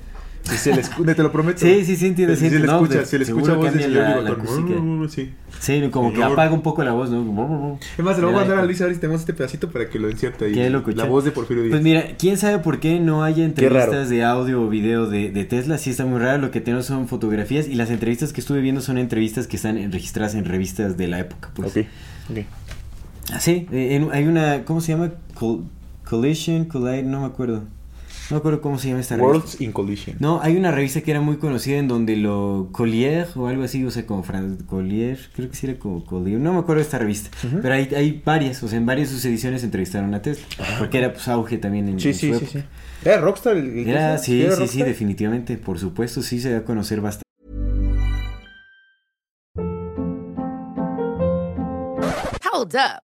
Speaker 1: Y se le escu- te lo prometo.
Speaker 2: Sí, sí, sí, entiendo, sí,
Speaker 1: Se le.
Speaker 2: No,
Speaker 1: escucha,
Speaker 2: de-
Speaker 1: se le escucha voz de señor
Speaker 2: la-.
Speaker 1: Sí.
Speaker 2: Sí, como que apaga un poco la voz, ¿no?
Speaker 1: Es más, se lo voy a mandar a. Luis a ver si tenemos este pedacito para que lo encierte ahí.
Speaker 2: Qué
Speaker 1: La voz de Porfirio Díaz.
Speaker 2: Pues mira, quién sabe por qué no haya
Speaker 1: raro.
Speaker 2: entrevistas de audio o video de, de Tesla. Sí está muy raro. Lo que tenemos son fotografías y las entrevistas que estuve viendo son entrevistas que están registradas en revistas de la época. Pues.
Speaker 1: ok, ok.
Speaker 2: Ah, sí, eh, en- hay una, ¿cómo se llama? Col- Collision, Collide, no me acuerdo. No me acuerdo cómo se llama esta revista.
Speaker 1: Worlds in Collision.
Speaker 2: No, hay una revista que era muy conocida en donde lo Collier o algo así, o sea, como Fran Collier, creo que sí era como Collier, no me acuerdo de esta revista, pero hay, hay varias, o sea, en varias de sus ediciones entrevistaron a Tesla, porque era pues auge también en,
Speaker 1: Ah, Sí,
Speaker 2: en
Speaker 1: sí,
Speaker 2: su
Speaker 1: sí,
Speaker 2: época.
Speaker 1: sí. ¿Era Rockstar el, el
Speaker 2: Era, sí,
Speaker 1: ¿Era
Speaker 2: sí, sí, definitivamente, por supuesto, sí se da a conocer bastante.
Speaker 4: Hold up.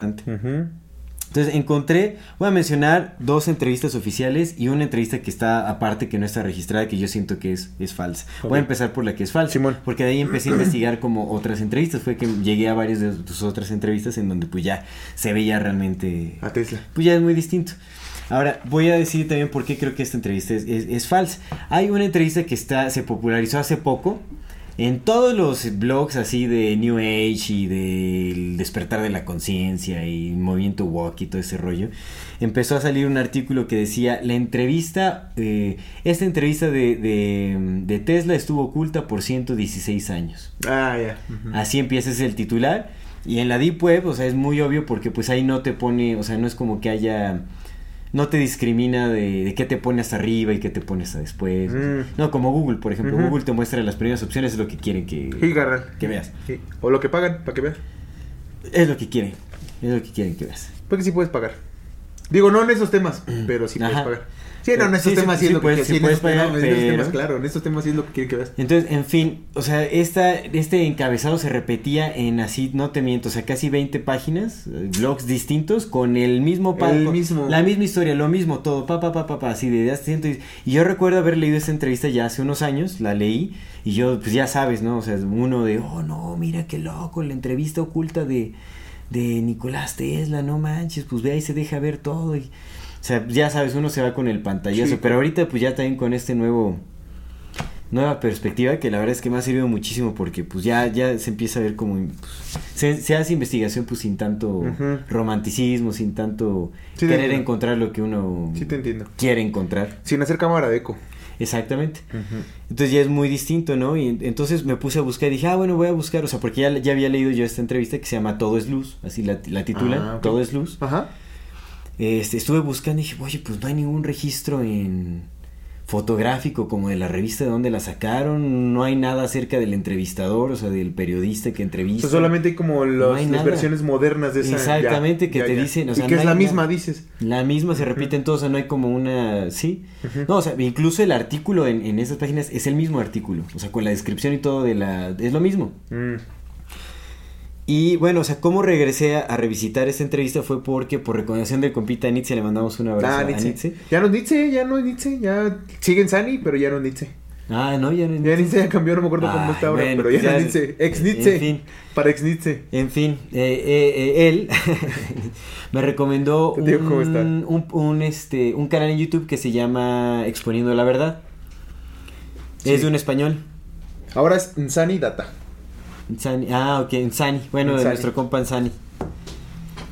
Speaker 2: Entonces encontré, voy a mencionar dos entrevistas oficiales y una entrevista que está aparte, que no está registrada, que yo siento que es, es falsa. Voy a empezar por la que es falsa,
Speaker 1: Simón.
Speaker 2: porque de ahí empecé a <clears throat> investigar como otras entrevistas. Fue que llegué a varias de tus otras entrevistas en donde pues ya se veía realmente...
Speaker 1: A Tesla.
Speaker 2: Pues ya es muy distinto. Ahora, voy a decir también por qué creo que esta entrevista es, es- es falsa. Hay una entrevista que está, se popularizó hace poco en todos los blogs así de New Age y del despertar de la conciencia y movimiento walk y todo ese rollo. Empezó a salir un artículo que decía, la entrevista, eh, esta entrevista de, de- de Tesla estuvo oculta por 116 años.
Speaker 1: Ah, ya.
Speaker 2: Así empieza ese el titular. Y en la Deep Web, o sea, es muy obvio porque pues ahí no te pone, o sea, no es como que haya... No te discrimina de, de qué te pone hasta arriba y qué te pone hasta después.
Speaker 1: Mm.
Speaker 2: No, como Google, por ejemplo. Google te muestra las primeras opciones, es lo que quieren que, que veas.
Speaker 1: Sí. O lo que pagan, para que veas.
Speaker 2: Es lo que quieren. Es lo que quieren que veas.
Speaker 1: Porque sí puedes pagar. Digo, no en esos temas, pero sí puedes
Speaker 2: Ajá.
Speaker 1: pagar. Sí, no, en estos
Speaker 2: Sí, sí,
Speaker 1: temas sí,
Speaker 2: sí
Speaker 1: es lo que
Speaker 2: puedes-
Speaker 1: sí,
Speaker 2: sí puedes
Speaker 1: temas- en temas, claro, en estos temas sí es lo que quieren que veas.
Speaker 2: Entonces, en fin, o sea, esta, este encabezado se repetía en así, no te miento, o sea, casi 20 páginas, blogs distintos, con el mismo
Speaker 1: El mismo.
Speaker 2: La misma historia, lo mismo, todo, pa, pa, pa, pa, pa, así de ciento y- Y yo recuerdo haber leído esta entrevista ya hace unos años, la leí, y yo, pues ya sabes, ¿no? O sea, uno de, oh, no, mira qué loco, la entrevista oculta de, de Nicolás Tesla, no manches, pues ve ahí se deja ver todo. Y, o sea, ya sabes, uno se va con el pantallazo,
Speaker 1: Sí.
Speaker 2: pero ahorita pues ya también con este nuevo nueva perspectiva que la verdad es que me ha servido muchísimo porque pues ya, ya se empieza a ver como pues, se, se hace investigación pues sin tanto romanticismo, sin tanto
Speaker 1: Sí,
Speaker 2: querer encontrar lo que uno
Speaker 1: Sí te entiendo.
Speaker 2: quiere encontrar.
Speaker 1: Sin hacer cámara de eco.
Speaker 2: Exactamente. Entonces ya es muy distinto, ¿no? Y en- entonces me puse a buscar y dije, ah, bueno, voy a buscar, o sea, porque ya, ya había leído yo esta entrevista que se llama Todo es Luz, así la, la titulan,
Speaker 1: Ah.
Speaker 2: Todo es Luz.
Speaker 1: Ajá.
Speaker 2: Este, estuve buscando y dije, oye, pues no hay ningún registro en fotográfico como de la revista de donde la sacaron, no hay nada acerca del entrevistador, o sea, del periodista que
Speaker 1: O
Speaker 2: entrevista.
Speaker 1: sea, solamente hay como los-
Speaker 2: No hay
Speaker 1: las versiones modernas de esa.
Speaker 2: Exactamente,
Speaker 1: ya,
Speaker 2: que
Speaker 1: ya,
Speaker 2: te
Speaker 1: ya.
Speaker 2: dicen, o
Speaker 1: y
Speaker 2: sea,
Speaker 1: que
Speaker 2: no
Speaker 1: es la misma, dices.
Speaker 2: La misma se repite en o sea, no hay como una... Sí. No, o sea, incluso el artículo en, en esas páginas es el mismo artículo. O sea, con la descripción y todo de la... Es lo mismo.
Speaker 1: Mm.
Speaker 2: Y bueno, o sea, cómo regresé a, a revisitar esta entrevista fue porque por recomendación del compita Nietzsche le mandamos un abrazo
Speaker 1: Ah,
Speaker 2: a
Speaker 1: Nietzsche.
Speaker 2: Nietzsche.
Speaker 1: Ya no es Nietzsche, ya no es Nietzsche, ya siguen Sani, pero ya no es Nietzsche.
Speaker 2: Ah, no, ya no es
Speaker 1: Ya Nietzsche ya cambió, no me acuerdo cómo
Speaker 2: Ay,
Speaker 1: está ahora,
Speaker 2: bueno,
Speaker 1: pero ya,
Speaker 2: ya-
Speaker 1: no es Nietzsche. Ex Nietzsche.
Speaker 2: en fin.
Speaker 1: Para ex Nietzsche.
Speaker 2: En fin, eh, eh, eh, él <laughs> me recomendó un, un, un, este, un canal en YouTube que se llama Exponiendo la Verdad.
Speaker 1: Sí.
Speaker 2: Es de un español.
Speaker 1: Ahora es Sani Data.
Speaker 2: Insani- ah, ok, Insani. Bueno, de nuestro compa Insani.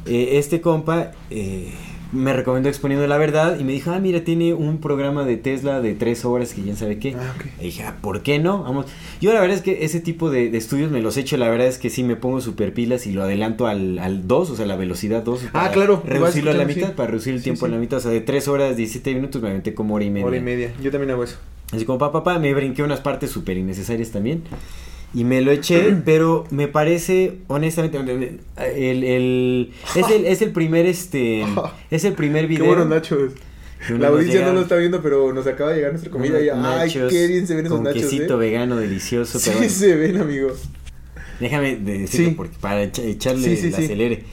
Speaker 2: Eh, este compa eh, me recomendó Exponiendo la Verdad y me dijo, ah, mira, tiene un programa de Tesla de tres horas que ya sabe qué.
Speaker 1: Ah, ok.
Speaker 2: Y dije, ah, ¿por qué no? Vamos. Yo la verdad es que ese tipo de, de estudios me los he hecho, la verdad es que sí me pongo super pilas y lo adelanto al, al 2, o sea, la velocidad 2.
Speaker 1: Ah, claro,
Speaker 2: Reducirlo a la mitad,
Speaker 1: sí.
Speaker 2: para reducir el
Speaker 1: Sí,
Speaker 2: tiempo a
Speaker 1: sí.
Speaker 2: la mitad. O sea, de 3 horas, 17 minutos me aventé como hora y media.
Speaker 1: Hora y media. Yo también hago eso.
Speaker 2: Así como papá, papá, me brinqué unas partes súper innecesarias también. Y me lo eché, <clears throat> pero me parece, honestamente, el, el- es, el, es el primer, este, <laughs> es el primer
Speaker 1: Qué
Speaker 2: video.
Speaker 1: buenos nachos.
Speaker 2: que uno
Speaker 1: La audiencia no lo está viendo, pero nos acaba de llegar nuestra comida. Y, ay,
Speaker 2: nachos
Speaker 1: qué bien se ven esos
Speaker 2: con
Speaker 1: nachos.
Speaker 2: quesito
Speaker 1: ¿eh?
Speaker 2: vegano delicioso,
Speaker 1: Sí
Speaker 2: bueno,
Speaker 1: se ven, amigo.
Speaker 2: déjame de- decirlo
Speaker 1: Sí.
Speaker 2: porque para echa- echarle
Speaker 1: Sí, sí,
Speaker 2: el acelere.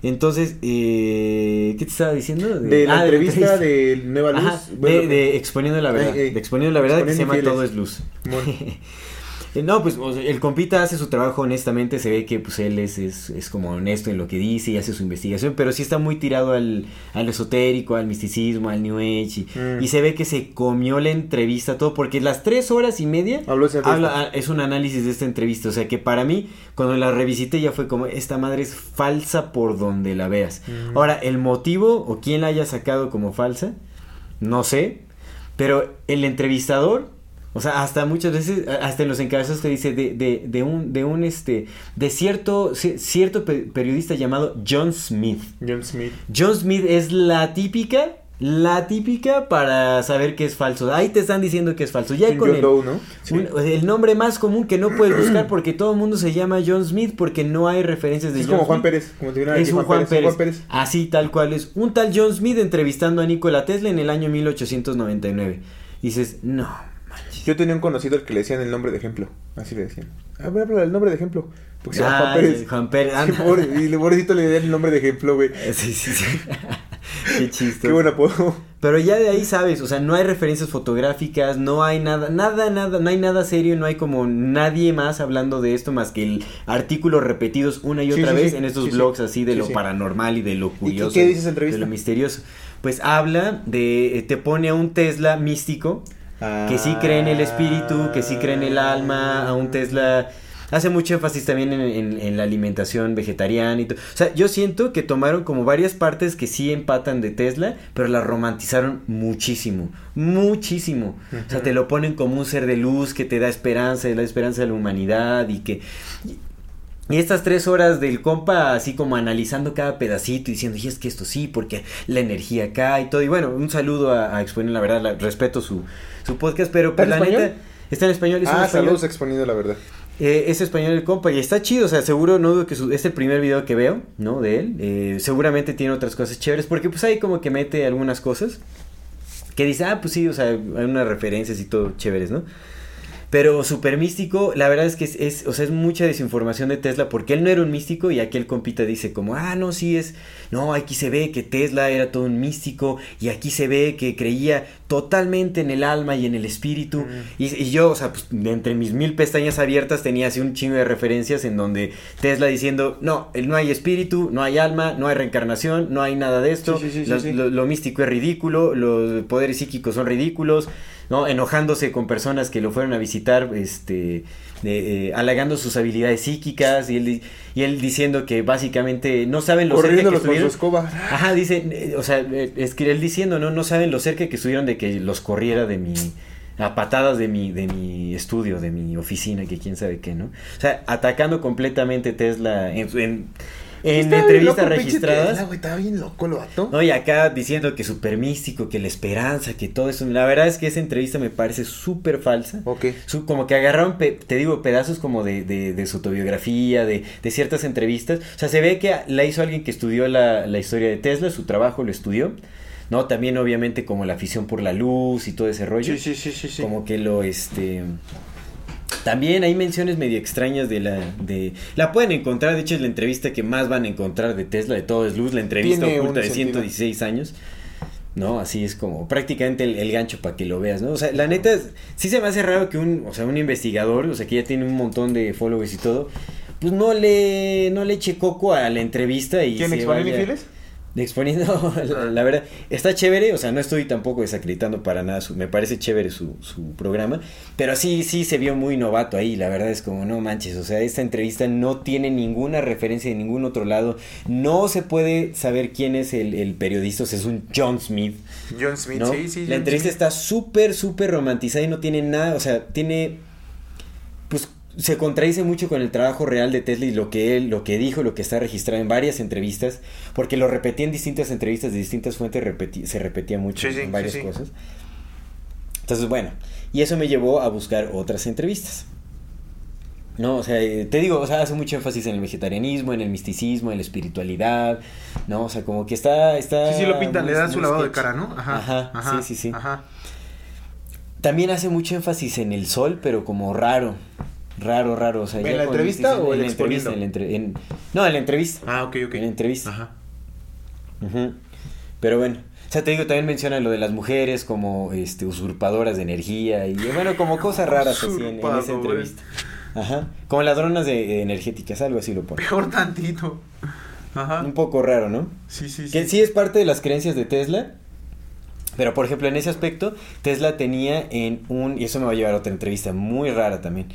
Speaker 2: Entonces, eh, ¿qué te estaba diciendo?
Speaker 1: De la
Speaker 2: ah,
Speaker 1: entrevista de Nueva Luz.
Speaker 2: Ajá,
Speaker 1: bueno,
Speaker 2: de, de Exponiendo la Verdad.
Speaker 1: Ey, ey.
Speaker 2: De Exponiendo la Verdad que se llama. Todo es Luz. <laughs> Eh, No, pues o sea, el compita hace su trabajo honestamente, se ve que pues él es, es, es como honesto en lo que dice y hace su investigación, pero sí está muy tirado al, al esotérico, al misticismo, al New Age, y,
Speaker 1: Mm.
Speaker 2: y se ve que se comió la entrevista todo, porque las tres horas y media habla- ah, es un análisis de esta entrevista, o sea que para mí, cuando la revisité ya fue como, esta madre es falsa por donde la veas.
Speaker 1: Mm.
Speaker 2: Ahora, el motivo o quién la haya sacado como falsa, no sé, pero el entrevistador, o sea, hasta muchas veces, hasta en los encabezados te dice de, de, de un, de un, este, de cierto, ci- cierto pe- periodista llamado John Smith.
Speaker 1: John Smith.
Speaker 2: John Smith es la típica, la típica para saber que es falso. Ahí te están diciendo que es falso. Ya con el,
Speaker 1: Doe, ¿no? Sí.
Speaker 2: un- el nombre más común que no puedes buscar porque todo el mundo se llama John Smith porque no hay referencias de
Speaker 1: Es
Speaker 2: John
Speaker 1: como Juan
Speaker 2: Smith.
Speaker 1: Pérez. Como te
Speaker 2: Es un Juan Pérez.
Speaker 1: Juan Pérez.
Speaker 2: Así tal cual es. Un tal John Smith entrevistando a Nikola Tesla en el año 1899. Dices, no.
Speaker 1: Yo tenía un conocido al que le decían el nombre de ejemplo. Así le decían. A ver, habla el nombre de ejemplo. Porque se llama Juan
Speaker 2: Ay,
Speaker 1: Pérez.
Speaker 2: Juan Pérez, <laughs>
Speaker 1: Sí,
Speaker 2: anda.
Speaker 1: pobre- y el pobrecito le dieron el nombre de ejemplo, güey.
Speaker 2: Sí, sí, sí. <laughs> Qué chiste.
Speaker 1: Qué buen apodo.
Speaker 2: Pero ya de ahí sabes, o sea, no hay referencias fotográficas, no hay nada, nada, nada, no hay nada serio, no hay como nadie más hablando de esto más que el artículos repetidos una y otra
Speaker 1: sí,
Speaker 2: vez
Speaker 1: sí.
Speaker 2: en estos blogs así de lo paranormal y de lo curioso.
Speaker 1: qué dice esa entrevista?
Speaker 2: De lo misterioso. Pues habla de, eh, te pone a un Tesla místico, que sí cree en el espíritu, que sí cree en el alma, a un Tesla... Hace mucho énfasis también en, en- en la alimentación vegetariana y todo. O sea, yo siento que tomaron como varias partes que sí empatan de Tesla, pero las romantizaron muchísimo, muchísimo. O sea, te lo ponen como un ser de luz que te da esperanza, da esperanza a la humanidad y que... Y estas tres horas del compa así como analizando cada pedacito y diciendo, y es que esto sí, porque la energía acá y todo. Y bueno, un saludo a, a Exponer, la verdad, la- respeto su, su podcast, pero
Speaker 1: ¿Está
Speaker 2: pues
Speaker 1: en
Speaker 2: la
Speaker 1: español?
Speaker 2: neta... Está en español, es
Speaker 1: Ah,
Speaker 2: español.
Speaker 1: saludos exponiendo la verdad.
Speaker 2: Eh, es español el compa y está chido, o sea, seguro no dudo que su- es el primer video que veo, ¿no? De él. Eh, seguramente tiene otras cosas chéveres porque pues ahí como que mete algunas cosas que dice, ah, pues sí, o sea, hay unas referencias y todo chéveres, ¿no? Pero super místico, la verdad es que es, es, o sea, es mucha desinformación de Tesla porque él no era un místico y aquí el compita dice como, ah, no, sí es, no, aquí se ve que Tesla era todo un místico y aquí se ve que creía totalmente en el alma y en el espíritu. Y, y yo, o sea, pues entre mis mil pestañas abiertas tenía así un chingo de referencias en donde Tesla diciendo, no, el- no hay espíritu, no hay alma, no hay reencarnación, no hay nada de esto,
Speaker 1: Sí, sí, sí,
Speaker 2: Los- lo místico es ridículo, los poderes psíquicos son ridículos, ¿no? Enojándose con personas que lo fueron a visitar, este, de, eh, halagando sus habilidades psíquicas y él, y él diciendo que básicamente no saben lo cerca que estuvieron. Ajá, dice, eh, o sea, eh, es que él diciendo, ¿no? No saben lo cerca que estuvieron de que los corriera de mi, a patadas de mi, de mi estudio, de mi oficina, que quién sabe qué, ¿no? O sea, atacando completamente Tesla en, en, en entrevistas registradas.
Speaker 1: Güey, estaba bien loco el vato.
Speaker 2: No, y acá diciendo que súper místico, que la esperanza, que todo eso. La verdad es que esa entrevista me parece súper falsa.
Speaker 1: Ok.
Speaker 2: Su- como que agarraron, pe- te digo, pedazos como de, de, de su autobiografía, de, de ciertas entrevistas. O sea, se ve que la hizo alguien que estudió la, la historia de Tesla, su trabajo lo estudió. ¿No? También, obviamente, como la afición por la luz y todo ese rollo.
Speaker 1: Sí, sí, sí, sí, sí.
Speaker 2: Como que lo, este... También hay menciones medio extrañas de la... de La pueden encontrar, de hecho es la entrevista que más van a encontrar de Tesla, de todo es luz, la entrevista
Speaker 1: Tiene
Speaker 2: oculta de
Speaker 1: sentido.
Speaker 2: 116 años. ¿no? Así es como prácticamente el, el gancho para que lo veas, ¿no? O sea, la neta, es- sí se me hace raro que un, o sea, un investigador, o sea, que ya tiene un montón de followers y todo, pues no le, no le eche coco a la entrevista y
Speaker 1: ¿Quién
Speaker 2: se vaya-
Speaker 1: infieles?
Speaker 2: Exponiendo, <laughs> la, la verdad, está chévere, o sea, no estoy tampoco desacreditando para nada, su, me parece chévere su, su programa, pero sí, sí se vio muy novato ahí, la verdad es como, no manches, o sea, esta entrevista no tiene ninguna referencia de ningún otro lado, no se puede saber quién es el, el periodista, o sea, es un John Smith,
Speaker 1: John Smith,
Speaker 2: ¿no?
Speaker 1: sí, sí.
Speaker 2: la entrevista
Speaker 1: Smith.
Speaker 2: está súper, súper romantizada y no tiene nada, o sea, tiene, pues se contradice mucho con el trabajo real de Tesla y lo que él, lo que dijo, lo que está registrado en varias entrevistas, porque lo repetía en distintas entrevistas de distintas fuentes, repetí- se repetía mucho
Speaker 1: Sí,
Speaker 2: en
Speaker 1: sí,
Speaker 2: varias
Speaker 1: sí.
Speaker 2: cosas. Entonces, bueno, y eso me llevó a buscar otras entrevistas. No, o sea, eh, te digo, o sea, hace mucho énfasis en el vegetarianismo, en el misticismo, en la espiritualidad, ¿no? O sea, como que está, está
Speaker 1: Sí, sí, lo pintan, le dan su lavado de cara, ¿no?
Speaker 2: Ajá,
Speaker 1: Ajá,
Speaker 2: sí, sí, sí.
Speaker 1: Ajá.
Speaker 2: También hace mucho énfasis en el sol, pero como raro. Raro, raro. O sea,
Speaker 1: ¿En la entrevista o
Speaker 2: en la entrevista?
Speaker 1: exponiendo?
Speaker 2: En la entre- en- no, en la entrevista.
Speaker 1: Ah, ok, ok.
Speaker 2: En la entrevista.
Speaker 1: Ajá.
Speaker 2: Ujú. Pero bueno. O sea, te digo, también menciona lo de las mujeres como este, usurpadoras de energía y bueno, como cosas raras así en, en esa entrevista. Ajá. Como ladronas de, energéticas, algo así lo pone.
Speaker 1: Peor tantito. Ajá.
Speaker 2: Un poco raro, ¿no?
Speaker 1: Sí, sí, sí.
Speaker 2: Que sí es parte de las creencias de Tesla. Pero por ejemplo, en ese aspecto, Tesla tenía en un, y eso me va a llevar a otra entrevista muy rara también,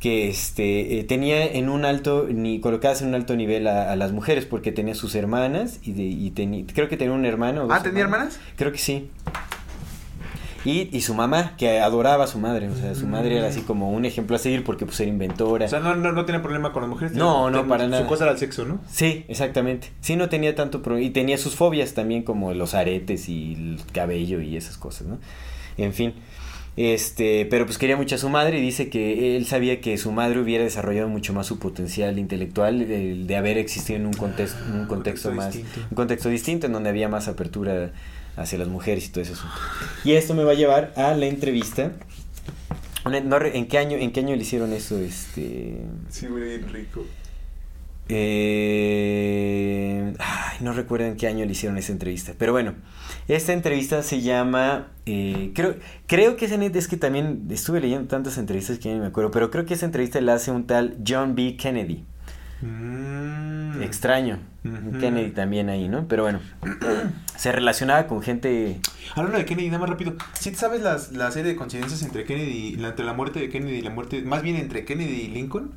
Speaker 2: que este eh, tenía en un alto, ni colocadas en un alto nivel a, a las mujeres, porque tenía sus hermanas y, de, y creo que tenía un hermano.
Speaker 1: Ah, ¿tenía hermanas?
Speaker 2: Creo que sí. Y, y su mamá, que adoraba a su madre, o sea, su madre era así como un ejemplo a seguir porque pues era inventora.
Speaker 1: O sea, no, no, no tenía problema con las mujeres.
Speaker 2: No, no, para
Speaker 1: su
Speaker 2: nada.
Speaker 1: Su cosa era el sexo, ¿no?
Speaker 2: Sí, exactamente. Sí, no tenía tanto problema. Y tenía sus fobias también, como los aretes y el cabello y esas cosas, ¿no? En fin. Este, pero pues quería mucho a su madre y dice que él sabía que su madre hubiera desarrollado mucho más su potencial intelectual de, de haber existido en un contexto, en un contexto
Speaker 1: contexto
Speaker 2: más,
Speaker 1: distinto.
Speaker 2: un contexto distinto en donde había más apertura hacia las mujeres y todo ese asunto. Y esto me va a llevar a la entrevista. Una- no re- ¿En qué año, en qué año le hicieron eso? Este.
Speaker 1: Sí, bien rico.
Speaker 2: Eh, ay, no recuerdo en qué año le hicieron esa entrevista. Pero bueno, esta entrevista se llama. eh, creo, creo que esa neta es que también estuve leyendo tantas entrevistas que ya ni me acuerdo. Pero creo que esa entrevista la hace un tal John B. Kennedy.
Speaker 1: Mm.
Speaker 2: Extraño. Kennedy también ahí, ¿no? Pero bueno, se relacionaba con gente.
Speaker 1: Hablando de Kennedy, nada más rápido. ¿Sí sabes las, la serie de coincidencias entre Kennedy, entre la muerte de Kennedy y la muerte, más bien entre Kennedy y Lincoln?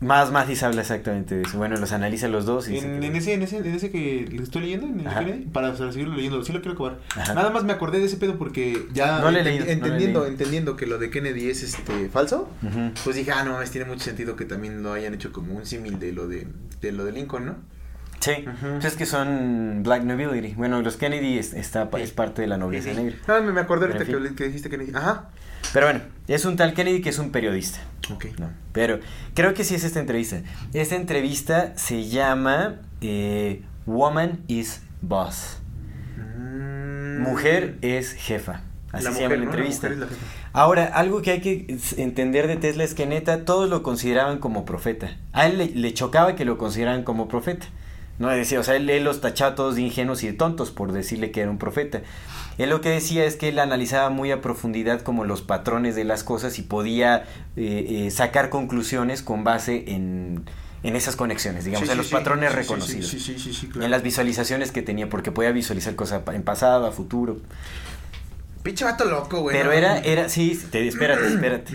Speaker 2: Más Mathis habla exactamente de eso. Bueno, los analiza los dos y
Speaker 1: En,
Speaker 2: que-
Speaker 1: en ese, en ese, en ese que le estoy leyendo, en el. Kennedy, para, para seguirlo leyendo, sí lo quiero acabar.
Speaker 2: Ajá.
Speaker 1: Nada más me acordé de ese pedo porque ya
Speaker 2: No lo he
Speaker 1: enten-
Speaker 2: leído, no lo he
Speaker 1: entendiendo, entendiendo que lo de Kennedy es este falso,
Speaker 2: Ujú.
Speaker 1: pues dije, ah, no mames, tiene mucho sentido que también lo hayan hecho como un símil de lo de, de lo de Lincoln, ¿no?
Speaker 2: Sí,
Speaker 1: Ujú.
Speaker 2: pues es que son Black Nobility. Bueno, los Kennedy es, está, es parte de la nobleza negra.
Speaker 1: Ah, me, acordé ahorita que, que dijiste Kennedy. Ajá.
Speaker 2: Pero bueno, es un tal Kennedy que es un periodista. Pero creo que sí es esta entrevista. Esta entrevista se llama eh, Woman is Boss.
Speaker 1: Mm.
Speaker 2: Mujer es jefa. Así
Speaker 1: La
Speaker 2: se
Speaker 1: mujer,
Speaker 2: llama la entrevista.
Speaker 1: la.
Speaker 2: Ahora, algo que hay que entender de Tesla es que neta todos lo consideraban como profeta. A él le, le chocaba que lo consideraran como profeta. No decía, o sea, él, él los tachaba todos de ingenuos y de tontos por decirle que era un profeta. Él lo que decía es que él analizaba muy a profundidad como los patrones de las cosas y podía eh, eh, sacar conclusiones con base en, en esas conexiones, digamos,
Speaker 1: Sí,
Speaker 2: en
Speaker 1: sí,
Speaker 2: los
Speaker 1: sí.
Speaker 2: patrones reconocidos.
Speaker 1: Sí, sí, sí, sí, claro.
Speaker 2: En las visualizaciones que tenía, porque podía visualizar cosas en pasado, a futuro.
Speaker 1: Pinche vato loco, güey.
Speaker 2: Pero
Speaker 1: no,
Speaker 2: era, era, sí, te, espérate, espérate.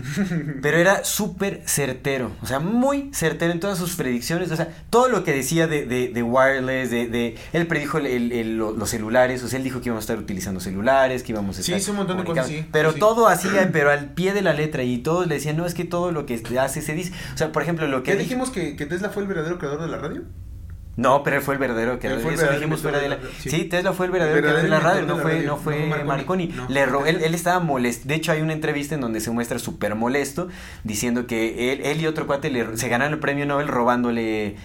Speaker 2: Pero era súper certero, o sea, muy certero en todas sus predicciones, o sea, todo lo que decía de, de, de wireless, de, de, él predijo el- el- el- lo- los celulares, o sea, él dijo que íbamos a estar utilizando celulares, que íbamos a
Speaker 1: Sí,
Speaker 2: estar
Speaker 1: hizo un montón de cosas, sí,
Speaker 2: Pero
Speaker 1: sí.
Speaker 2: todo hacía, pero al pie de la letra, y todos le decían, no, es que todo lo que se hace se dice, o sea, por ejemplo, lo que
Speaker 1: ¿Qué
Speaker 2: dijo-
Speaker 1: dijimos que, que Tesla fue el verdadero creador de la radio?
Speaker 2: No, pero él fue el verdadero que
Speaker 1: fue
Speaker 2: eso
Speaker 1: verdadero
Speaker 2: dijimos fuera de la... Sí.
Speaker 1: sí.
Speaker 2: Tesla fue el verdadero,
Speaker 1: El
Speaker 2: creador de la
Speaker 1: verdadero
Speaker 2: radio, no fue, no fue
Speaker 1: no
Speaker 2: Marconi.
Speaker 1: No,
Speaker 2: Le ro- él, él estaba molesto. De hecho, hay una entrevista en donde se muestra súper molesto diciendo que él, él y otro cuate le- se ganaron el premio Nobel robándole eh,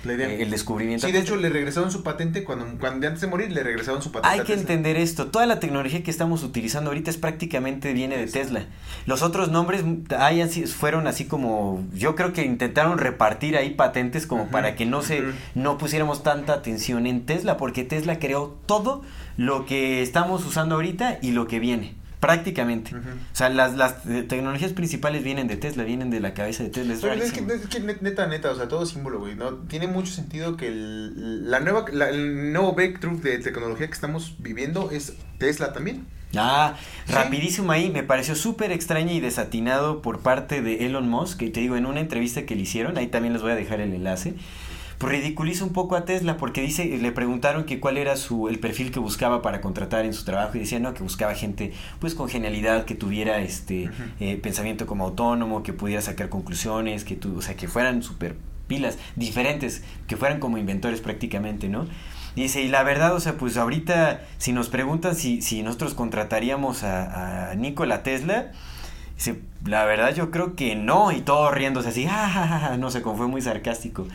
Speaker 2: el descubrimiento.
Speaker 1: Sí, de hecho le regresaron su patente cuando, cuando antes de morir le regresaron su patente.
Speaker 2: Hay que entender esto. Toda la tecnología que estamos utilizando ahorita es prácticamente viene de Tesla. Los otros nombres hay así- fueron así como, yo creo que intentaron repartir ahí patentes como para que no se, no pusiéramos tanta atención en Tesla, porque Tesla creó todo lo que estamos usando ahorita y lo que viene. Prácticamente. O sea, las, las tecnologías principales vienen de Tesla, vienen de la cabeza de Tesla. Es
Speaker 1: Pero es que, es neta, neta, o sea, todo símbolo, güey. ¿no? Tiene mucho sentido que el, la nueva, la- el nuevo breakthrough de tecnología que estamos viviendo es Tesla también.
Speaker 2: Ah,
Speaker 1: Sí.
Speaker 2: rapidísimo ahí, me pareció súper extraño y desatinado por parte de Elon Musk, que te digo, en una entrevista que le hicieron, ahí también les voy a dejar el enlace, ridiculiza un poco a Tesla porque dice, le preguntaron que cuál era su, el perfil que buscaba para contratar en su trabajo y decía, no, que buscaba gente pues con genialidad, que tuviera este eh, pensamiento como autónomo, que pudiera sacar conclusiones, que tu, o sea, que fueran súper pilas, diferentes, que fueran como inventores prácticamente, ¿no? Dice, y la verdad, o sea, pues ahorita, si nos preguntan si, si nosotros contrataríamos a, a Nikola Tesla, dice, la verdad yo creo que no, y todo riéndose así, "Ja, ja, ja, ja", no sé, como fue muy sarcástico.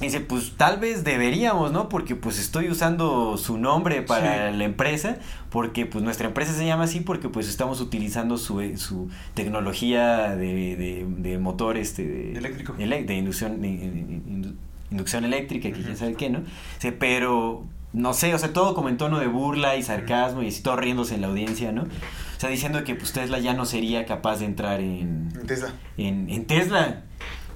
Speaker 2: Dice, pues tal vez deberíamos, ¿no? Porque pues estoy usando su nombre para
Speaker 1: Sí.
Speaker 2: la empresa, porque pues nuestra empresa se llama así porque pues estamos utilizando su, eh, su tecnología de, de, de motor este de,
Speaker 1: Eléctrico.
Speaker 2: de inducción de- inducción eléctrica, que quién sabe qué, ¿no? Dice, pero no sé, o sea, todo como en tono de burla y sarcasmo y así todo riéndose en la audiencia, ¿no? O sea, diciendo que pues Tesla ya no sería capaz de entrar en,
Speaker 1: Tesla.
Speaker 2: en, en Tesla.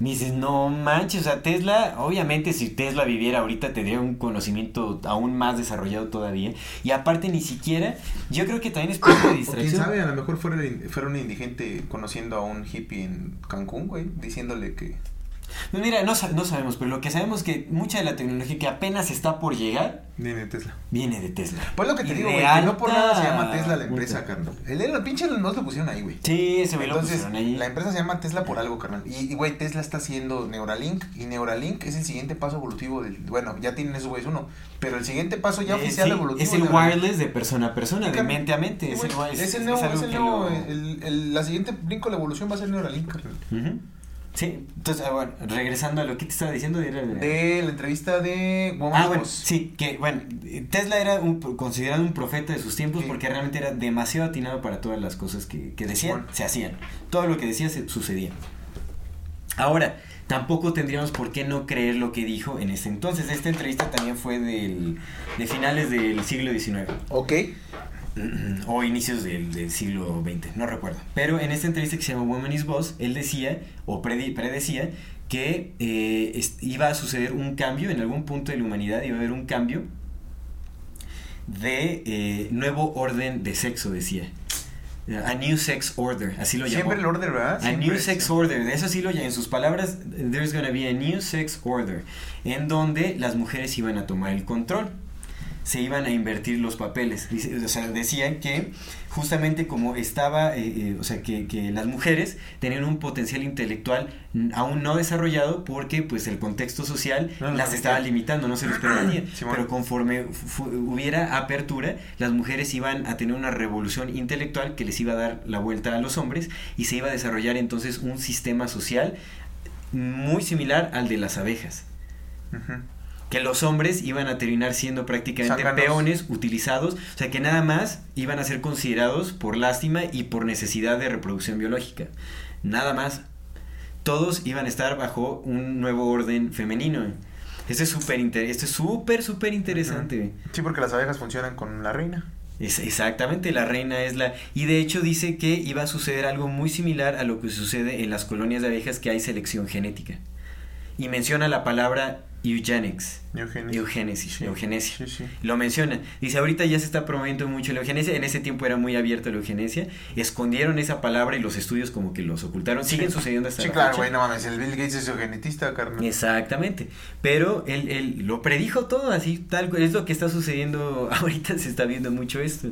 Speaker 2: Me dices, no manches, o sea, Tesla, obviamente si Tesla viviera ahorita tendría un conocimiento aún más desarrollado todavía. Y aparte ni siquiera, yo creo que también es parte de <coughs>
Speaker 1: O quién
Speaker 2: distracción.
Speaker 1: sabe, a lo mejor fuera, fuera un indigente conociendo a un hippie en Cancún, güey, diciéndole que...
Speaker 2: Mira, no, no sabemos, pero lo que sabemos es que mucha de la tecnología que apenas está por llegar
Speaker 1: Viene de Tesla.
Speaker 2: viene de Tesla.
Speaker 1: Pues lo que te
Speaker 2: Y
Speaker 1: digo, güey, que no por nada se llama Tesla la empresa, carnal. El, el pinche Musk lo pusieron ahí, güey.
Speaker 2: Sí, ese me lo
Speaker 1: Entonces,
Speaker 2: pusieron ahí.
Speaker 1: la empresa se llama Tesla por algo, carnal. Y, güey, Tesla está haciendo Neuralink. Y Neuralink es el siguiente paso evolutivo del. Bueno, ya tienen esos güeyes uno. Pero el siguiente paso ya
Speaker 2: Eh,
Speaker 1: oficial
Speaker 2: sí,
Speaker 1: evolutivo.
Speaker 2: es el
Speaker 1: Neuralink.
Speaker 2: wireless de persona a persona, de mente a mente. Es, el, es-
Speaker 1: es el
Speaker 2: es
Speaker 1: nuevo, es el nuevo.
Speaker 2: lo-
Speaker 1: el- el- la siguiente brinco de la evolución va a ser Neuralink, carnal.
Speaker 2: Sí, entonces, ah, bueno, regresando a lo que te estaba diciendo, el-
Speaker 1: De la entrevista de Woman
Speaker 2: Ah, bueno, sí, que bueno, Tesla era un, considerado un profeta de sus tiempos
Speaker 1: Sí.
Speaker 2: porque realmente era demasiado atinado para todas las cosas que, que decían,
Speaker 1: Bueno.
Speaker 2: se hacían. Todo lo que decía se sucedía. Ahora, tampoco tendríamos por qué no creer lo que dijo en ese entonces. Esta entrevista también fue del, de finales del siglo XIX
Speaker 1: Ok. <clears throat>
Speaker 2: o inicios del, del siglo XX, no recuerdo. Pero en esta entrevista que se llama Woman is Boss, él decía, o predecía, que eh, iba a suceder un cambio en algún punto de la humanidad, iba a haber un cambio de eh, nuevo orden de sexo, decía. A New Sex Order, así lo llamó.
Speaker 1: Siempre el order, ¿verdad?
Speaker 2: A New Sex
Speaker 1: sí.
Speaker 2: Order, de eso sí lo llama. En sus palabras, there's gonna be a New Sex Order, en donde las mujeres iban a tomar el control. Se iban a invertir los papeles. O sea, decían que justamente como estaba, eh, eh, o sea, que, que las mujeres tenían un potencial intelectual aún no desarrollado porque pues el contexto social
Speaker 1: No
Speaker 2: las estaba limitando, no se los permitía. <coughs>
Speaker 1: Simón.
Speaker 2: Pero conforme hubiera apertura, las mujeres iban a tener una revolución intelectual que les iba a dar la vuelta a los hombres y se iba a desarrollar entonces un sistema social muy similar al de las abejas. Que los hombres iban a terminar siendo prácticamente peones utilizados, o sea que nada más iban a ser considerados por lástima y por necesidad de reproducción biológica. Nada más. Todos iban a estar bajo un nuevo orden femenino. Esto es súper inter- esto es súper, súper interesante.
Speaker 1: Sí, porque las abejas funcionan con la reina.
Speaker 2: Es exactamente, la reina es la... Y de hecho dice que iba a suceder algo muy similar a lo que sucede en las colonias de abejas que hay selección genética. Y menciona la palabra eugenics.
Speaker 1: Sí.
Speaker 2: eugenesia.
Speaker 1: Sí, sí.
Speaker 2: Lo menciona. Dice, ahorita ya se está promoviendo mucho la eugenesia. En ese tiempo era muy abierta la eugenesia. Escondieron esa palabra y los estudios como que los ocultaron. Siguen sucediendo hasta
Speaker 1: Sí,
Speaker 2: la
Speaker 1: claro, güey, no mames, el Bill Gates es eugenetista, carnal.
Speaker 2: Exactamente. Pero él, él lo predijo todo así, tal cual. Es lo que está sucediendo <laughs> ahorita, se está viendo mucho esto.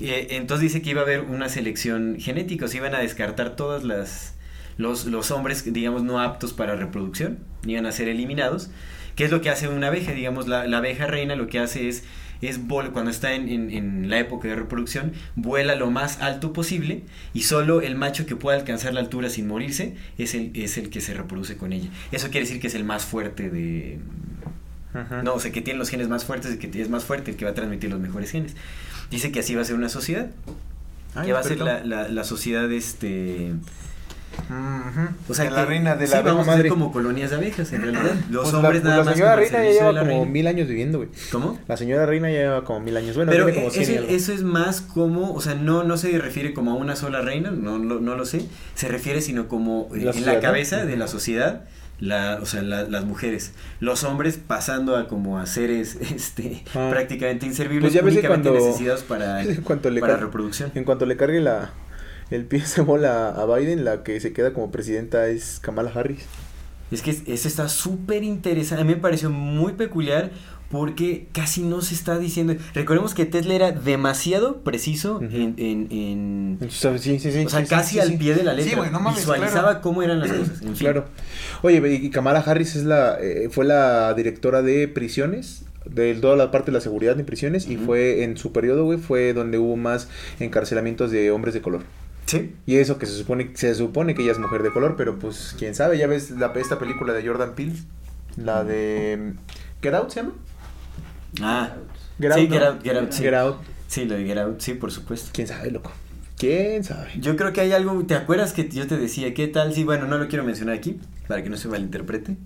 Speaker 2: Eh, entonces dice que iba a haber una selección genética, o sea, iban a descartar todas las los, los hombres, digamos, no aptos para reproducción, iban a ser eliminados. ¿Qué es lo que hace una abeja? Digamos, la, la abeja reina lo que hace es, es vol- cuando está en, en- en la época de reproducción, vuela lo más alto posible y solo el macho que pueda alcanzar la altura sin morirse es el, es el que se reproduce con ella. Eso quiere decir que es el más fuerte de...
Speaker 1: Ajá.
Speaker 2: No, o sea, que tiene los genes más fuertes, que es más fuerte, el que va a transmitir los mejores genes. Dice que así va a ser una sociedad.
Speaker 1: Ay,
Speaker 2: que va a ser la, la, la sociedad, este...
Speaker 1: Ujú.
Speaker 2: O sea,
Speaker 1: De la
Speaker 2: que-
Speaker 1: reina de
Speaker 2: sí,
Speaker 1: la abeja
Speaker 2: vamos a
Speaker 1: madre.
Speaker 2: ser como colonias de abejas, en realidad. Los
Speaker 1: Pues
Speaker 2: hombres
Speaker 1: la,
Speaker 2: nada
Speaker 1: pues la
Speaker 2: más
Speaker 1: señora
Speaker 2: al
Speaker 1: reina ya lleva como
Speaker 2: reina.
Speaker 1: mil años viviendo, güey.
Speaker 2: ¿Cómo?
Speaker 1: La señora reina ya lleva como mil años. Bueno,
Speaker 2: Pero
Speaker 1: tiene como 100
Speaker 2: eso, es más como, o sea, no, no se refiere como a una sola reina, no, lo- no lo sé, se refiere sino como eh,
Speaker 1: La
Speaker 2: en la
Speaker 1: ¿no?
Speaker 2: cabeza de la sociedad, la, o sea, la- las mujeres, los hombres pasando a como a seres <laughs> este,
Speaker 1: Ah.
Speaker 2: prácticamente inservibles,
Speaker 1: Pues ya que
Speaker 2: únicamente
Speaker 1: cuando-
Speaker 2: necesitados para, <laughs>
Speaker 1: cuanto le
Speaker 2: para reproducción.
Speaker 1: En cuanto le cargue la, el pie de bola a Biden, la que se queda como presidenta es Kamala Harris.
Speaker 2: Es que eso está súper interesante. A mí me pareció muy peculiar porque casi no se está diciendo. Recordemos que Tesla era demasiado preciso
Speaker 1: Ujú.
Speaker 2: en, en, en-
Speaker 1: Sí, sí, sí.
Speaker 2: o sea,
Speaker 1: sí,
Speaker 2: casi
Speaker 1: sí,
Speaker 2: al
Speaker 1: sí.
Speaker 2: pie de la letra.
Speaker 1: Sí, güey, no mames,
Speaker 2: Visualizaba
Speaker 1: claro.
Speaker 2: cómo eran las cosas. En fin.
Speaker 1: Claro. Oye, y Kamala Harris es la, eh, fue la directora de prisiones, de toda la parte de la seguridad en prisiones, y fue en su periodo, güey, fue donde hubo más encarcelamientos de hombres de color.
Speaker 2: Sí.
Speaker 1: Y eso que se supone, se supone que ella es mujer de color, pero pues quién sabe, ya ves la, esta película de Jordan Peele, la de Get Out, ¿se llama?
Speaker 2: Ah.
Speaker 1: Get
Speaker 2: sí,
Speaker 1: Out, ¿no?
Speaker 2: Get Out, Get Out, sí.
Speaker 1: Get Out.
Speaker 2: Sí, lo de Get Out, sí, por supuesto.
Speaker 1: ¿Quién sabe, loco? ¿Quién sabe?
Speaker 2: Yo creo que hay algo, ¿te acuerdas que yo te decía qué tal? Sí, bueno, no lo quiero mencionar aquí, para que no se malinterprete.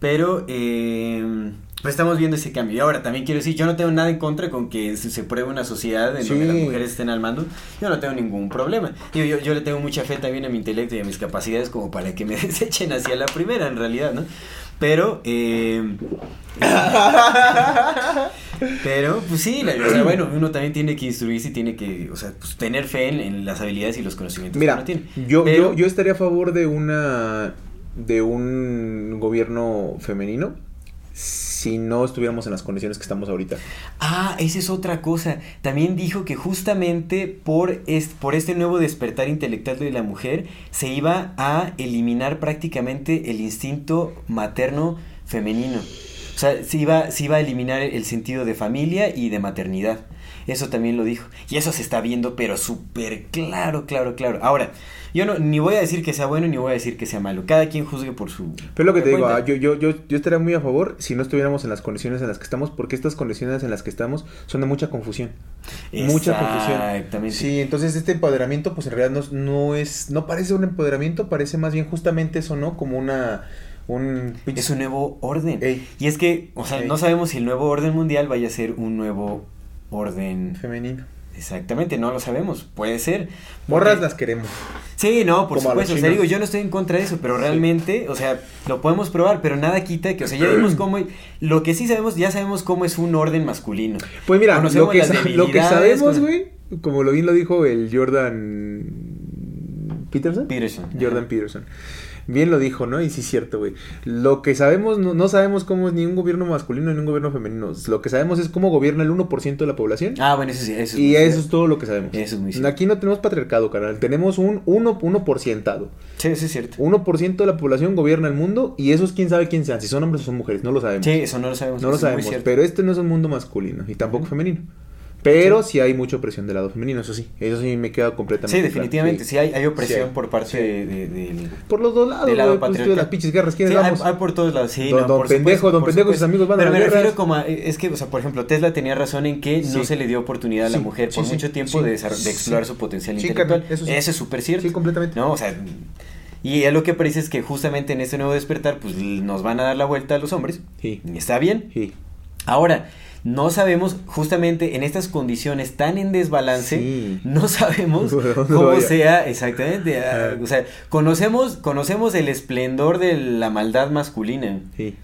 Speaker 2: Pero, eh, pues estamos viendo ese cambio. Y ahora también quiero decir, yo no tengo nada en contra con que se, se pruebe una sociedad en donde
Speaker 1: Sí.
Speaker 2: las mujeres estén al mando. Yo no tengo ningún problema. Yo, yo, yo le tengo mucha fe también a mi intelecto y a mis capacidades como para que me <laughs> desechen hacia la primera, en realidad, ¿no? Pero, eh, <laughs> pero, pues sí, la- o sea, bueno, uno también tiene que instruirse y tiene que, o sea, pues, tener fe en, en las habilidades y los conocimientos que
Speaker 1: Mira,
Speaker 2: uno tiene.
Speaker 1: yo,
Speaker 2: Pero-
Speaker 1: yo, yo estaría a favor de una de un gobierno femenino si no estuviéramos en las condiciones que estamos ahorita.
Speaker 2: Ah, esa es otra cosa. También dijo que justamente por, est- por este nuevo despertar intelectual de la mujer se iba a eliminar prácticamente el instinto materno femenino. O sea, se iba, se iba a eliminar el sentido de familia y de maternidad. Eso también lo dijo. Y eso se está viendo, pero súper claro, claro, claro. Ahora, yo no, ni voy a decir que sea bueno ni voy a decir que sea malo. Cada quien juzgue por su.
Speaker 1: Pero lo que te digo,
Speaker 2: cuenta.
Speaker 1: ah, yo, yo, yo, yo estaría muy a favor si no estuviéramos en las condiciones en las que estamos, porque estas condiciones en las que estamos son de mucha confusión. Mucha confusión.
Speaker 2: Exactamente.
Speaker 1: Sí, entonces este empoderamiento, pues en realidad no, no es, no parece un empoderamiento, parece más bien justamente eso, ¿no? Como una, un...
Speaker 2: Es un nuevo orden.
Speaker 1: Ey.
Speaker 2: Y es que, o sea,
Speaker 1: Ey.
Speaker 2: no sabemos si el nuevo orden mundial vaya a ser un nuevo orden.
Speaker 1: femenino.
Speaker 2: Exactamente, no lo sabemos. Puede ser.
Speaker 1: Morras
Speaker 2: Porque-
Speaker 1: las queremos.
Speaker 2: Sí, no, por
Speaker 1: Como
Speaker 2: supuesto. O sea, digo, yo no estoy en contra de eso, pero realmente, o sea, lo podemos probar, pero nada quita que, o sea, ya vimos cómo. Lo que sí sabemos, ya sabemos cómo es un orden masculino.
Speaker 1: Pues mira, lo que, lo sabemos,
Speaker 2: con-
Speaker 1: güey, como lo bien lo dijo el Jordan Peterson.
Speaker 2: Peterson.
Speaker 1: Jordan
Speaker 2: ajá.
Speaker 1: Bien lo dijo, ¿no? Y sí es cierto, güey. Lo que sabemos, no, no sabemos cómo es ni un gobierno masculino ni un gobierno femenino. Lo que sabemos es cómo gobierna el 1% de la población.
Speaker 2: Ah, bueno, eso sí. Eso es
Speaker 1: y eso
Speaker 2: cierto.
Speaker 1: es todo lo que sabemos.
Speaker 2: Eso es muy cierto.
Speaker 1: Aquí no tenemos patriarcado, carnal. Tenemos un 1%. Uno, por cientado.
Speaker 2: Sí, eso es cierto.
Speaker 1: 1% de la población gobierna el mundo y esos quién sabe quién sean. Si son hombres o son mujeres, no lo sabemos.
Speaker 2: Sí, eso no lo sabemos.
Speaker 1: No lo
Speaker 2: eso es
Speaker 1: sabemos, pero este no es un mundo masculino y tampoco femenino. Pero sí. hay mucha opresión del lado femenino, eso sí. Eso sí me queda completamente
Speaker 2: Sí,
Speaker 1: claro,
Speaker 2: definitivamente. Sí, hay, hay opresión
Speaker 1: Sí hay.
Speaker 2: por parte de, de- del-
Speaker 1: Por los dos lados,
Speaker 2: del lado
Speaker 1: pues, de las pinches guerras. ¿Quiénes
Speaker 2: Sí, hay,
Speaker 1: vamos?
Speaker 2: hay por todos lados, sí.
Speaker 1: Don-
Speaker 2: no,
Speaker 1: don
Speaker 2: por
Speaker 1: pendejo,
Speaker 2: supuesto,
Speaker 1: don pendejo y sus
Speaker 2: supuesto.
Speaker 1: amigos van a
Speaker 2: Pero me refiero como a, es que, o sea, por ejemplo, Tesla tenía razón en que no se le dio oportunidad a la mujer por mucho tiempo de, de explorar su potencial
Speaker 1: Sí,
Speaker 2: intelectual.
Speaker 1: eso sí.
Speaker 2: es súper cierto.
Speaker 1: Sí, completamente.
Speaker 2: No, o sea, y lo que parece es que justamente en este nuevo despertar, pues nos van a dar la vuelta a los hombres.
Speaker 1: Sí.
Speaker 2: Está bien.
Speaker 1: Sí.
Speaker 2: Ahora, no sabemos, justamente en estas condiciones tan en desbalance,
Speaker 1: Sí.
Speaker 2: no sabemos <laughs>
Speaker 1: ¿Dónde
Speaker 2: cómo
Speaker 1: vaya?
Speaker 2: sea exactamente. O sea, conocemos, conocemos el esplendor de la maldad masculina.
Speaker 1: Sí.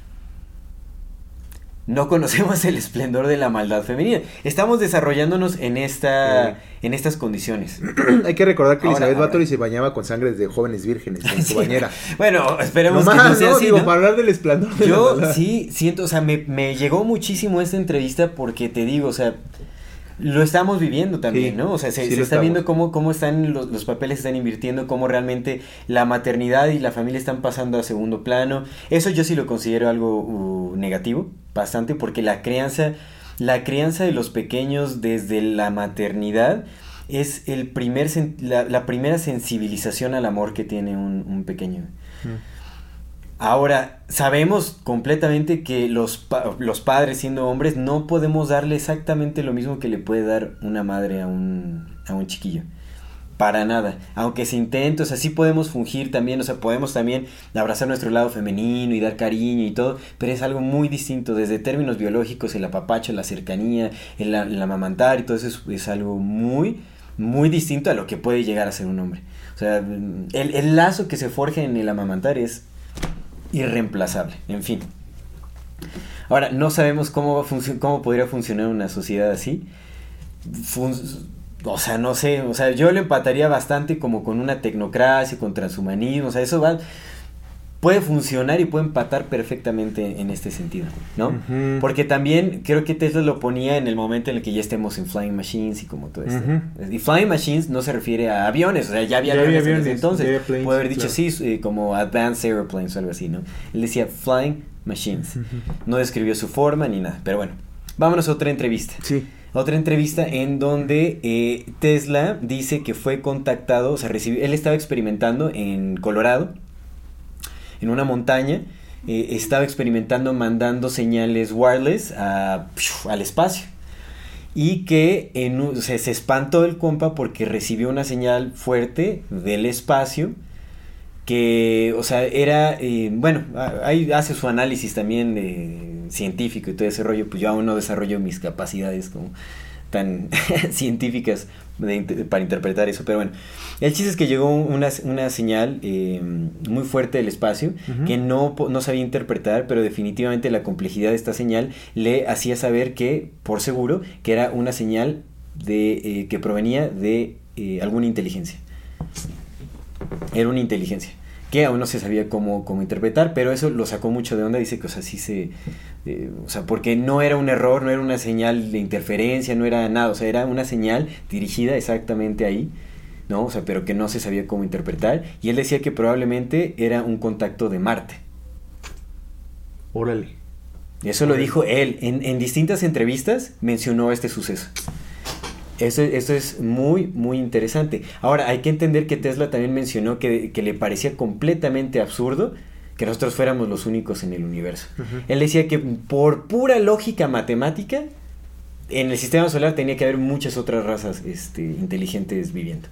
Speaker 2: No conocemos el esplendor de la maldad femenina. Estamos desarrollándonos en esta, en estas condiciones.
Speaker 1: Hay que recordar que
Speaker 2: Ahora,
Speaker 1: Elizabeth
Speaker 2: ahora.
Speaker 1: Bathory se bañaba con sangre de jóvenes vírgenes en <laughs> su
Speaker 2: Sí.
Speaker 1: bañera.
Speaker 2: Bueno, esperemos
Speaker 1: No
Speaker 2: que no sea
Speaker 1: ¿no?
Speaker 2: así.
Speaker 1: Digo,
Speaker 2: ¿no?
Speaker 1: para hablar del esplendor de la
Speaker 2: Yo sí siento, o sea, me, me llegó muchísimo esta entrevista porque te digo, o sea, lo estamos viviendo también,
Speaker 1: Sí,
Speaker 2: ¿no? O sea, se,
Speaker 1: sí
Speaker 2: se
Speaker 1: lo
Speaker 2: está
Speaker 1: estamos.
Speaker 2: viendo cómo, cómo están los, los papeles están invirtiendo, cómo realmente la maternidad y la familia están pasando a segundo plano. Eso yo sí lo considero algo uh, negativo, bastante, porque la crianza, la crianza de los pequeños desde la maternidad es el primer la, la primera sensibilización al amor que tiene un, un pequeño. Ahora, sabemos completamente que los, pa- los padres siendo hombres no podemos darle exactamente lo mismo que le puede dar una madre a un, a un chiquillo. Para nada. Aunque se intente, o sea, sí podemos fungir también, o sea, podemos también abrazar nuestro lado femenino y dar cariño y todo, pero es algo muy distinto desde términos biológicos, el apapacho, la cercanía, el, amamantar y todo eso es, es algo muy, muy distinto a lo que puede llegar a ser un hombre. O sea, el, el lazo que se forja en el amamantar es irreemplazable, en fin. Ahora, no sabemos cómo, va cómo podría funcionar una sociedad así. O sea, no sé, o sea, yo lo empataría bastante como con una tecnocracia, con transhumanismo, o sea, eso va, puede funcionar y puede empatar perfectamente en este sentido, ¿no? Porque también creo que Tesla lo ponía en el momento en el que ya estemos en Flying Machines y como todo esto. Y Flying Machines no se refiere a aviones, o sea, ya había
Speaker 1: Ya
Speaker 2: aviones, entonces.
Speaker 1: airplanes,
Speaker 2: Puede haber dicho
Speaker 1: claro.
Speaker 2: sí, eh, como Advanced Airplanes o algo así, ¿no? Él decía Flying Machines. No describió su forma ni nada, pero bueno. Vámonos a otra entrevista.
Speaker 1: Sí.
Speaker 2: Otra entrevista en donde eh, Tesla dice que fue contactado, o sea, recibió, él estaba experimentando en Colorado, en una montaña, eh, estaba experimentando mandando señales wireless al espacio. Y que se espantó el compa porque recibió una señal fuerte del espacio que, o sea, era, eh, bueno, ahí hace su análisis también de científico y todo ese rollo, pues yo aún no desarrollo mis capacidades como tan <laughs> científicas de para interpretar eso, pero bueno, el chiste es que llegó una, una señal eh, muy fuerte del espacio que no, no sabía interpretar, pero definitivamente la complejidad de esta señal le hacía saber que, por seguro, que era una señal de, eh, que provenía de eh, alguna inteligencia. Era una inteligencia que aún no se sabía cómo, cómo interpretar, pero eso lo sacó mucho de onda, dice que, o sea, sí se... eh, o sea, porque no era un error, no era una señal de interferencia, no era nada, o sea, era una señal dirigida exactamente ahí, ¿no? O sea, pero que no se sabía cómo interpretar, y él decía que probablemente era un contacto de Marte.
Speaker 1: Órale.
Speaker 2: Eso lo dijo él. En, en distintas entrevistas mencionó este suceso. Eso, eso es muy, muy interesante. Ahora, hay que entender que Tesla también mencionó que, que le parecía completamente absurdo que nosotros fuéramos los únicos en el universo. Él decía que por pura lógica matemática, en el sistema solar tenía que haber muchas otras razas este, inteligentes viviendo.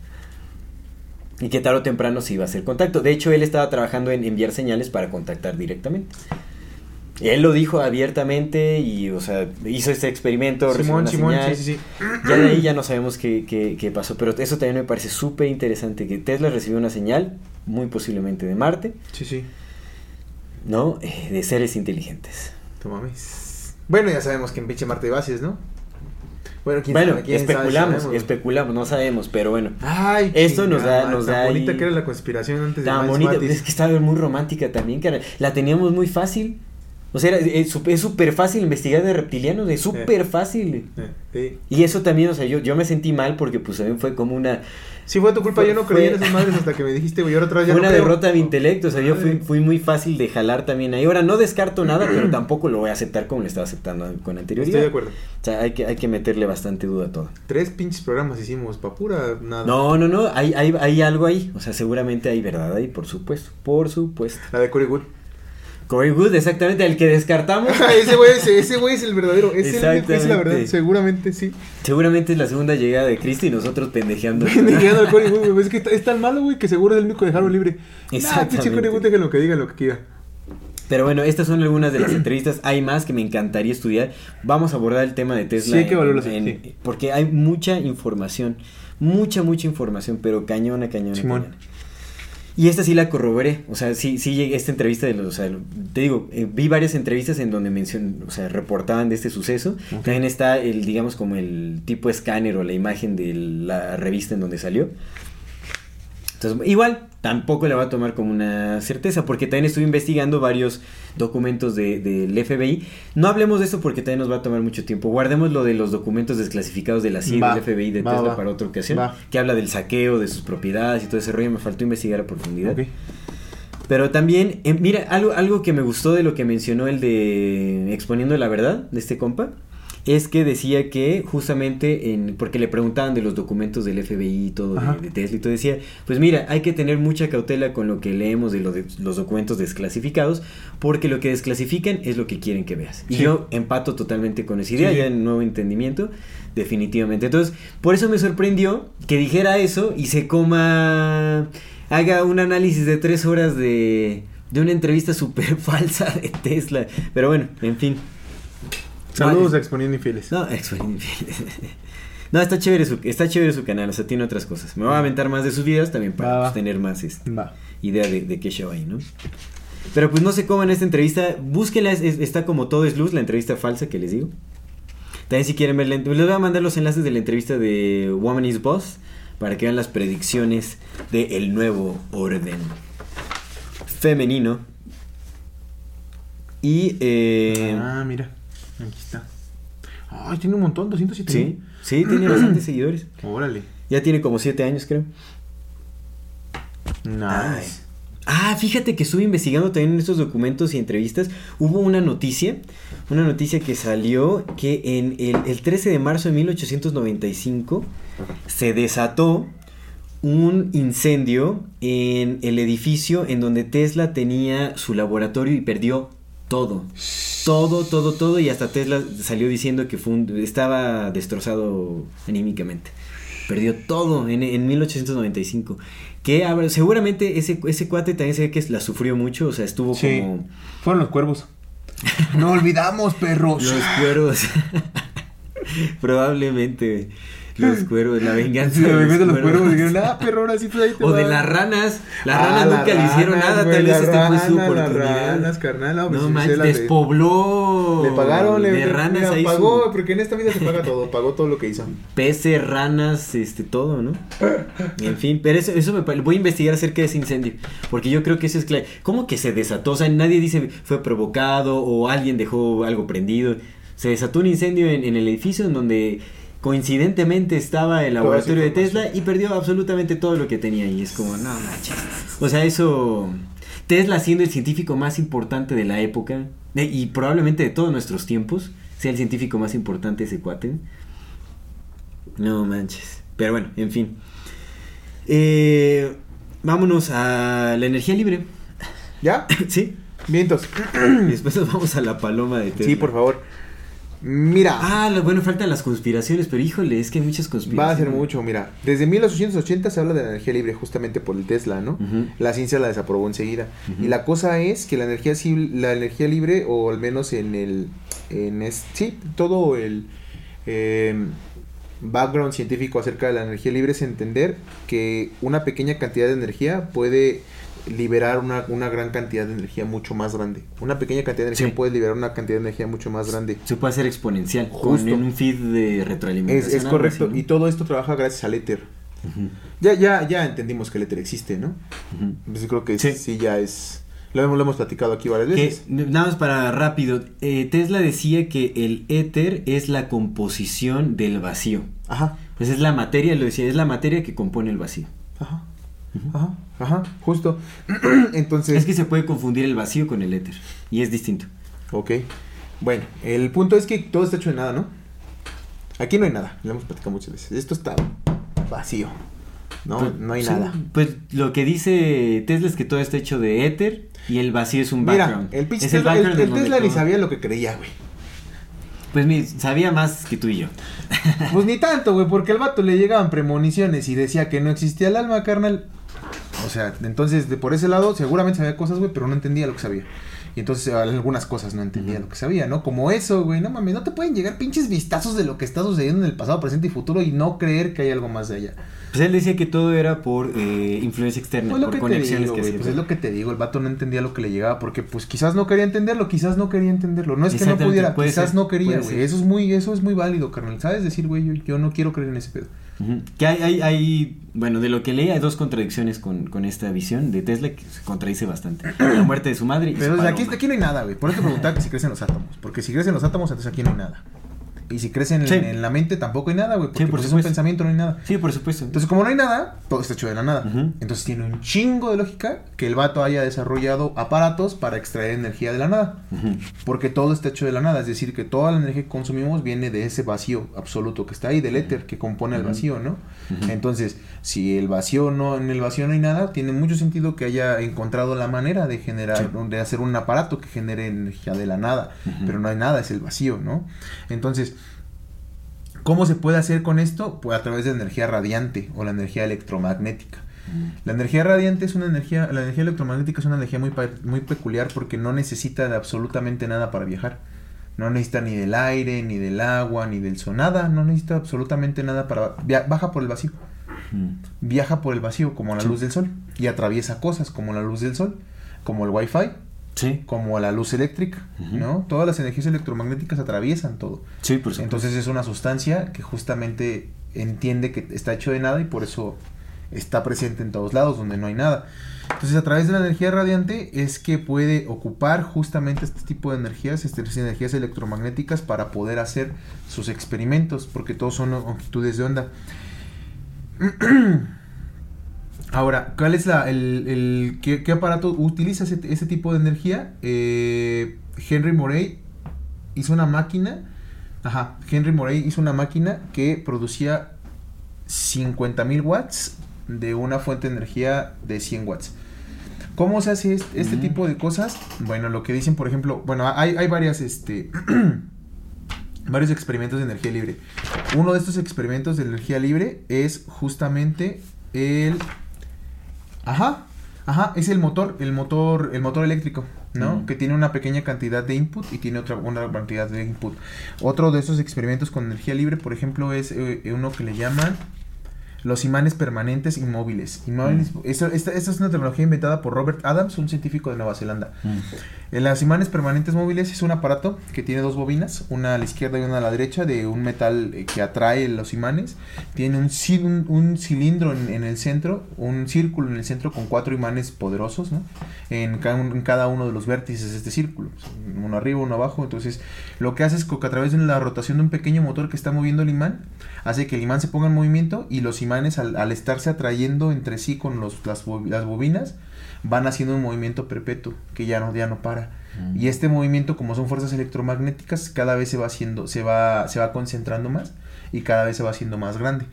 Speaker 2: Y que tarde o temprano se iba a hacer contacto. De hecho, él estaba trabajando en enviar señales para contactar directamente. Él lo dijo abiertamente y, o sea, hizo este experimento.
Speaker 1: Simón,
Speaker 2: una
Speaker 1: Simón,
Speaker 2: señal.
Speaker 1: sí, sí, sí.
Speaker 2: Ya de ahí ya no sabemos qué, qué- qué pasó, pero eso también me parece súper interesante, que Tesla recibió una señal, muy posiblemente de Marte,
Speaker 1: Sí, sí.
Speaker 2: ¿No? Eh, de seres inteligentes.
Speaker 1: No mames. Bueno, ya sabemos que en pinche Marte bases, ¿no? Bueno, quién
Speaker 2: Bueno,
Speaker 1: sabe, quién sabe,
Speaker 2: especulamos, especulamos, no sabemos, pero bueno.
Speaker 1: Ay,
Speaker 2: Esto nos da- nos
Speaker 1: tan
Speaker 2: da
Speaker 1: bonita
Speaker 2: ahí-
Speaker 1: que era la conspiración antes de
Speaker 2: Tan
Speaker 1: Miles
Speaker 2: bonita,
Speaker 1: Matis.
Speaker 2: es que estaba muy romántica también, cara. La teníamos muy fácil. O sea, era- es súper fácil investigar de reptilianos, es súper fácil.
Speaker 1: Eh, sí.
Speaker 2: Y eso también, o sea, yo, yo me sentí mal porque pues también fue como una,
Speaker 1: Sí, fue tu culpa,
Speaker 2: Fue-
Speaker 1: yo no creía en esas madres hasta que me dijiste, güey, ahora otra vez ya no
Speaker 2: una
Speaker 1: creo.
Speaker 2: derrota de intelecto. O sea, yo fui, fui muy fácil de jalar también ahí. Ahora no descarto nada, pero <clears throat> tampoco lo voy a aceptar como lo estaba aceptando con anterioridad.
Speaker 1: Estoy de acuerdo.
Speaker 2: O sea, hay que, hay que meterle bastante duda a todo.
Speaker 1: Tres pinches programas hicimos, pa' pura nada.
Speaker 2: No, no, no, hay, hay, hay algo ahí. O sea, seguramente hay verdad ahí, por supuesto. Por supuesto.
Speaker 1: La de Corey Wood.
Speaker 2: Corey Wood, exactamente, el que descartamos.
Speaker 1: ese güey ese, ese es el verdadero. Es el es la verdad. Seguramente sí.
Speaker 2: Seguramente es la segunda llegada de Cristo y nosotros pendejeando.
Speaker 1: Llegando al Corey Wood. Es que está- es tan malo, güey, que seguro es el único que dejaron libre. Nah,
Speaker 2: Exactamente.
Speaker 1: pinche Corey Wood, lo que diga, lo que quiera.
Speaker 2: Pero bueno, estas son algunas de las entrevistas. Hay más que me encantaría estudiar. Vamos a abordar el tema de Tesla.
Speaker 1: Sí, hay que
Speaker 2: en-
Speaker 1: sí.
Speaker 2: Porque hay mucha información. Mucha, mucha información, pero cañona, cañona.
Speaker 1: Simón.
Speaker 2: cañona. Y esta sí la corroboré, o sea, sí, sí llegué a esta entrevista de los, o sea, te digo, eh, vi varias entrevistas en donde mencionan, o sea, reportaban de este suceso. También está el, digamos, como el tipo escáner o la imagen de la revista en donde salió. Entonces, igual, tampoco la va a tomar como una certeza, porque también estuve investigando varios documentos de- del FBI. No hablemos de esto porque también nos va a tomar mucho tiempo. Guardemos lo de los documentos desclasificados de la CIA
Speaker 1: Va,
Speaker 2: del FBI de
Speaker 1: va,
Speaker 2: Tesla
Speaker 1: va.
Speaker 2: para otra ocasión, que habla del saqueo de sus propiedades y todo ese rollo. Me faltó investigar a profundidad. Pero también, eh, mira, algo, algo que me gustó de lo que mencionó el de Exponiendo la Verdad, de este compa, es que decía que justamente, en, porque le preguntaban de los documentos del FBI y todo, de, de Tesla y todo, decía, pues mira, hay que tener mucha cautela con lo que leemos de, lo de los documentos desclasificados, porque lo que desclasifican es lo que quieren que veas. Y
Speaker 1: Sí.
Speaker 2: yo empato totalmente con esa idea,
Speaker 1: sí.
Speaker 2: ya en nuevo entendimiento, definitivamente. Entonces, por eso me sorprendió que dijera eso y se coma, haga un análisis de tres horas de, de una entrevista <laughs> súper falsa de Tesla. Pero bueno, en fin.
Speaker 1: Saludos
Speaker 2: Vale.
Speaker 1: a Exponiendo Infieles.
Speaker 2: No, excelente. <laughs> No, está chévere, su, está chévere su canal, o sea, tiene otras cosas. Me voy a aventar más de sus videos también para pues, tener más este, idea de, de qué show hay, ¿no? Pero pues no sé cómo en esta entrevista, es- es- está como todo es luz, la entrevista falsa que les digo. También si quieren ver, les voy a mandar los enlaces de la entrevista de Woman is Boss para que vean las predicciones del nuevo orden femenino. Y, eh,
Speaker 1: Ah, mira. Aquí está. Ay, tiene un montón, 207
Speaker 2: sí, sí, tiene bastantes <clears throat> seguidores.
Speaker 1: Órale.
Speaker 2: Ya tiene como 7 años, creo.
Speaker 1: Nice.
Speaker 2: Ah, fíjate que estuve investigando también en estos documentos y entrevistas. Hubo una noticia, una noticia que salió que en el, el 13 de marzo de 1895 se desató un incendio en el edificio en donde Tesla tenía su laboratorio y perdió todo. Todo, todo, todo. Y hasta Tesla salió diciendo que fue un- estaba destrozado anímicamente. Perdió todo en, en 1895. Que a ver, seguramente ese, ese cuate también se ve que la sufrió mucho. O sea, estuvo
Speaker 1: Sí.
Speaker 2: como
Speaker 1: Fueron los cuervos. <laughs> no olvidamos, perros.
Speaker 2: los cuervos. <laughs> Probablemente. Los <laughs> cuervos, la venganza
Speaker 1: de los
Speaker 2: cuervos.
Speaker 1: dijeron, ah, perro, ahora sí, pues ahí <laughs> te
Speaker 2: O de
Speaker 1: va".
Speaker 2: las ranas. Las
Speaker 1: Ah,
Speaker 2: ranas nunca le hicieron
Speaker 1: ranas,
Speaker 2: nada.
Speaker 1: güey,
Speaker 2: Tal vez este fue su
Speaker 1: ranas, las
Speaker 2: oportunidad.
Speaker 1: ranas, carnal, no, pues,
Speaker 2: no manches, despobló.
Speaker 1: Le pagaron, le,
Speaker 2: de ranas
Speaker 1: mira,
Speaker 2: ahí.
Speaker 1: pagó,
Speaker 2: su-
Speaker 1: porque en esta vida se paga todo, pagó todo lo que hizo.
Speaker 2: peces, ranas, este, todo, ¿no? En fin, pero eso, eso me voy a investigar acerca de ese incendio, porque yo creo que eso es claro. ¿Cómo que se desató? O sea, nadie dice fue provocado o alguien dejó algo prendido. Se desató un incendio en, en el edificio en donde coincidentemente estaba el laboratorio de. Tesla y perdió absolutamente todo lo que tenía y es como, no manches. O sea, eso Tesla siendo el científico más importante de la época de- y probablemente de todos nuestros tiempos, sea el científico más importante ese cuate. No manches. Pero bueno, en fin. Eh, vámonos a la energía libre.
Speaker 1: ¿Ya? <laughs>
Speaker 2: ¿Sí?
Speaker 1: Vientos.
Speaker 2: Y <clears throat> después nos vamos a la paloma de Tesla.
Speaker 1: Sí, por favor. Mira,
Speaker 2: Ah, lo- bueno, faltan las conspiraciones, pero híjole, es que hay muchas conspiraciones.
Speaker 1: va a ser mucho, mira. Desde 1880 se habla de la energía libre justamente por el Tesla, ¿no? La ciencia la desaprobó enseguida. Y la cosa es que la energía la energía libre, o al menos en el, en es- sí, todo el eh, background científico acerca de la energía libre es entender que una pequeña cantidad de energía puede liberar una, una gran cantidad de energía mucho más grande. Una pequeña cantidad de energía
Speaker 2: Sí.
Speaker 1: puede liberar una cantidad de energía mucho más grande.
Speaker 2: Se puede hacer exponencial,
Speaker 1: Justo.
Speaker 2: con un feed de retroalimentación.
Speaker 1: es correcto.
Speaker 2: así, ¿no?
Speaker 1: Y todo esto trabaja gracias al éter. Ya, ya, ya entendimos que el éter existe, ¿no? Pues yo creo que
Speaker 2: Sí.
Speaker 1: sí. ya es. Lo hemos, lo hemos platicado aquí varias
Speaker 2: Que,
Speaker 1: veces.
Speaker 2: nada más para rápido, eh, Tesla decía que el éter es la composición del vacío.
Speaker 1: Ajá,
Speaker 2: Pues es la materia, lo decía, es la materia que compone el vacío.
Speaker 1: ajá, ajá, ajá, justo. <clears throat> Entonces,
Speaker 2: Es que se puede confundir el vacío con el éter. Y es distinto.
Speaker 1: ok. Bueno, el punto es que todo está hecho de nada, ¿no? Aquí no hay nada, lo hemos platicado muchas veces. Esto está vacío. No,
Speaker 2: Pues,
Speaker 1: no hay
Speaker 2: sí,
Speaker 1: nada.
Speaker 2: Pues lo que dice Tesla es que todo está hecho de éter y el vacío es un
Speaker 1: Mira,
Speaker 2: background.
Speaker 1: el
Speaker 2: es
Speaker 1: Tesla, el,
Speaker 2: background
Speaker 1: Tesla ni sabía lo que creía, güey.
Speaker 2: Pues sabía más que tú y yo.
Speaker 1: Pues ni tanto, güey, porque al vato le llegaban premoniciones y decía que no existía el alma, carnal. O sea, entonces, de por ese lado, seguramente sabía cosas, güey, pero no entendía lo que sabía. Y entonces algunas cosas no entendía lo que sabía, ¿no? Como eso, güey, no mames, no te pueden llegar pinches vistazos de lo que está sucediendo en el pasado, presente y futuro y no creer que hay algo más de allá.
Speaker 2: Pues él decía que todo era por eh, influencia externa,
Speaker 1: Pues lo
Speaker 2: por
Speaker 1: que te
Speaker 2: conexiones
Speaker 1: digo,
Speaker 2: que
Speaker 1: güey, pues es lo que te digo, el vato no entendía lo que le llegaba porque pues quizás no quería entenderlo, quizás no quería entenderlo, no es que no pudiera, quizás
Speaker 2: ser,
Speaker 1: no quería, güey,
Speaker 2: ser.
Speaker 1: eso es muy eso es muy válido, carnal, ¿sabes? Decir, güey, yo, yo no quiero creer en ese pedo.
Speaker 2: Que hay, hay, hay, bueno, de lo que leí hay dos contradicciones con, con esta visión de Tesla que se contradice bastante. La muerte de su madre y
Speaker 1: Pero
Speaker 2: su
Speaker 1: aquí, aquí no hay nada, güey. Por eso te preguntaba si crecen los átomos. Porque si crecen los átomos, entonces aquí no hay nada. Y si crecen en,
Speaker 2: Sí.
Speaker 1: en la mente, tampoco hay nada, güey. Porque
Speaker 2: Sí, por
Speaker 1: pues, es un pensamiento, no hay nada.
Speaker 2: Sí, por supuesto.
Speaker 1: Entonces, como no hay nada, todo está hecho de la nada. Entonces tiene un chingo de lógica que el vato haya desarrollado aparatos para extraer energía de la nada. Porque todo está hecho de la nada. Es decir, que toda la energía que consumimos viene de ese vacío absoluto que está ahí, del éter que compone el vacío, ¿no? Entonces, si el vacío no, en el vacío no hay nada, tiene mucho sentido que haya encontrado la manera de generar, de hacer un aparato que genere energía de la nada. Pero no hay nada, es el vacío, ¿no? Entonces, ¿Cómo se puede hacer con esto? Pues a través de energía radiante o la energía electromagnética. La energía radiante es una energía, la energía electromagnética es una energía muy, muy peculiar porque no necesita de absolutamente nada para viajar. No necesita ni del aire, ni del agua, ni del sol, nada, no necesita absolutamente nada para... baja por el vacío.
Speaker 2: Ujú.
Speaker 1: Viaja por el vacío como la luz del sol y atraviesa cosas como la luz del sol, como el wifi,
Speaker 2: Sí,
Speaker 1: como la luz eléctrica. ¿no? Todas las energías electromagnéticas atraviesan todo.
Speaker 2: sí, por supuesto.
Speaker 1: Entonces es una sustancia que justamente entiende que está hecho de nada y por eso está presente en todos lados donde no hay nada. Entonces a través de la energía radiante es que puede ocupar justamente este tipo de energías, estas energías electromagnéticas para poder hacer sus experimentos, porque todos son longitudes de onda. <clears throat> Ahora, ¿cuál es la, el, el- qué, qué aparato utiliza ese, ese tipo de energía? Eh, Henry Morey hizo una máquina, ajá, Henry Morey hizo una máquina que producía 50.000 watts de una fuente de energía de 100 watts. ¿Cómo se hace este, este
Speaker 2: Mm.
Speaker 1: tipo de cosas? Bueno, lo que dicen, por ejemplo, bueno, hay, hay varias, este, <clears throat> varios experimentos de energía libre. Uno de estos experimentos de energía libre es justamente el, ajá, ajá, es el motor, el motor, el motor eléctrico, ¿no?
Speaker 2: Mm.
Speaker 1: Que tiene una pequeña cantidad de input y tiene otra una cantidad de input. Otro de esos experimentos con energía libre, por ejemplo, es eh, uno que le llaman los imanes permanentes inmóviles. Inmóviles- eso- esta, esta es una tecnología inventada por Robert Adams, un científico de Nueva Zelanda.
Speaker 2: Mm.
Speaker 1: En las imanes permanentes móviles es un aparato que tiene dos bobinas, una a la izquierda y una a la derecha, de un metal eh, que atrae los imanes. Tiene un, ci- un, un cilindro en, en el centro, un círculo en el centro con cuatro imanes poderosos, ¿no? En en cada uno de los vértices de este círculo. Uno arriba, uno abajo. Entonces, lo que hace es que a través de la rotación de un pequeño motor que está moviendo el imán, hace que el imán se ponga en movimiento y los imanes al, al estarse atrayendo entre sí con los, las, las bobinas, van haciendo un movimiento perpetuo que ya no, ya no para. Y este movimiento, como son fuerzas electromagnéticas, cada vez se va haciendo, se va, se va concentrando más y cada vez se va haciendo más grande.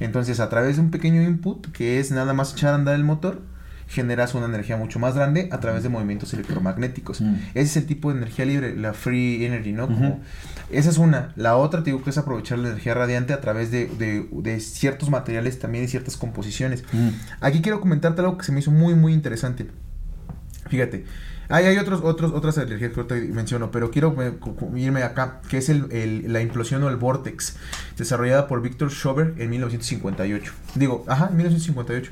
Speaker 1: Entonces, a través de un pequeño input, que es nada más echar a andar el motor, generas una energía mucho más grande a través de movimientos electromagnéticos.
Speaker 2: Mm.
Speaker 1: Ese es el tipo de energía libre, la free energy, ¿no? Esa es una. La otra, te digo que es aprovechar la energía radiante a través de, de- de ciertos materiales también y ciertas composiciones.
Speaker 2: Mm.
Speaker 1: Aquí quiero comentarte algo que se me hizo muy, muy interesante. Fíjate, hay, hay otros, otros, otras energías que ahorita menciono, pero quiero eh, irme acá, que es el, el- la implosión o el vortex, desarrollada por Victor Schoberg en 1958. Digo, ajá, en 1958.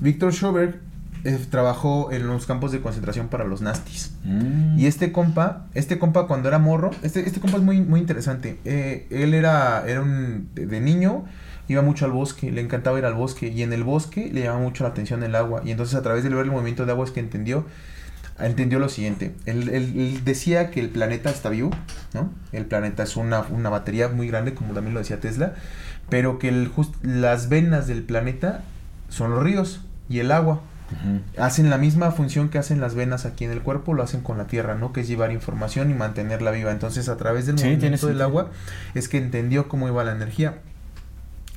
Speaker 1: Victor Schoberg eh, trabajó en los campos de concentración para los nazis.
Speaker 2: Mm.
Speaker 1: Y este compa, este compa cuando era morro, este, este compa es muy, muy interesante. Eh, él era, era un, de, de niño, iba mucho al bosque, le encantaba ir al bosque. Y en el bosque le llamaba mucho la atención el agua. Y entonces a través de ver el movimiento de agua es que entendió, entendió lo siguiente. Él, él- él decía que el planeta está vivo, ¿no? El planeta es una, una batería muy grande, como también lo decía Tesla. Pero que el, just- las venas del planeta son los ríos y el agua Hacen la misma función que hacen las venas aquí en el cuerpo, lo hacen con la tierra, ¿no? Que es llevar información y mantenerla viva. Entonces, a través del
Speaker 2: Sí,
Speaker 1: movimiento del agua, es que entendió cómo iba la energía.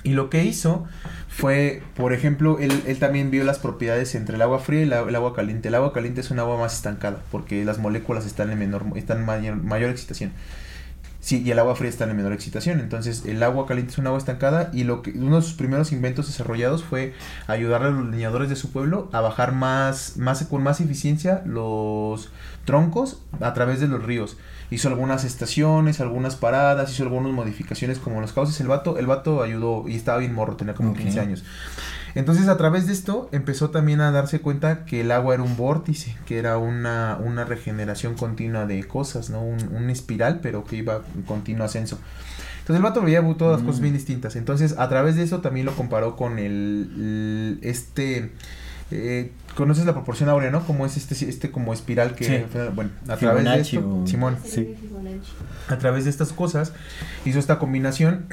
Speaker 1: Y lo que hizo fue, por ejemplo, él, él también vio las propiedades entre el agua fría y la- el agua caliente. El agua caliente es un agua más estancada, porque las moléculas están en menor, están en mayor, mayor excitación. Sí, y el agua fría está en menor excitación. Entonces, el agua caliente es un agua estancada y lo que uno de sus primeros inventos desarrollados fue ayudar a los leñadores de su pueblo a bajar más, más con más eficiencia los troncos a través de los ríos. Hizo algunas estaciones, algunas paradas, hizo algunas modificaciones como los cauces. El vato, el vato ayudó y estaba bien morro, tenía como
Speaker 2: Ok.
Speaker 1: 15 años. Entonces, a través de esto, empezó también a darse cuenta que el agua era un vórtice, que era una, una regeneración continua de cosas, ¿no? Un, un espiral, pero que iba en continuo ascenso. Entonces, el vato veía todas las cosas bien distintas. Entonces, a través de eso también lo comparó con el, el- este... eh, ¿Conoces la proporción áurea, no? Como es este, este como espiral que...
Speaker 2: Sí.
Speaker 1: Bueno, a través de
Speaker 2: Fibonacci
Speaker 1: esto...
Speaker 2: o-
Speaker 1: Simón
Speaker 2: Sí.
Speaker 1: a través de estas cosas hizo esta combinación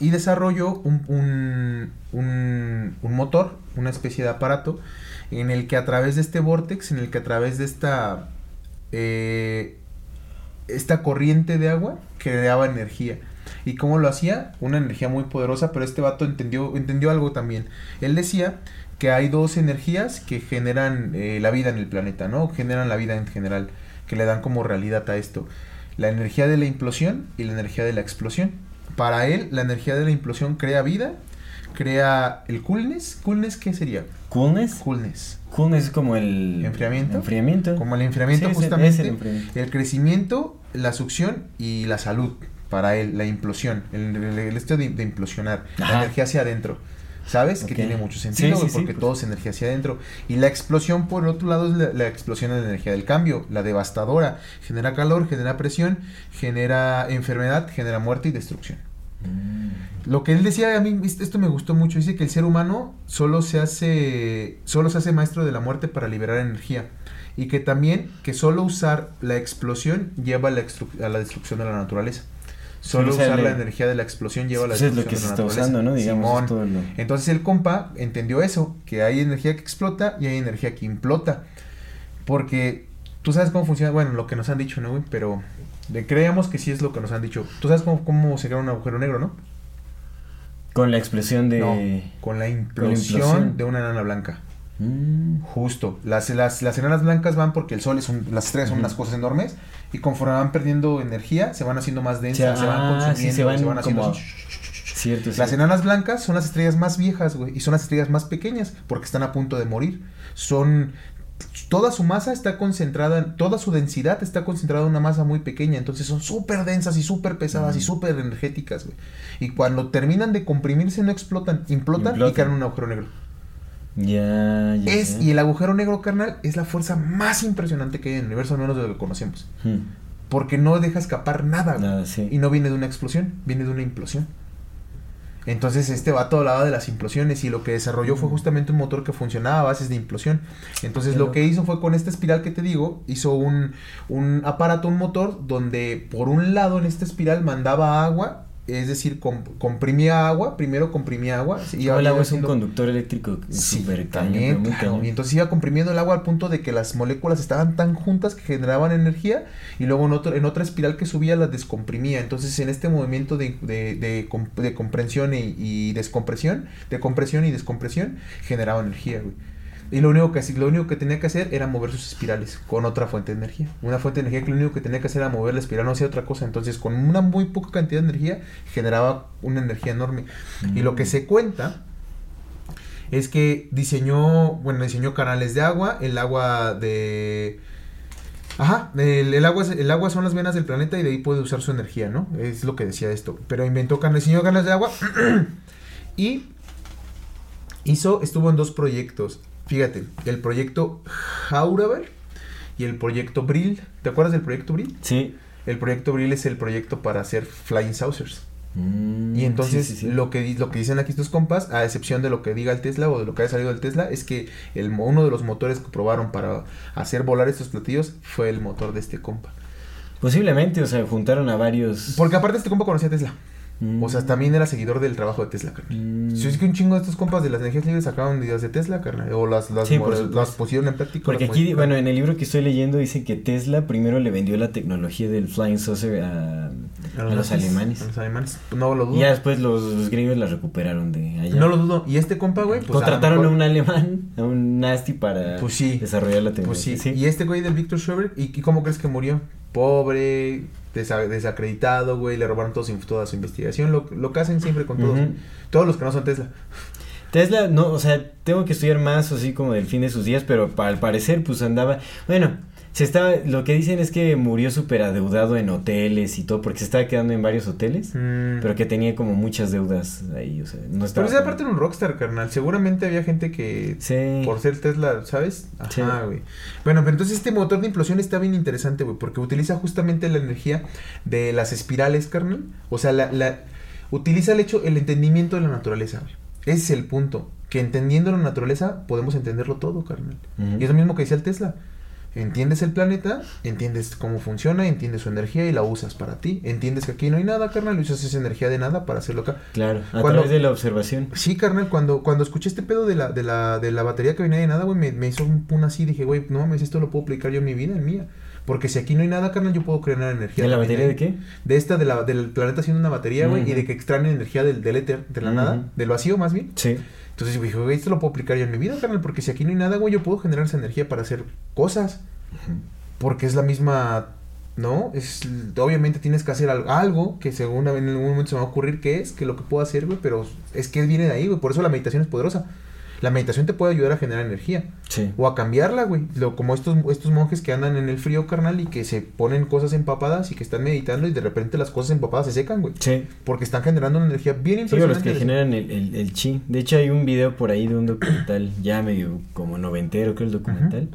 Speaker 1: y desarrolló un, un, un- un motor, una especie de aparato en el que a través de este vortex, en el que a través de esta eh, esta corriente de agua creaba energía. ¿Y cómo lo hacía? Una energía muy poderosa, pero este vato entendió, entendió algo también. Él decía que hay dos energías que generan eh, la vida en el planeta, ¿no? Generan la vida en general, que le dan como realidad a esto. La energía de la implosión y la energía de la explosión. Para él, la energía de la implosión crea vida, crea el coolness. ¿Coolness qué sería?
Speaker 2: ¿Coolness?
Speaker 1: Coolness.
Speaker 2: Coolness es como el...
Speaker 1: ¿Enfriamiento?
Speaker 2: Enfriamiento.
Speaker 1: Como el enfriamiento
Speaker 2: Sí, es el-
Speaker 1: justamente,
Speaker 2: es el enfriamiento.
Speaker 1: el crecimiento, la succión y la salud para él, la implosión, el, el, de, de implosionar, la energía hacia adentro. ¿Sabes? Que tiene mucho sentido,
Speaker 2: sí,
Speaker 1: güey,
Speaker 2: sí,
Speaker 1: porque
Speaker 2: pues.
Speaker 1: todo es energía hacia adentro. Y la explosión, por otro lado, es la, la explosión de la energía del cambio, la devastadora. Genera calor, genera presión, genera enfermedad, genera muerte y destrucción.
Speaker 2: Mm.
Speaker 1: Lo que él decía, a mí esto me gustó mucho, dice que el ser humano solo se hace, solo se hace maestro de la muerte para liberar energía. Y que también, que solo usar la explosión lleva a la, a la destrucción de la naturaleza. Solo usar la energía de la explosión lleva a la
Speaker 2: Pues es lo que se
Speaker 1: de
Speaker 2: está usando, ¿no? Digamos, todo lo-
Speaker 1: Entonces el compa entendió eso, que hay energía que explota y hay energía que implota. Porque tú sabes cómo funciona, bueno, lo que nos han dicho, ¿no, güey? Pero le creemos que sí es lo que nos han dicho. Tú sabes cómo, cómo se crea un agujero negro, ¿no?
Speaker 2: Con la explosión de...
Speaker 1: No, con la implosión,
Speaker 2: implosión.
Speaker 1: de una enana blanca.
Speaker 2: Mm.
Speaker 1: Justo. Las, las, las enanas blancas van porque el sol es un, las estrellas son unas cosas enormes y conforme van perdiendo energía se van haciendo más densas, se van
Speaker 2: ah, sí,
Speaker 1: consumiendo,
Speaker 2: se van
Speaker 1: haciendo
Speaker 2: como-. Cierto,
Speaker 1: Las
Speaker 2: cierto.
Speaker 1: enanas blancas son las estrellas más viejas, güey, y son las estrellas más pequeñas porque están a punto de morir. Son toda su masa está concentrada, toda su densidad está concentrada en una masa muy pequeña, entonces son súper densas y súper pesadas y súper energéticas, güey. Y cuando terminan de comprimirse no explotan, implotan, y
Speaker 2: Implotan.
Speaker 1: caen en un agujero negro.
Speaker 2: Ya, ya.
Speaker 1: Es, y el agujero negro, carnal, es la fuerza más impresionante que hay en el universo, al menos de lo que conocemos.
Speaker 2: Hmm.
Speaker 1: Porque no deja escapar nada,
Speaker 2: sí.
Speaker 1: Y no viene de una explosión, viene de una implosión. Entonces este vato hablaba de las implosiones y lo que desarrolló fue justamente un motor que funcionaba a bases de implosión. Entonces lo que hizo fue con esta espiral que te digo, hizo un, un aparato, un motor, donde por un lado en esta espiral mandaba agua, es decir, com- comprimía agua, primero comprimía agua. y
Speaker 2: el agua es un conductor eléctrico
Speaker 1: Sí, también, claro.
Speaker 2: cañón.
Speaker 1: Y entonces iba comprimiendo el agua al punto de que las moléculas estaban tan juntas que generaban energía y luego en, otro, en otra espiral que subía las descomprimía. Entonces en este movimiento de, de, de, com- de comprensión y, y descompresión, de compresión y descompresión, generaba energía, güey. Y lo único, que, lo único que tenía que hacer era mover sus espirales con otra fuente de energía. Una fuente de energía que lo único que tenía que hacer era mover la espiral, no hacía otra cosa. Entonces, con una muy poca cantidad de energía, generaba una energía enorme. Y lo que se cuenta es que diseñó, bueno, diseñó canales de agua, el agua de... Ajá, el, agua, el agua son las venas del planeta y de ahí puede usar su energía, ¿no? Es lo que decía esto. Pero inventó canales, diseñó canales de agua <clears throat> y hizo, estuvo en dos proyectos. Fíjate, el proyecto Hauraber y el proyecto Brill. ¿Te acuerdas del proyecto Brill?
Speaker 2: Sí.
Speaker 1: El proyecto Brill es el proyecto para hacer flying saucers.
Speaker 2: Mm,
Speaker 1: Y entonces
Speaker 2: sí, sí, sí.
Speaker 1: Lo, que, di- lo que dicen aquí estos compas, a excepción de lo que diga el Tesla o de lo que haya salido del Tesla, es que el, uno de los motores que probaron para hacer volar estos platillos fue el motor de este compa.
Speaker 2: Posiblemente, o sea, juntaron a varios...
Speaker 1: Porque aparte este compa conocía a Tesla.
Speaker 2: Mm.
Speaker 1: O sea, también era seguidor del trabajo de Tesla, carnal.
Speaker 2: Mm.
Speaker 1: Si es que un chingo de estos compas de las energías libres sacaban ideas de Tesla, carnal. O las, las,
Speaker 2: Sí,
Speaker 1: las- las pusieron en práctica.
Speaker 2: Porque aquí,
Speaker 1: modificaron.
Speaker 2: bueno, en el libro que estoy leyendo dice que Tesla primero le vendió la tecnología del Flying Saucer a, A los alemanes.
Speaker 1: A los alemanes. No lo dudo.
Speaker 2: Y ya después los, los gringos la recuperaron de allá.
Speaker 1: No lo dudo. Y este compa, güey, pues.
Speaker 2: Contrataron a, un alemán, a un nasty para
Speaker 1: Pues sí.
Speaker 2: desarrollar la
Speaker 1: Pues
Speaker 2: tecnología.
Speaker 1: sí. Y este güey del Victor Schober, ¿y, y cómo crees que murió? Pobre, desa- desacreditado, güey. Le robaron todo su- toda su investigación. Lo, lo que hacen siempre con todos. Todos los que no son Tesla.
Speaker 2: Tesla, no, o sea, tengo que estudiar más así como del fin de sus días, pero pa- al parecer pues andaba, bueno, se estaba, lo que dicen es que murió súper adeudado en hoteles y todo, porque se estaba quedando en varios hoteles,
Speaker 1: Mm.
Speaker 2: pero que tenía como muchas deudas ahí, o sea, no estaba...
Speaker 1: Pero esa aparte era un rockstar, carnal. Seguramente había gente que
Speaker 2: Sí.
Speaker 1: por ser Tesla, ¿sabes? Ajá,
Speaker 2: Sí.
Speaker 1: güey. Bueno, pero entonces este motor de implosión está bien interesante, güey, porque utiliza justamente la energía de las espirales, carnal. O sea, la, la utiliza el hecho, el entendimiento de la naturaleza, güey. Ese es el punto. Que entendiendo la naturaleza podemos entenderlo todo, carnal. Y es lo mismo que decía el Tesla. Entiendes el planeta, entiendes cómo funciona, entiendes su energía y la usas para ti. Entiendes que aquí no hay nada, carnal, y usas esa energía de nada para hacerlo acá.
Speaker 2: Claro, a
Speaker 1: Cuando-
Speaker 2: través de la observación.
Speaker 1: Sí, carnal, cuando, cuando escuché este pedo de la, de la, de la batería que venía de nada, güey, me, me hizo un pun así, dije, güey, no mames, esto lo puedo aplicar yo en mi vida, en mía. Porque si aquí no hay nada, carnal, yo puedo crear energía.
Speaker 2: ¿De la batería de qué?
Speaker 1: De esta, de la, del planeta haciendo una batería, güey, y de que extraen energía del, del éter, de la nada, del vacío más bien.
Speaker 2: Sí.
Speaker 1: Entonces dije, güey, esto lo puedo aplicar yo en mi vida, carnal, porque si aquí no hay nada, güey, yo puedo generar esa energía para hacer cosas. Porque es la misma, ¿no? Es, obviamente tienes que hacer al- algo que según en algún momento se me va a ocurrir que es, que lo que puedo hacer, güey, pero es que viene de ahí, güey. Por eso la meditación es poderosa. La meditación te puede ayudar a generar energía.
Speaker 2: Sí.
Speaker 1: O a cambiarla, güey. Lo, como estos, estos monjes que andan en el frío, carnal, y que se ponen cosas empapadas y que están meditando y de repente las cosas empapadas se secan, güey.
Speaker 2: Sí.
Speaker 1: Porque están generando una energía bien
Speaker 2: Sí, o los
Speaker 1: impresionante.
Speaker 2: que generan el, el, el chi. De hecho, hay un video por ahí de un documental, <clears throat> ya medio como noventero, creo el documental,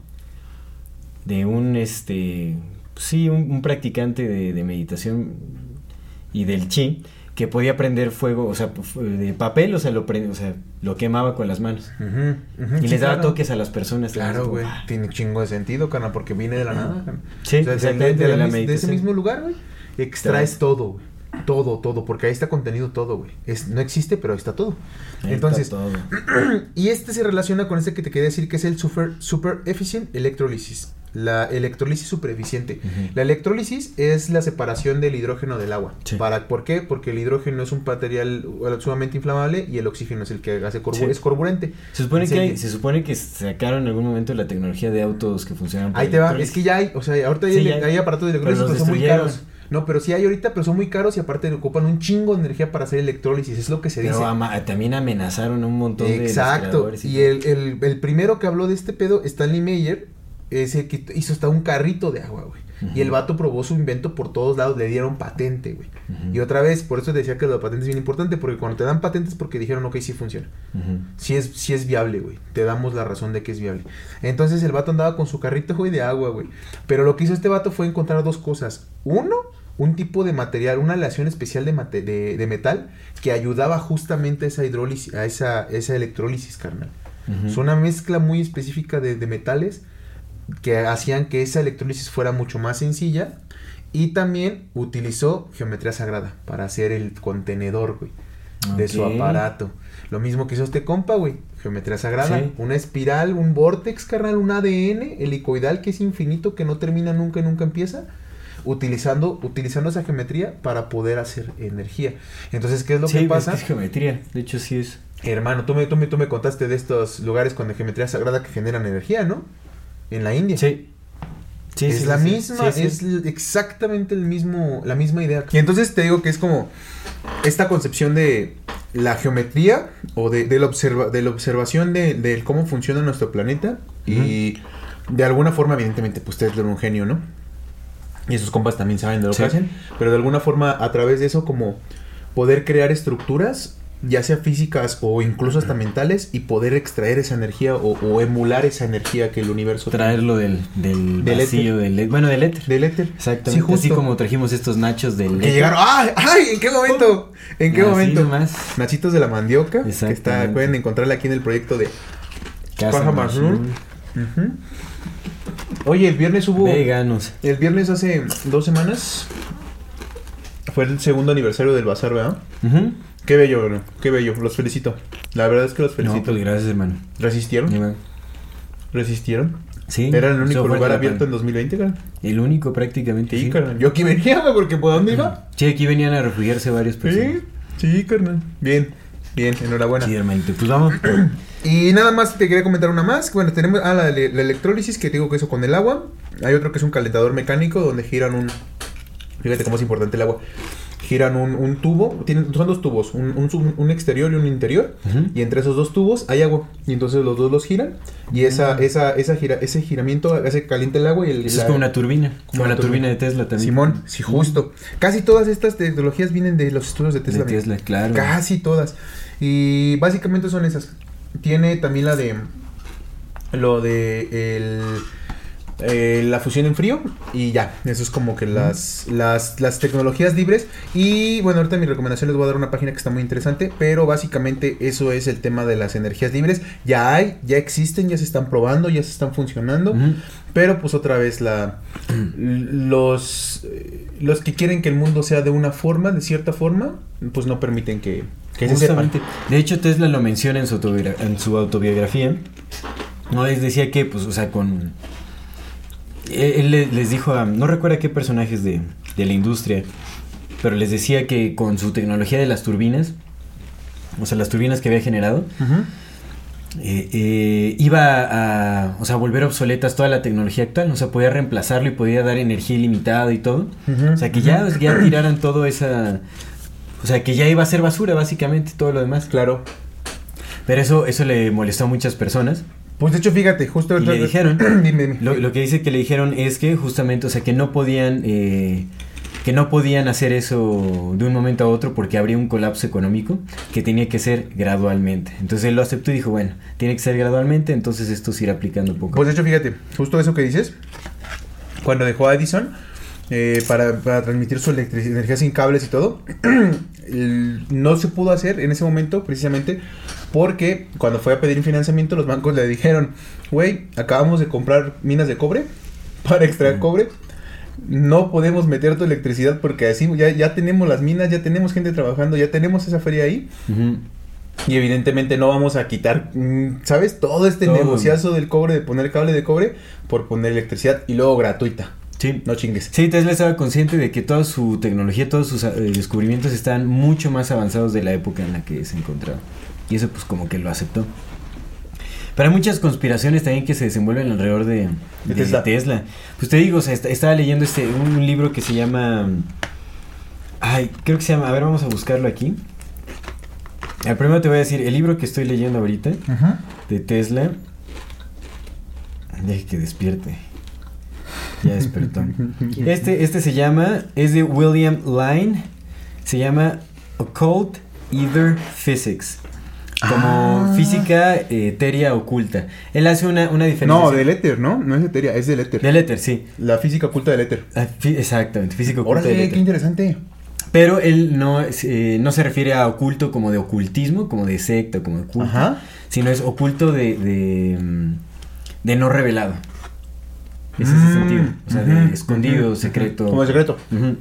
Speaker 2: de un, este, sí, un, un practicante de, de meditación y del chi, que podía prender fuego, o sea, de papel, o sea, lo, pre- o sea, lo quemaba con las manos. Y
Speaker 1: sí,
Speaker 2: les daba
Speaker 1: claro.
Speaker 2: toques a las personas.
Speaker 1: Claro, güey. Tiene chingo de sentido, carnal, porque viene de la nada.
Speaker 2: Sí,
Speaker 1: O sea, de-
Speaker 2: exactamente,
Speaker 1: de,
Speaker 2: de la
Speaker 1: mis- de ese mismo lugar, güey, extraes todo, güey. Todo, todo, porque ahí está contenido todo, güey. Es, no existe, pero ahí está todo.
Speaker 2: ahí
Speaker 1: Entonces,
Speaker 2: está todo. <clears throat>
Speaker 1: y este se relaciona con este que te quería decir que es el super, super efficient electrolysis. La electrólisis super eficiente.
Speaker 2: Ujú.
Speaker 1: La electrólisis es la separación del hidrógeno del agua.
Speaker 2: Sí.
Speaker 1: Para, ¿Por qué? Porque el hidrógeno es un material sumamente inflamable y el oxígeno es el que hace corbu-
Speaker 2: Sí.
Speaker 1: es carburante.
Speaker 2: Se supone, que hay- se supone que sacaron en algún momento la tecnología de autos que funcionan por
Speaker 1: Ahí te va, es que ya hay, o sea, ahorita
Speaker 2: Sí,
Speaker 1: hay,
Speaker 2: ya hay.
Speaker 1: hay aparatos de electrólisis, pero son muy caros. No, pero sí hay ahorita, pero son muy caros y aparte ocupan un chingo de energía para hacer electrólisis, es lo que se
Speaker 2: Pero
Speaker 1: dice.
Speaker 2: ama- también amenazaron a un montón de
Speaker 1: Exacto. Y el, el, el primero que habló de este pedo, Stanley Meyer, es el que hizo hasta un carrito de agua, güey. Y el vato probó su invento por todos lados, le dieron patente, güey. Y otra vez, por eso decía que lo de patente es bien importante, porque cuando te dan patentes es porque dijeron, ok, sí funciona.
Speaker 2: Ujú.
Speaker 1: Sí es, sí es viable, güey. Te damos la razón de que es viable. Entonces el vato andaba con su carrito, güey, de agua, güey. Pero lo que hizo este vato fue encontrar dos cosas. Uno, un tipo de material, una aleación especial de, mate- de, de metal que ayudaba justamente a esa hidrólisis, a esa, esa electrólisis, carnal. Es una mezcla muy específica de, de metales que hacían que esa electrólisis fuera mucho más sencilla. Y también utilizó geometría sagrada para hacer el contenedor, güey, de su aparato. Lo mismo que hizo este compa, güey. Geometría sagrada.
Speaker 2: Sí.
Speaker 1: Una espiral, un vortex, carnal, un ADN helicoidal que es infinito, que no termina nunca y nunca empieza. Utilizando, utilizando esa geometría para poder hacer energía. Entonces, ¿qué es lo
Speaker 2: Sí,
Speaker 1: que
Speaker 2: es
Speaker 1: pasa?
Speaker 2: que es geometría. De hecho, sí es.
Speaker 1: Hermano, tú me, tú, me, tú me contaste de estos lugares con geometría sagrada que generan energía, ¿no? En la India.
Speaker 2: Sí. Sí,
Speaker 1: es
Speaker 2: sí,
Speaker 1: la
Speaker 2: sí,
Speaker 1: misma,
Speaker 2: sí,
Speaker 1: es exactamente el mismo, la misma idea. Y entonces te digo que es como esta concepción de la geometría o de, de la, observa, de la observación de, de cómo funciona nuestro planeta y de alguna forma, evidentemente, pues ustedes son un genio, ¿no? Y esos compas también saben de lo que hacen, pero de alguna forma a través de eso como poder crear estructuras ya sea físicas o incluso hasta mentales y poder extraer esa energía o, o emular esa energía que el universo tiene.
Speaker 2: Traerlo del, del,
Speaker 1: Del
Speaker 2: vacío, del, e- bueno, del éter.
Speaker 1: del éter.
Speaker 2: Exactamente.
Speaker 1: Sí, justo.
Speaker 2: Así como trajimos estos nachos del
Speaker 1: Que
Speaker 2: éter.
Speaker 1: llegaron. ¡Ay! ¡Ay! ¿En qué momento? ¿En qué
Speaker 2: Así
Speaker 1: momento?
Speaker 2: nomás.
Speaker 1: Nachitos de la mandioca. Que está, pueden encontrarla aquí en el proyecto de
Speaker 2: Casa.
Speaker 1: Oye, el viernes hubo.
Speaker 2: Veganos.
Speaker 1: El viernes hace dos semanas. Fue el segundo aniversario del bazar, ¿verdad? Qué bello. Qué bello. Los felicito. La verdad es que los
Speaker 2: No,
Speaker 1: felicito.
Speaker 2: pues gracias, hermano.
Speaker 1: ¿Resistieron? ¿Resistieron?
Speaker 2: Sí,
Speaker 1: Era el único lugar abierto en
Speaker 2: pan-
Speaker 1: 2020, carnal.
Speaker 2: El único prácticamente.
Speaker 1: Sí,
Speaker 2: Sí,
Speaker 1: carnal. Yo aquí venía, porque ¿por dónde iba?
Speaker 2: Sí, aquí venían a refugiarse varias personas.
Speaker 1: Sí, sí, carnal. Bien, bien, enhorabuena.
Speaker 2: Sí, hermanito. Pues vamos. <clears throat>
Speaker 1: Y nada más te quería comentar una más. Bueno, tenemos ah, la, la electrólisis, que te digo que eso con el agua. Hay otro que es un calentador mecánico donde giran un. Fíjate cómo es importante el agua. Giran un, un tubo, tienen, son dos tubos, un, un exterior y un interior. Y entre esos dos tubos hay agua. Y entonces los dos los giran. Y esa, esa, esa gira, ese giramiento hace caliente el agua y el. La-
Speaker 2: es como una turbina. Como,
Speaker 1: una
Speaker 2: la turbina de Tesla también.
Speaker 1: Simón, sí, justo. Casi todas estas tecnologías vienen de los estudios de
Speaker 2: De
Speaker 1: Tesla. amigo.
Speaker 2: Tesla, claro.
Speaker 1: Casi todas. Y básicamente son esas. Tiene también la de. Lo de. El, eh, la fusión en frío. Y ya. Eso es como que las, las, las tecnologías libres. Y bueno, ahorita mi recomendación les voy a dar una página que está muy interesante. Pero básicamente eso es el tema de las energías libres. Ya hay, ya existen, ya se están probando, ya se están funcionando. Pero pues otra vez la los los que quieren que el mundo sea de una forma, de cierta forma, pues no permiten que, que se sepan.
Speaker 2: De hecho, Tesla lo menciona en su, en su autobiografía. No les decía que, pues, o sea, con. Él, él le- les dijo a. No recuerda qué personajes de, de la industria. Pero les decía que con su tecnología de las turbinas. O sea, las turbinas que había generado. Eh, eh, iba a, o sea, volver obsoletas toda la tecnología actual. O sea, podía reemplazarlo y podía dar energía ilimitada y todo. O sea, que ya, ya tiraran todo esa... O sea, que ya iba a ser basura, básicamente, todo lo demás.
Speaker 1: Claro.
Speaker 2: Pero eso, eso le molestó a muchas personas.
Speaker 1: Pues de hecho, fíjate, justo
Speaker 2: Y le dijeron, <clears throat>
Speaker 1: dime, dime.
Speaker 2: lo, lo que dice que le dijeron es que justamente, o sea, que no podían, eh, que no podían hacer eso de un momento a otro porque habría un colapso económico que tenía que ser gradualmente. Entonces él lo aceptó y dijo, bueno, tiene que ser gradualmente, entonces esto se irá aplicando poco.
Speaker 1: Pues de hecho, fíjate, justo eso que dices, cuando dejó a Edison eh, para, para transmitir su electricidad, energía sin cables y todo, <clears throat> no se pudo hacer en ese momento precisamente porque cuando fue a pedir financiamiento los bancos le dijeron, güey, acabamos de comprar minas de cobre para extraer cobre. No podemos meter tu electricidad porque así ya, ya tenemos las minas, ya tenemos gente trabajando, ya tenemos esa feria ahí. Y evidentemente no vamos a quitar, mm, ¿sabes? Todo este negociazo del cobre, de poner cable de cobre, por poner electricidad y luego gratuita.
Speaker 2: Sí.
Speaker 1: No chingues.
Speaker 2: Sí, Tesla estaba consciente de que toda su tecnología, todos sus eh, descubrimientos están mucho más avanzados de la época en la que se encontraba. Y eso pues como que lo aceptó. Pero hay muchas conspiraciones también que se desenvuelven alrededor de,
Speaker 1: Tesla.
Speaker 2: Tesla. Pues te digo, o sea, est- estaba leyendo este un libro que se llama... Ay, creo que se llama... A ver, vamos a buscarlo aquí. Al primero te voy a decir, el libro que estoy leyendo ahorita de Tesla. Deje que despierte. Ya despertó. <laughs> Este, este se llama, es de William Line. Se llama Occult Ether Physics. Como
Speaker 1: Ah.
Speaker 2: física eh, etérea oculta. Él hace una, una diferencia.
Speaker 1: No, del éter, ¿no? No es de eteria, es del éter.
Speaker 2: Del éter, sí.
Speaker 1: La física oculta del éter.
Speaker 2: Ah, fí- exactamente, física oculta del
Speaker 1: Órale,
Speaker 2: éter.
Speaker 1: qué interesante.
Speaker 2: Pero él no, es, eh, no se refiere a oculto como de ocultismo, como de secta, como de culto,
Speaker 1: Ajá.
Speaker 2: sino es oculto de, de, mm, de no revelado. Ese es el
Speaker 1: Mm,
Speaker 2: sentido. O sea, de escondido, secreto.
Speaker 1: Como de secreto.
Speaker 2: Ujú,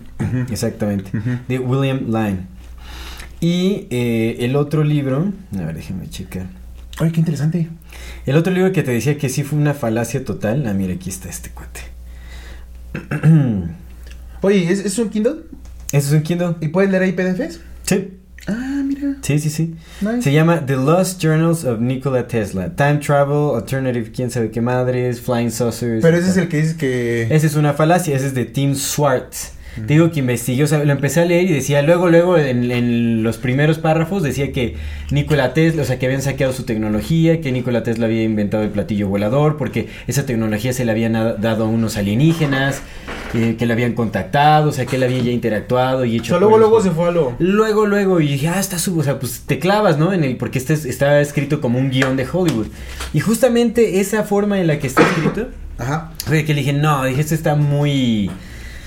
Speaker 2: Exactamente. De William Line. Y eh, el otro libro, a ver, déjame checar.
Speaker 1: Ay, qué interesante.
Speaker 2: El otro libro que te decía que sí fue una falacia total. Ah, mira, aquí está este cuate. <clears throat>
Speaker 1: Oye, ¿es, es un Kindle?
Speaker 2: ¿Eso es un Kindle?
Speaker 1: ¿Y puedes leer ahí PDFs?
Speaker 2: Sí.
Speaker 1: Ah, mira.
Speaker 2: Sí, sí, sí.
Speaker 1: Nice.
Speaker 2: Se llama The Lost Journals of Nikola Tesla. Time Travel, Alternative, quién sabe qué madres, Flying Saucers.
Speaker 1: Pero ese es el que dices que...
Speaker 2: Esa es una falacia, ese es de Tim Swartz. Te digo que investigué, o sea, lo empecé a leer y decía, luego, luego, en, en los primeros párrafos decía que Nikola Tesla, o sea, que habían saqueado su tecnología, que Nikola Tesla había inventado el platillo volador, porque esa tecnología se le habían dado a unos alienígenas, eh, que le habían contactado, o sea, que él había ya interactuado y
Speaker 1: O
Speaker 2: hecho...
Speaker 1: sea, luego, luego se fue a lo...
Speaker 2: Luego, luego, y dije, ah, está sub, o sea, pues te clavas, ¿no? En el, porque este es- está escrito como un guion de Hollywood. Y justamente esa forma en la que está escrito,
Speaker 1: Ajá.
Speaker 2: fue que le dije, no, dije, esto está muy...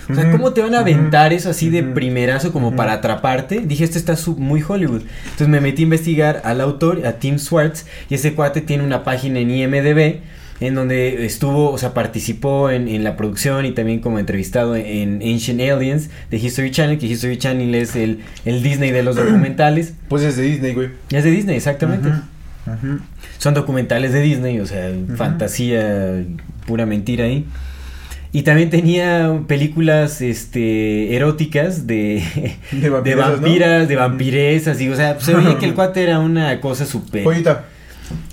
Speaker 2: O sea, ¿cómo te van a aventar eso así de primerazo como para atraparte? Dije, esto está muy Hollywood. Entonces me metí a investigar al autor, a Tim Swartz, y ese cuate tiene una página en IMDB en donde estuvo, o sea, participó en, en la producción y también como entrevistado en Ancient Aliens de History Channel, que History Channel es el, el Disney de los <clears throat> documentales.
Speaker 1: Pues es de Disney, güey.
Speaker 2: Es de Disney, exactamente.
Speaker 1: Ujú, ujú.
Speaker 2: Son documentales de Disney, o sea, fantasía pura mentira ahí. Y también tenía películas este eróticas de, <laughs>
Speaker 1: De
Speaker 2: de,
Speaker 1: vampiresas, ¿no?
Speaker 2: vampiras, de vampiresas, y, o sea, se veía que el <laughs> cuate era una cosa súper...
Speaker 1: Pollita.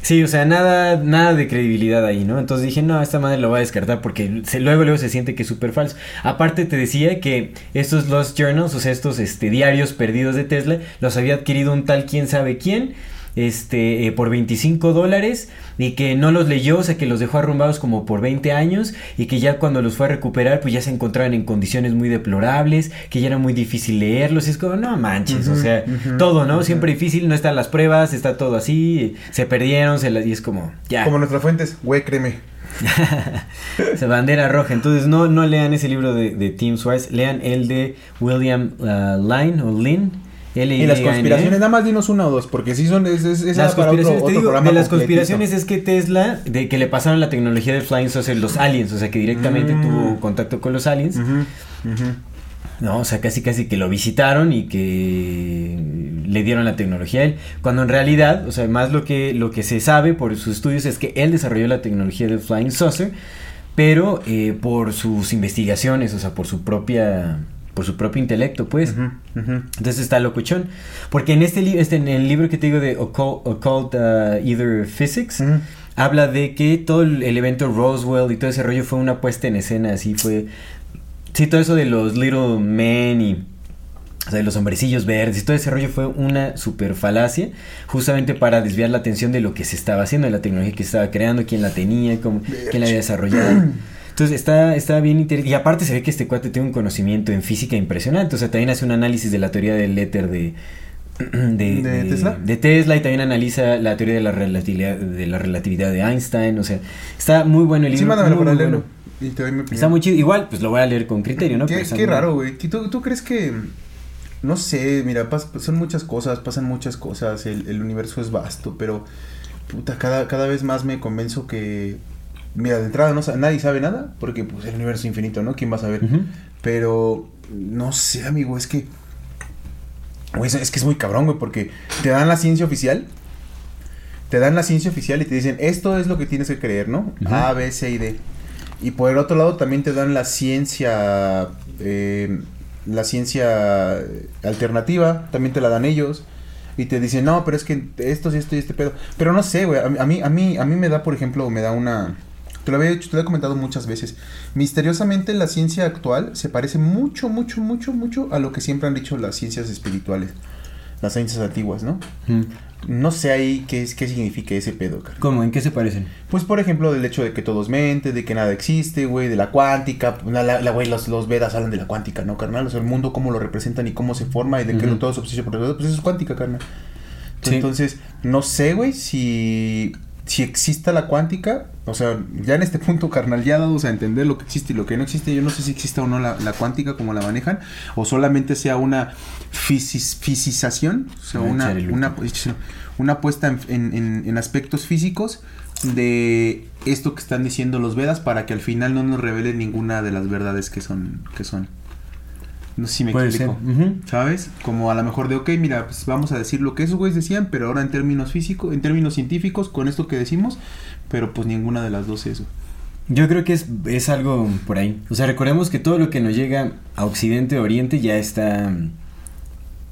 Speaker 2: Sí, o sea, nada, nada de credibilidad ahí, ¿no? Entonces dije, no, esta madre lo voy a descartar porque se- luego, luego se siente que es súper falso. Aparte te decía que estos Lost Journals, o sea, estos este, diarios perdidos de Tesla, los había adquirido un tal quién sabe quién, este, eh, por 25 dólares y que no los leyó, o sea, que los dejó arrumbados como por 20 años y que ya cuando los fue a recuperar, pues ya se encontraban en condiciones muy deplorables, que ya era muy difícil leerlos. Y es como, no manches, o sea, todo, ¿no? Siempre difícil, no están las pruebas, está todo así, se perdieron, se las, y es como, ya.
Speaker 1: Como nuestras fuentes, güey, créeme. <laughs>
Speaker 2: Esa bandera roja. Entonces no, no lean ese libro de, de Tim Swartz, lean el de William uh, Line o Lynn.
Speaker 1: Y las conspiraciones, nada más dinos una o dos, porque sí son, es, es,
Speaker 2: Las conspiraciones, te digo, de las conspiraciones es que Tesla, de que le pasaron la tecnología del Flying Saucer, los aliens, o sea que directamente
Speaker 1: Mm.
Speaker 2: tuvo contacto con los aliens. No, o sea, casi casi que lo visitaron y que le dieron la tecnología a él. Cuando en realidad, o sea, más lo que, lo que se sabe por sus estudios es que él desarrolló la tecnología del Flying Saucer, pero eh, por sus investigaciones, o sea, por su propia por su propio intelecto, pues. Entonces está locuchón. Porque en este, li- este en el libro que te digo de Occult, Occult, uh, Either Physics, habla de que todo el, el evento Roswell y todo ese rollo fue una puesta en escena, así fue. Sí, todo eso de los Little Men y. O sea, de los hombrecillos verdes y todo ese rollo fue una super falacia, justamente para desviar la atención de lo que se estaba haciendo, de la tecnología que se estaba creando, quién la tenía, cómo, quién la había desarrollado. <clears throat> <clears throat> Entonces está, está bien interesante. Y aparte se ve que este cuate tiene un conocimiento en física impresionante. O sea, también hace un análisis de la teoría del éter de, <clears throat> de,
Speaker 1: ¿De Tesla?
Speaker 2: de Tesla y también analiza la teoría de la relatividad de la relatividad de Einstein. O sea, está muy bueno el libro.
Speaker 1: Sí, mándamelo para leerlo.
Speaker 2: bueno.
Speaker 1: Y te doy mi opinión.
Speaker 2: Está muy chido. Igual, pues lo voy a leer con criterio, ¿no?
Speaker 1: Qué,
Speaker 2: Pero
Speaker 1: raro, güey. ¿Tú, tú crees que.? No sé, mira, pas- son muchas cosas, pasan muchas cosas. El, el universo es vasto, pero. Puta, cada, cada vez más me convenzo que. Mira, de entrada no nadie sabe nada, porque pues el universo es infinito, ¿no? ¿Quién va a saber? Pero. No sé, amigo, es que. Güey, es- que es muy cabrón, güey, porque te dan la ciencia oficial. Te dan la ciencia oficial y te dicen, esto es lo que tienes que creer, ¿no? A, B, C y D. Y por el otro lado también te dan la ciencia, eh, la ciencia alternativa, también te la dan ellos. Y te dicen, no, pero es que esto, sí, esto y este pedo. Pero no sé, güey, a, a mí, a mí, a mí me da, por ejemplo, me da una... Te lo había dicho, te lo he comentado muchas veces. Misteriosamente la ciencia actual se parece mucho, mucho, mucho, mucho a lo que siempre han dicho las ciencias espirituales. Las ciencias antiguas, ¿no? No sé ahí qué, es, qué significa ese pedo, cara.
Speaker 2: ¿Cómo? ¿En qué se parecen?
Speaker 1: Pues por ejemplo del hecho de que todo es mente, de que nada existe, güey, de la cuántica, la, güey, los, los Vedas hablan de la cuántica, ¿no, carnal? O sea, el mundo cómo lo representan y cómo se forma y de que
Speaker 2: Ujú.
Speaker 1: no todo es obsesión por el pues eso es cuántica, carnal.
Speaker 2: Sí.
Speaker 1: Entonces, no sé, güey, si, si exista la cuántica, o sea, ya en este punto, carnal, ya dados a entender lo que existe y lo que no existe, yo no sé si exista o no la, la cuántica como la manejan, o solamente sea una fisis, fisización, o sea, una,
Speaker 2: echar el
Speaker 1: una, una puesta en, en- en- en aspectos físicos de esto que están diciendo los Vedas para que al final no nos revelen ninguna de las verdades que son. Que son. No sé si me
Speaker 2: Puede
Speaker 1: explico.
Speaker 2: ser.
Speaker 1: ¿Sabes? Como a lo mejor de, ok, mira, pues vamos a decir lo que esos güeyes decían, pero ahora en términos físicos, en términos científicos, con esto que decimos, pero pues ninguna de las dos es.
Speaker 2: Yo creo que es, es algo por ahí. O sea, recordemos que todo lo que nos llega a Occidente, Oriente, ya está...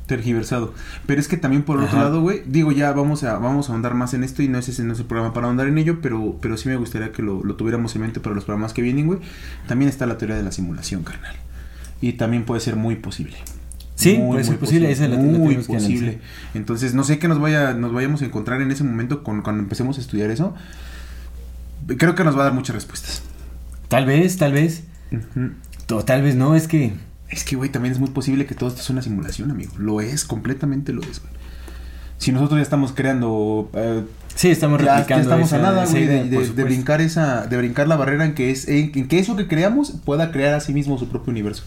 Speaker 1: tergiversado. Pero es que también por otro lado, güey, digo ya vamos a vamos a ahondar más en esto y no es ese no es el programa para ahondar en ello, pero pero sí me gustaría que lo, lo tuviéramos en mente para los programas que vienen, güey. También está la teoría de la simulación, carnal. Y también puede ser muy posible.
Speaker 2: Sí, puede ser posible, esa la- la
Speaker 1: muy
Speaker 2: que
Speaker 1: posible. Entonces, no sé qué nos vaya nos vayamos a encontrar en ese momento con, cuando empecemos a estudiar eso. Creo que nos va a dar muchas respuestas.
Speaker 2: Tal vez, tal vez. O tal vez no, es que...
Speaker 1: Es que, güey, también es muy posible que todo esto es una simulación, amigo. Lo es, completamente lo es, güey. Si nosotros ya estamos creando eh,
Speaker 2: Sí, estamos
Speaker 1: ya, ya
Speaker 2: replicando
Speaker 1: estamos a nada, güey, de, de- brincar esa, de brincar la barrera en que es, en, en que eso que creamos pueda crear a sí mismo su propio universo.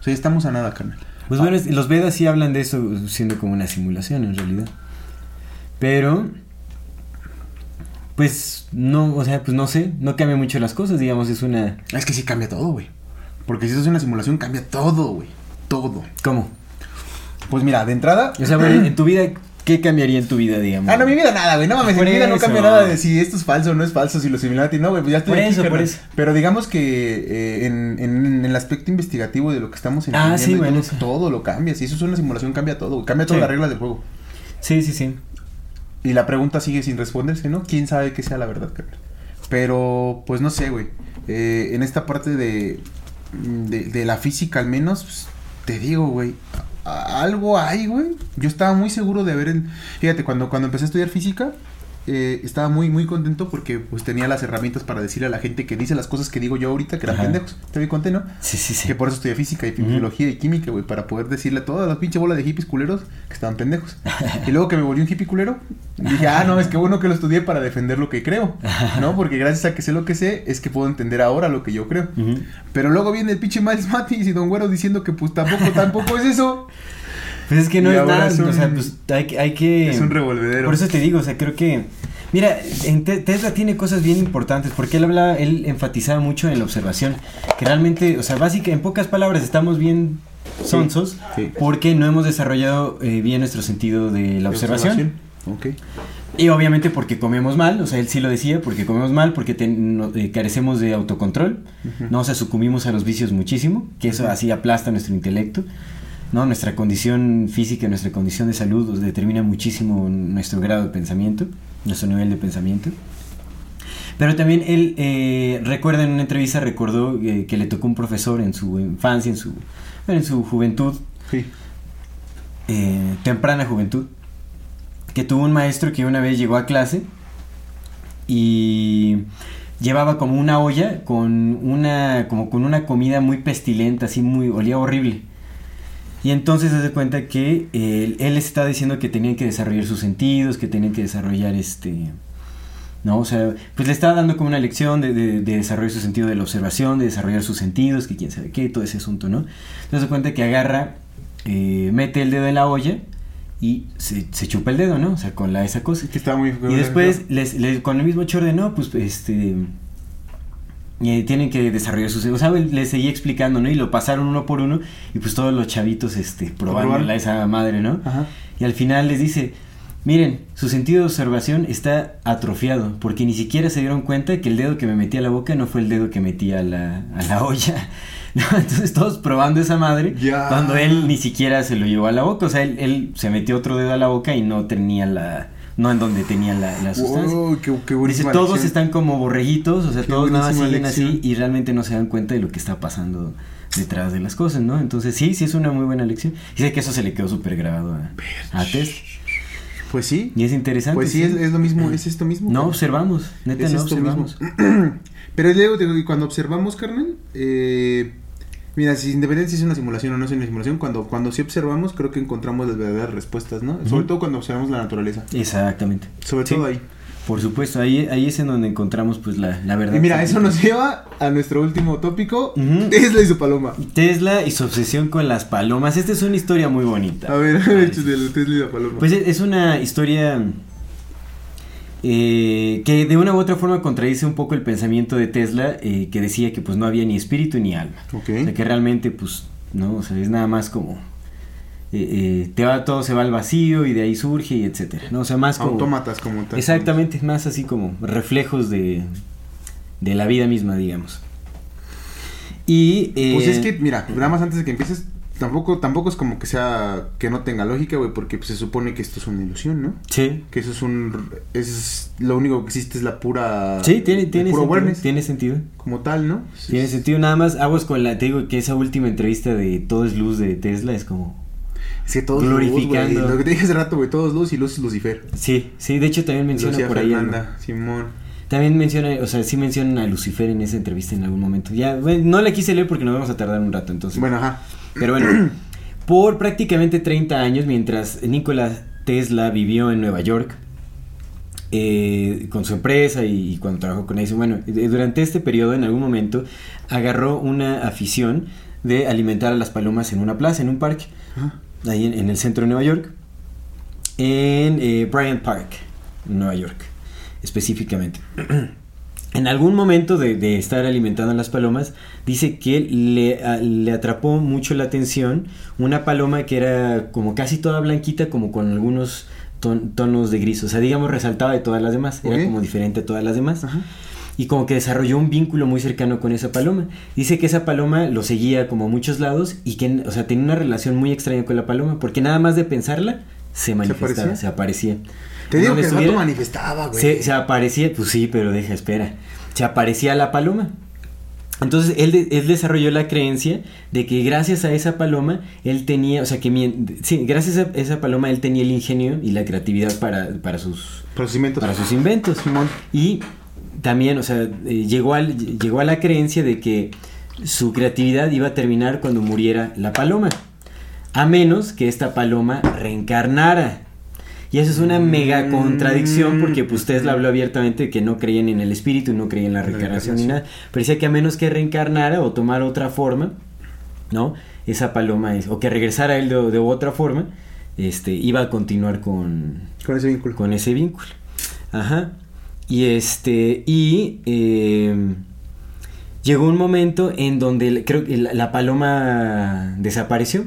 Speaker 1: O sea, ya estamos a nada, carnal.
Speaker 2: Pues bueno, es- los Vedas sí hablan de eso siendo como una simulación en realidad. Pero... Pues no, o sea, pues no sé, no cambia mucho las cosas, digamos, es una...
Speaker 1: Es que sí cambia todo, güey. Porque si eso es una simulación, cambia todo, güey. Todo.
Speaker 2: ¿Cómo?
Speaker 1: Pues mira, de entrada,
Speaker 2: O sea, bueno, en tu vida, ¿qué cambiaría en tu vida, digamos?
Speaker 1: Ah, no, mi vida nada, güey. No mames, mi vida no cambia nada de si esto es falso o no es falso, si los Illuminati no, güey. Pues ya estoy
Speaker 2: Por
Speaker 1: aquí,
Speaker 2: eso, por eso.
Speaker 1: Pero digamos que eh, en, en- en el aspecto investigativo de lo que estamos
Speaker 2: Ah,
Speaker 1: entendiendo,
Speaker 2: sí, bueno,
Speaker 1: todo, lo cambia. Si eso es una simulación, cambia todo. güey. Cambia todas
Speaker 2: Sí.
Speaker 1: las reglas del juego.
Speaker 2: Sí, sí, sí.
Speaker 1: Y la pregunta sigue sin responderse, ¿no? ¿Quién sabe qué sea la verdad, carnal? Pero, pues no sé, güey. Eh, en esta parte de, de, de la física, al menos, pues, te digo, güey. Algo hay, güey. Yo estaba muy seguro de haber. en- Fíjate, cuando, cuando empecé a estudiar física, eh, estaba muy, muy contento porque pues tenía las herramientas para decirle a la gente que dice las cosas que digo yo ahorita que eran
Speaker 2: Ajá.
Speaker 1: pendejos. Te doy conté, ¿no?
Speaker 2: Sí, sí, sí.
Speaker 1: Que por eso estudié física y biología y química, güey, para poder decirle a toda la pinche bola de hippies culeros que estaban pendejos. <laughs> Y luego que me volví un hippie culero, dije, ah, no, es que bueno que lo estudié para defender lo que creo, ¿no? Porque gracias a que sé lo que sé, es que puedo entender ahora lo que yo creo. Pero luego viene el pinche Miles Matis y Don Güero diciendo que pues tampoco, tampoco es eso. <laughs>
Speaker 2: Pues es que no
Speaker 1: Y
Speaker 2: es nada,
Speaker 1: es un-
Speaker 2: o sea, pues hay, que- hay que...
Speaker 1: Es un revolvedero.
Speaker 2: Por eso te digo, o sea, creo que... Mira, en Te- Tesla tiene cosas bien importantes, porque él hablaba, él enfatizaba mucho en la observación, que realmente, o sea, básicamente, en pocas palabras, estamos bien sonsos,
Speaker 1: sí.
Speaker 2: porque no hemos desarrollado eh, bien nuestro sentido de la observación.
Speaker 1: Ok.
Speaker 2: Y obviamente porque comemos mal, o sea, él sí lo decía, porque comemos mal, porque ten- no- eh, carecemos de autocontrol, ¿no? O sea, sucumbimos a los vicios muchísimo, que eso así aplasta nuestro intelecto, ¿no? Nuestra condición física, nuestra condición de salud determina muchísimo nuestro grado de pensamiento, nuestro nivel de pensamiento. Pero también él, eh, recuerda en una entrevista, recordó eh, que le tocó un profesor en su infancia, en su, en su juventud,
Speaker 1: Sí.
Speaker 2: eh, temprana juventud, que tuvo un maestro que una vez llegó a clase y llevaba como una olla con una como con una comida muy pestilenta, así muy olía horrible. Y entonces se hace cuenta que él les estaba diciendo que tenían que desarrollar sus sentidos, que tenían que desarrollar este ¿no? O sea, pues le estaba dando como una lección de, de, de desarrollar su sentido de la observación, de desarrollar sus sentidos, que quién sabe qué, todo ese asunto, ¿no? Entonces se cuenta que agarra, eh, mete el dedo en la olla y se, se chupa el dedo, ¿no? O sea, con la esa cosa.
Speaker 1: Que estaba muy...
Speaker 2: Y después, les, les- con el mismo chorde, no, pues, este... eh, tienen que desarrollar sus... O sea, les seguía explicando, ¿no? Y lo pasaron uno por uno y pues todos los chavitos, este, probándola esa madre, ¿no?
Speaker 1: Ajá.
Speaker 2: Y al final les dice, miren, su sentido de observación está atrofiado, porque ni siquiera se dieron cuenta que el dedo que me metí a la boca no fue el dedo que metí a la, a la <laughs> olla. ¿no? Entonces todos probando esa madre, cuando él ni siquiera se lo llevó a la boca, o sea, él, él se metió otro dedo a la boca y no tenía la... No en donde tenía la, la sustancia.
Speaker 1: Wow, qué, qué
Speaker 2: Dice, todos
Speaker 1: lección.
Speaker 2: están como borreguitos, o sea,
Speaker 1: Qué
Speaker 2: todos nada siguen así y realmente no se dan cuenta de lo que está pasando detrás de las cosas, ¿no? Entonces sí, sí es una muy buena lección. Y sé que eso se le quedó súper grabado a, a Tesla.
Speaker 1: Pues sí.
Speaker 2: Y es interesante.
Speaker 1: Pues sí, es, es lo mismo, es esto mismo.
Speaker 2: No observamos, neta,
Speaker 1: Es
Speaker 2: no observamos.
Speaker 1: mismo. <clears throat> Pero luego, cuando observamos, carnal, eh, mira, si independientemente si es una simulación o no es una simulación, cuando, cuando sí observamos, creo que encontramos las verdaderas respuestas, ¿no? Sobre todo cuando observamos la naturaleza.
Speaker 2: Exactamente.
Speaker 1: Sobre
Speaker 2: Sí.
Speaker 1: todo ahí.
Speaker 2: Por supuesto, ahí, ahí es en donde encontramos pues la, la verdad.
Speaker 1: Y mira, eso nos lleva a nuestro último tópico. Tesla y su paloma.
Speaker 2: Tesla y su obsesión con las palomas. Esta es una historia muy bonita.
Speaker 1: A ver, a ver, Tesla y la paloma.
Speaker 2: Pues es es una historia eh, que de una u otra forma contradice un poco el pensamiento de Tesla, eh, que decía que pues no había ni espíritu ni alma. O sea, que realmente pues, no, o sea, es nada más como... eh, te va, todo se va al vacío y de ahí surge y etcétera, ¿no? O sea, más como...
Speaker 1: Autómatas como tal.
Speaker 2: Exactamente, más así como reflejos de, de la vida misma, digamos. Y...
Speaker 1: Pues es que, mira, nada más antes de que empieces, tampoco, tampoco es como que sea, que no tenga lógica, güey, porque pues, se supone que esto es una ilusión, ¿no?
Speaker 2: Sí,
Speaker 1: Que eso es un, es lo único que existe es la pura,
Speaker 2: sí, tiene, tiene, sentido,
Speaker 1: awareness,
Speaker 2: tiene sentido.
Speaker 1: como tal, ¿no?
Speaker 2: Tiene
Speaker 1: Es-
Speaker 2: sentido, nada más aguas con la, te digo que esa última entrevista de Todo es Luz de Tesla es como...
Speaker 1: Es que todos
Speaker 2: Glorificando.
Speaker 1: Luz. Lo que te dije hace rato, güey, todos luz y luz es Lucifer.
Speaker 2: Sí, sí, de hecho también menciona
Speaker 1: Lucía
Speaker 2: por ahí...
Speaker 1: Fernanda, Simón.
Speaker 2: También menciona, o sea, sí mencionan a Lucifer en esa entrevista en algún momento. Ya, bueno, no la quise leer porque nos vamos a tardar un rato, entonces...
Speaker 1: Bueno, ajá.
Speaker 2: Pero bueno, por prácticamente 30 años, mientras Nikola Tesla vivió en Nueva York, eh, con su empresa y, y cuando trabajó con Edison, bueno, eh, durante este periodo, en algún momento, agarró una afición de alimentar a las palomas en una plaza, en un parque, ahí en, en el centro de Nueva York, en eh, Bryant Park, Nueva York, específicamente. <clears throat> En algún momento de, de estar alimentando a las palomas, dice que le, a- le atrapó mucho la atención una paloma que era como casi toda blanquita, como con algunos ton- tonos de gris, o sea, digamos, resaltaba de todas las demás, era como diferente a todas las demás. Y como que desarrolló un vínculo muy cercano con esa paloma. Dice que esa paloma lo seguía como a muchos lados y que, o sea, tenía una relación muy extraña con la paloma, porque nada más de pensarla, se manifestaba, se aparecía.
Speaker 1: Te digo
Speaker 2: donde
Speaker 1: que el manifestaba, güey.
Speaker 2: se, se aparecía, pues sí, pero deja, espera. Se aparecía la paloma. Entonces él, de- él desarrolló la creencia de que gracias a esa paloma él tenía, o sea que sí, gracias a esa paloma él tenía el ingenio y la creatividad para, para sus
Speaker 1: Procedimientos.
Speaker 2: para sus inventos. Y también, o sea, eh, llegó, al, llegó a la creencia de que su creatividad iba a terminar cuando muriera la paloma. A menos que esta paloma reencarnara. Y eso es una mega contradicción porque pues Tesla habló abiertamente de que no creían en el espíritu, no creían en la reencarnación ni nada. Pero decía que a menos que reencarnara o tomara otra forma, ¿no? Esa paloma es, o que regresara él de, de otra forma, este, iba a continuar con,
Speaker 1: Con ese vínculo.
Speaker 2: con ese vínculo. Ajá. Y este, y eh, llegó un momento en donde creo que la, la paloma desapareció.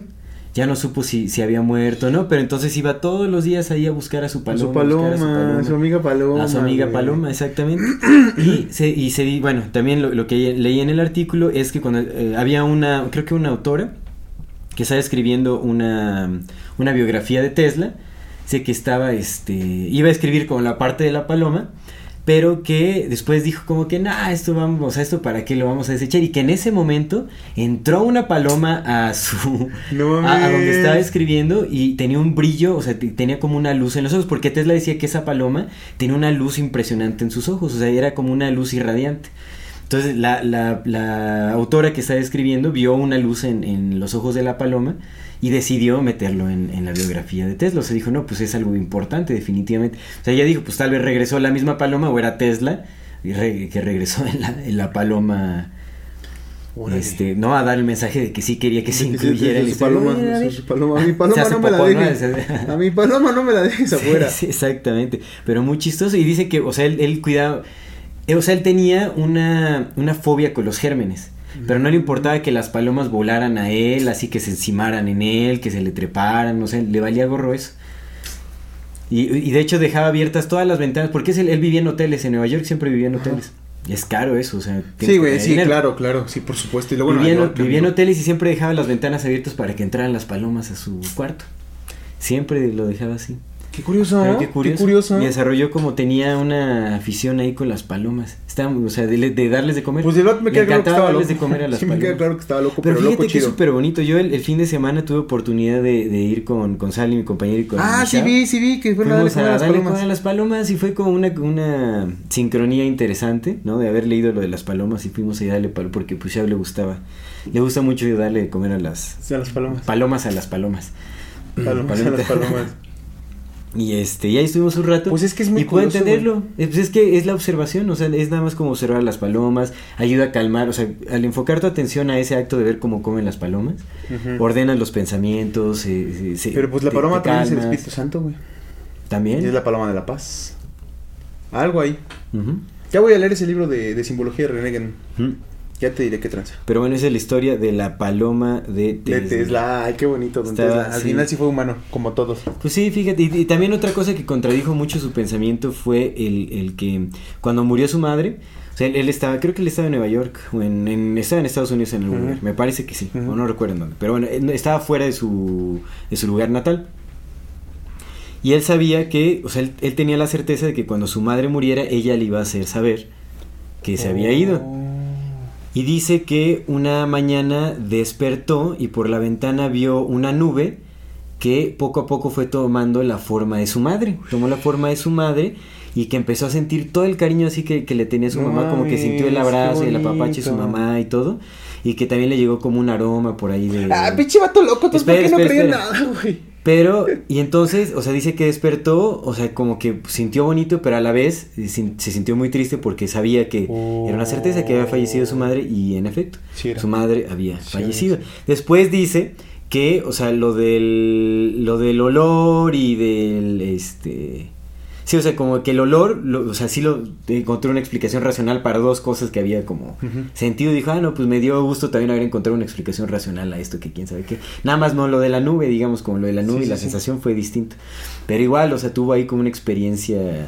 Speaker 2: Ya no supo si, si había muerto o no, pero entonces iba todos los días ahí a buscar a su
Speaker 1: A
Speaker 2: paloma.
Speaker 1: su
Speaker 2: buscar
Speaker 1: paloma,
Speaker 2: a su paloma.
Speaker 1: a su amiga paloma.
Speaker 2: A su amiga
Speaker 1: güey.
Speaker 2: Paloma, exactamente. <clears throat> y se, y se, bueno, también lo, lo que leí en el artículo es que cuando eh, había una, creo que una autora que estaba escribiendo una, una biografía de Tesla, sé que estaba, este, iba a escribir como la parte de la paloma, pero que después dijo como que, nah, esto vamos, a esto para qué lo vamos a desechar, y que en ese momento entró una paloma a su, <laughs>
Speaker 1: No
Speaker 2: a, a donde estaba escribiendo y tenía un brillo, o sea, te- tenía como una luz en los ojos, porque Tesla decía que esa paloma tenía una luz impresionante en sus ojos, o sea, era como una luz irradiante. Entonces la, la, la autora que estaba escribiendo vio una luz en, en los ojos de la paloma y decidió meterlo en, en la biografía de Tesla. O sea, dijo, no, pues es algo importante, definitivamente. O sea, ella dijo, pues tal vez regresó la misma paloma o era Tesla y re- que regresó en la, en la paloma. Este, no a dar el mensaje de que sí quería que se
Speaker 1: Sí, sí, sí,
Speaker 2: incluyera
Speaker 1: paloma, paloma. <laughs> <laughs> A mi paloma no me la dejes. A mi paloma no me la dejes afuera.
Speaker 2: Exactamente. Pero muy chistoso. Y dice que, o sea, él, él cuidaba. eh, O sea, él tenía una, una fobia con los gérmenes. Pero no le importaba que las palomas volaran a él, así que se encimaran en él, que se le treparan, no sé, le valía gorro eso. Y, y de hecho dejaba abiertas todas las ventanas, porque es él, él vivía en hoteles, en Nueva York siempre vivía en hoteles. Y es caro eso, o sea.
Speaker 1: Sí, güey, sí,
Speaker 2: dinero.
Speaker 1: claro, claro. Sí, por supuesto. Y luego
Speaker 2: vivía, en, vivía en hoteles y siempre dejaba las ventanas abiertas para que entraran las palomas a su cuarto. Siempre lo dejaba así.
Speaker 1: Qué curioso,
Speaker 2: Pero
Speaker 1: ¿no?
Speaker 2: qué curioso.
Speaker 1: Qué curioso.
Speaker 2: Y desarrolló como tenía una afición ahí con las palomas. Estaba, o sea, de, de darles de comer.
Speaker 1: Pues el vato me queda claro que
Speaker 2: encantaba
Speaker 1: estaba
Speaker 2: darles
Speaker 1: loco.
Speaker 2: de comer a <laughs> las
Speaker 1: Sí, me
Speaker 2: palomas.
Speaker 1: queda claro que estaba loco,
Speaker 2: pero,
Speaker 1: pero,
Speaker 2: fíjate
Speaker 1: loco
Speaker 2: que es súper bonito. Yo el, el fin de semana tuve oportunidad de, de ir con, con Sally, mi compañero, y con
Speaker 1: Ah, sí vi, sí vi, que fueron a
Speaker 2: a
Speaker 1: las
Speaker 2: darle
Speaker 1: palomas.
Speaker 2: comer a las palomas y fue como una, una sincronía interesante, ¿no? De haber leído lo de las palomas y fuimos a darle palo porque pues ya le gustaba, le gusta mucho darle de comer a las
Speaker 1: Sí, a las palomas.
Speaker 2: palomas a las palomas.
Speaker 1: Palomas, a las palomas. <laughs>
Speaker 2: Y este, y ahí estuvimos un rato.
Speaker 1: Pues es que es muy
Speaker 2: Y puedo
Speaker 1: curioso,
Speaker 2: entenderlo. Eh, Pues es que es la observación, o sea, es nada más como observar a las palomas, ayuda a calmar, o sea, al enfocar tu atención a ese acto de ver cómo comen las palomas,
Speaker 1: Ujú.
Speaker 2: ordenas los pensamientos, eh, se-
Speaker 1: Pero pues la
Speaker 2: te-
Speaker 1: paloma
Speaker 2: te
Speaker 1: también es el. Espíritu Santo, güey.
Speaker 2: También.
Speaker 1: Y es la paloma de la paz. Algo ahí. Ya voy a leer ese libro de, de simbología de.
Speaker 2: Ujú.
Speaker 1: Ya te diré qué tranza.
Speaker 2: Pero bueno, esa es la historia de la paloma de Tesla.
Speaker 1: De Tesla. Ay, qué bonito, don
Speaker 2: Estaba-
Speaker 1: Tesla. Al
Speaker 2: sí.
Speaker 1: final sí fue humano, como todos.
Speaker 2: Pues sí, fíjate, y, y también otra cosa que contradijo mucho su pensamiento fue el, el que cuando murió su madre, o sea, él, él estaba, creo que él estaba en Nueva York, o en, en- estaba en Estados Unidos en algún lugar, me parece que sí, o no recuerdo en dónde, pero bueno, él estaba fuera de su, de su lugar natal. Y él sabía que, o sea, él, él tenía la certeza de que cuando su madre muriera, ella le iba a hacer saber que se había ido. Y dice que una mañana despertó y por la ventana vio una nube que poco a poco fue tomando la forma de su madre. Tomó la forma de su madre y que empezó a sentir todo el cariño así que, que le tenía su
Speaker 1: No
Speaker 2: mamá, como que sintió el abrazo y el apapache de su mamá y todo. Y que también le llegó como un aroma por ahí de...
Speaker 1: Ah, pinche vato loco, ¿tú por
Speaker 2: Espera,
Speaker 1: qué no
Speaker 2: espera,
Speaker 1: creía en
Speaker 2: espera.
Speaker 1: nada, güey?
Speaker 2: Pero, y entonces, o sea, dice que despertó, o sea, como que sintió bonito, pero a la vez eh, se sintió muy triste porque sabía que era una certeza que había fallecido su madre y en efecto,
Speaker 1: Sí
Speaker 2: su madre había
Speaker 1: Sí,
Speaker 2: fallecido. Después dice que, o sea, lo del, lo del olor y del, este, Sí, o sea, como que el olor, lo- o sea, sí lo encontré una explicación racional para dos cosas que había como sentido. Dijo, ah, no, pues me dio gusto también haber encontrado una explicación racional a esto, que quién sabe qué. Nada más no lo de la nube, digamos, como lo de la nube
Speaker 1: Sí,
Speaker 2: y
Speaker 1: sí,
Speaker 2: la
Speaker 1: sí.
Speaker 2: sensación fue distinto. Pero igual, o sea, tuvo ahí como una experiencia,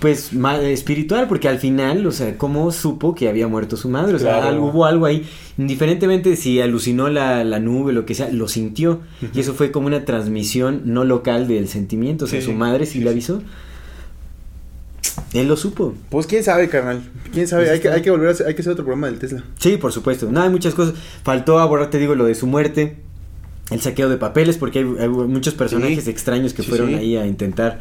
Speaker 2: pues, espiritual, porque al final, o sea, ¿cómo supo que había muerto su madre? O sea,
Speaker 1: Claro.
Speaker 2: hubo algo ahí, indiferentemente de si alucinó la, la nube, lo que sea, lo sintió. Y eso fue como una transmisión no local del sentimiento. O sea,
Speaker 1: Sí,
Speaker 2: su madre sí,
Speaker 1: sí,
Speaker 2: le avisó. Él lo supo.
Speaker 1: Pues quién sabe, carnal. Quién sabe.
Speaker 2: Pues
Speaker 1: hay, que, hay que volver a hacer, hay que hacer otro programa del Tesla.
Speaker 2: Sí, por supuesto. No, hay muchas cosas. Faltó abordar, te digo, lo de su muerte, el saqueo de papeles, porque hay, hay muchos personajes
Speaker 1: Sí.
Speaker 2: extraños que fueron ahí a intentar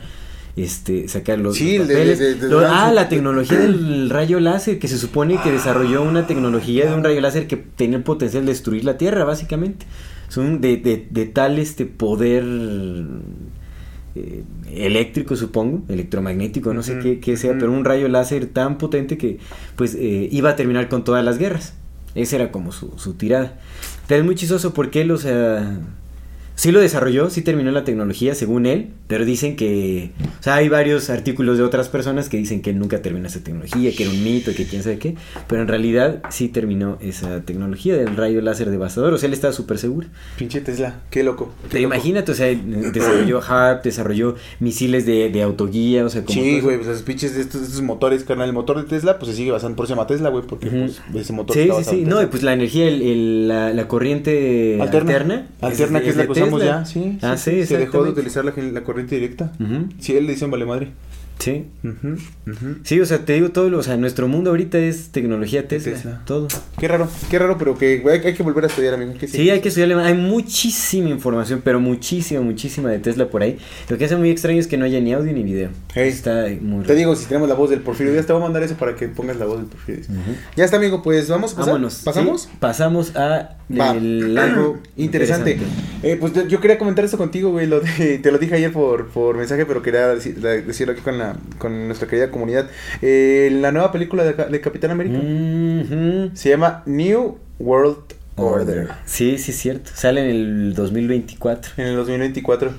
Speaker 2: este sacar los,
Speaker 1: Sí,
Speaker 2: los papeles.
Speaker 1: de- de-
Speaker 2: ah, la tecnología del rayo láser, que se supone que desarrolló una tecnología de un rayo láser que tenía el potencial de destruir la Tierra, básicamente. Son de, de, de tal este poder eh, eléctrico, supongo, electromagnético, no sé qué, qué sea, pero un rayo láser tan potente que pues eh, iba a terminar con todas las guerras. Esa era como su, su tirada. Pero es muy chistoso porque él, o sea, sí lo desarrolló, sí terminó la tecnología según él, pero dicen que, o sea, hay varios artículos de otras personas que dicen que él nunca terminó esa tecnología, que era un mito, que quién sabe qué, pero en realidad sí terminó esa tecnología del rayo láser devastador, o sea, él estaba súper seguro.
Speaker 1: Pinche Tesla. Qué loco. qué
Speaker 2: Te
Speaker 1: loco.
Speaker 2: imagínate, o sea, desarrolló <clears throat> HARP, desarrolló misiles de, de autoguía, o sea, como
Speaker 1: Sí, güey, pues los pinches de estos, estos motores, carnal. El motor de Tesla, pues se sigue basando, por eso se llama Tesla, güey, porque
Speaker 2: Ujú.
Speaker 1: pues, ese motor
Speaker 2: Sí, sí, sí. No, y pues la energía, el, el- la, la corriente
Speaker 1: Alterna.
Speaker 2: alterna.
Speaker 1: Alterna, que es la que usamos
Speaker 2: Tesla.
Speaker 1: ya, sí.
Speaker 2: Ah, sí,
Speaker 1: Se dejó de utilizar la, corriente directa.
Speaker 2: Ujú,
Speaker 1: Sí, él le dicen vale madre.
Speaker 2: Sí.
Speaker 1: Ujú.
Speaker 2: Sí, o sea, te digo todo, lo- o sea, nuestro mundo ahorita es tecnología Tesla,
Speaker 1: Tesla.
Speaker 2: todo.
Speaker 1: Qué raro, qué raro, pero que hay, hay que volver a estudiar, amigo.
Speaker 2: Sí, hay que estudiarle más. Hay muchísima información, pero muchísima, muchísima de Tesla por ahí. Lo que hace muy extraño es que no haya ni audio ni video.
Speaker 1: Hey,
Speaker 2: Está muy
Speaker 1: Te digo, si tenemos la voz del Porfirio Díaz, te voy a mandar eso para que pongas la voz del Porfirio Díaz. Ya está, amigo, pues vamos a pasar.
Speaker 2: Vámonos.
Speaker 1: ¿Pasamos?
Speaker 2: Sí, pasamos a
Speaker 1: Va.
Speaker 2: el <clears throat> algo
Speaker 1: interesante. Eh, pues yo- quería comentar esto contigo, güey. Lo de- te lo dije ayer por, por mensaje, pero quería decirlo aquí con, la, con nuestra querida comunidad. Eh, la nueva película de, Ca- de Capitán América se llama New World Order.
Speaker 2: Sí, sí, es cierto. Sale en el 2024.
Speaker 1: En el 2024.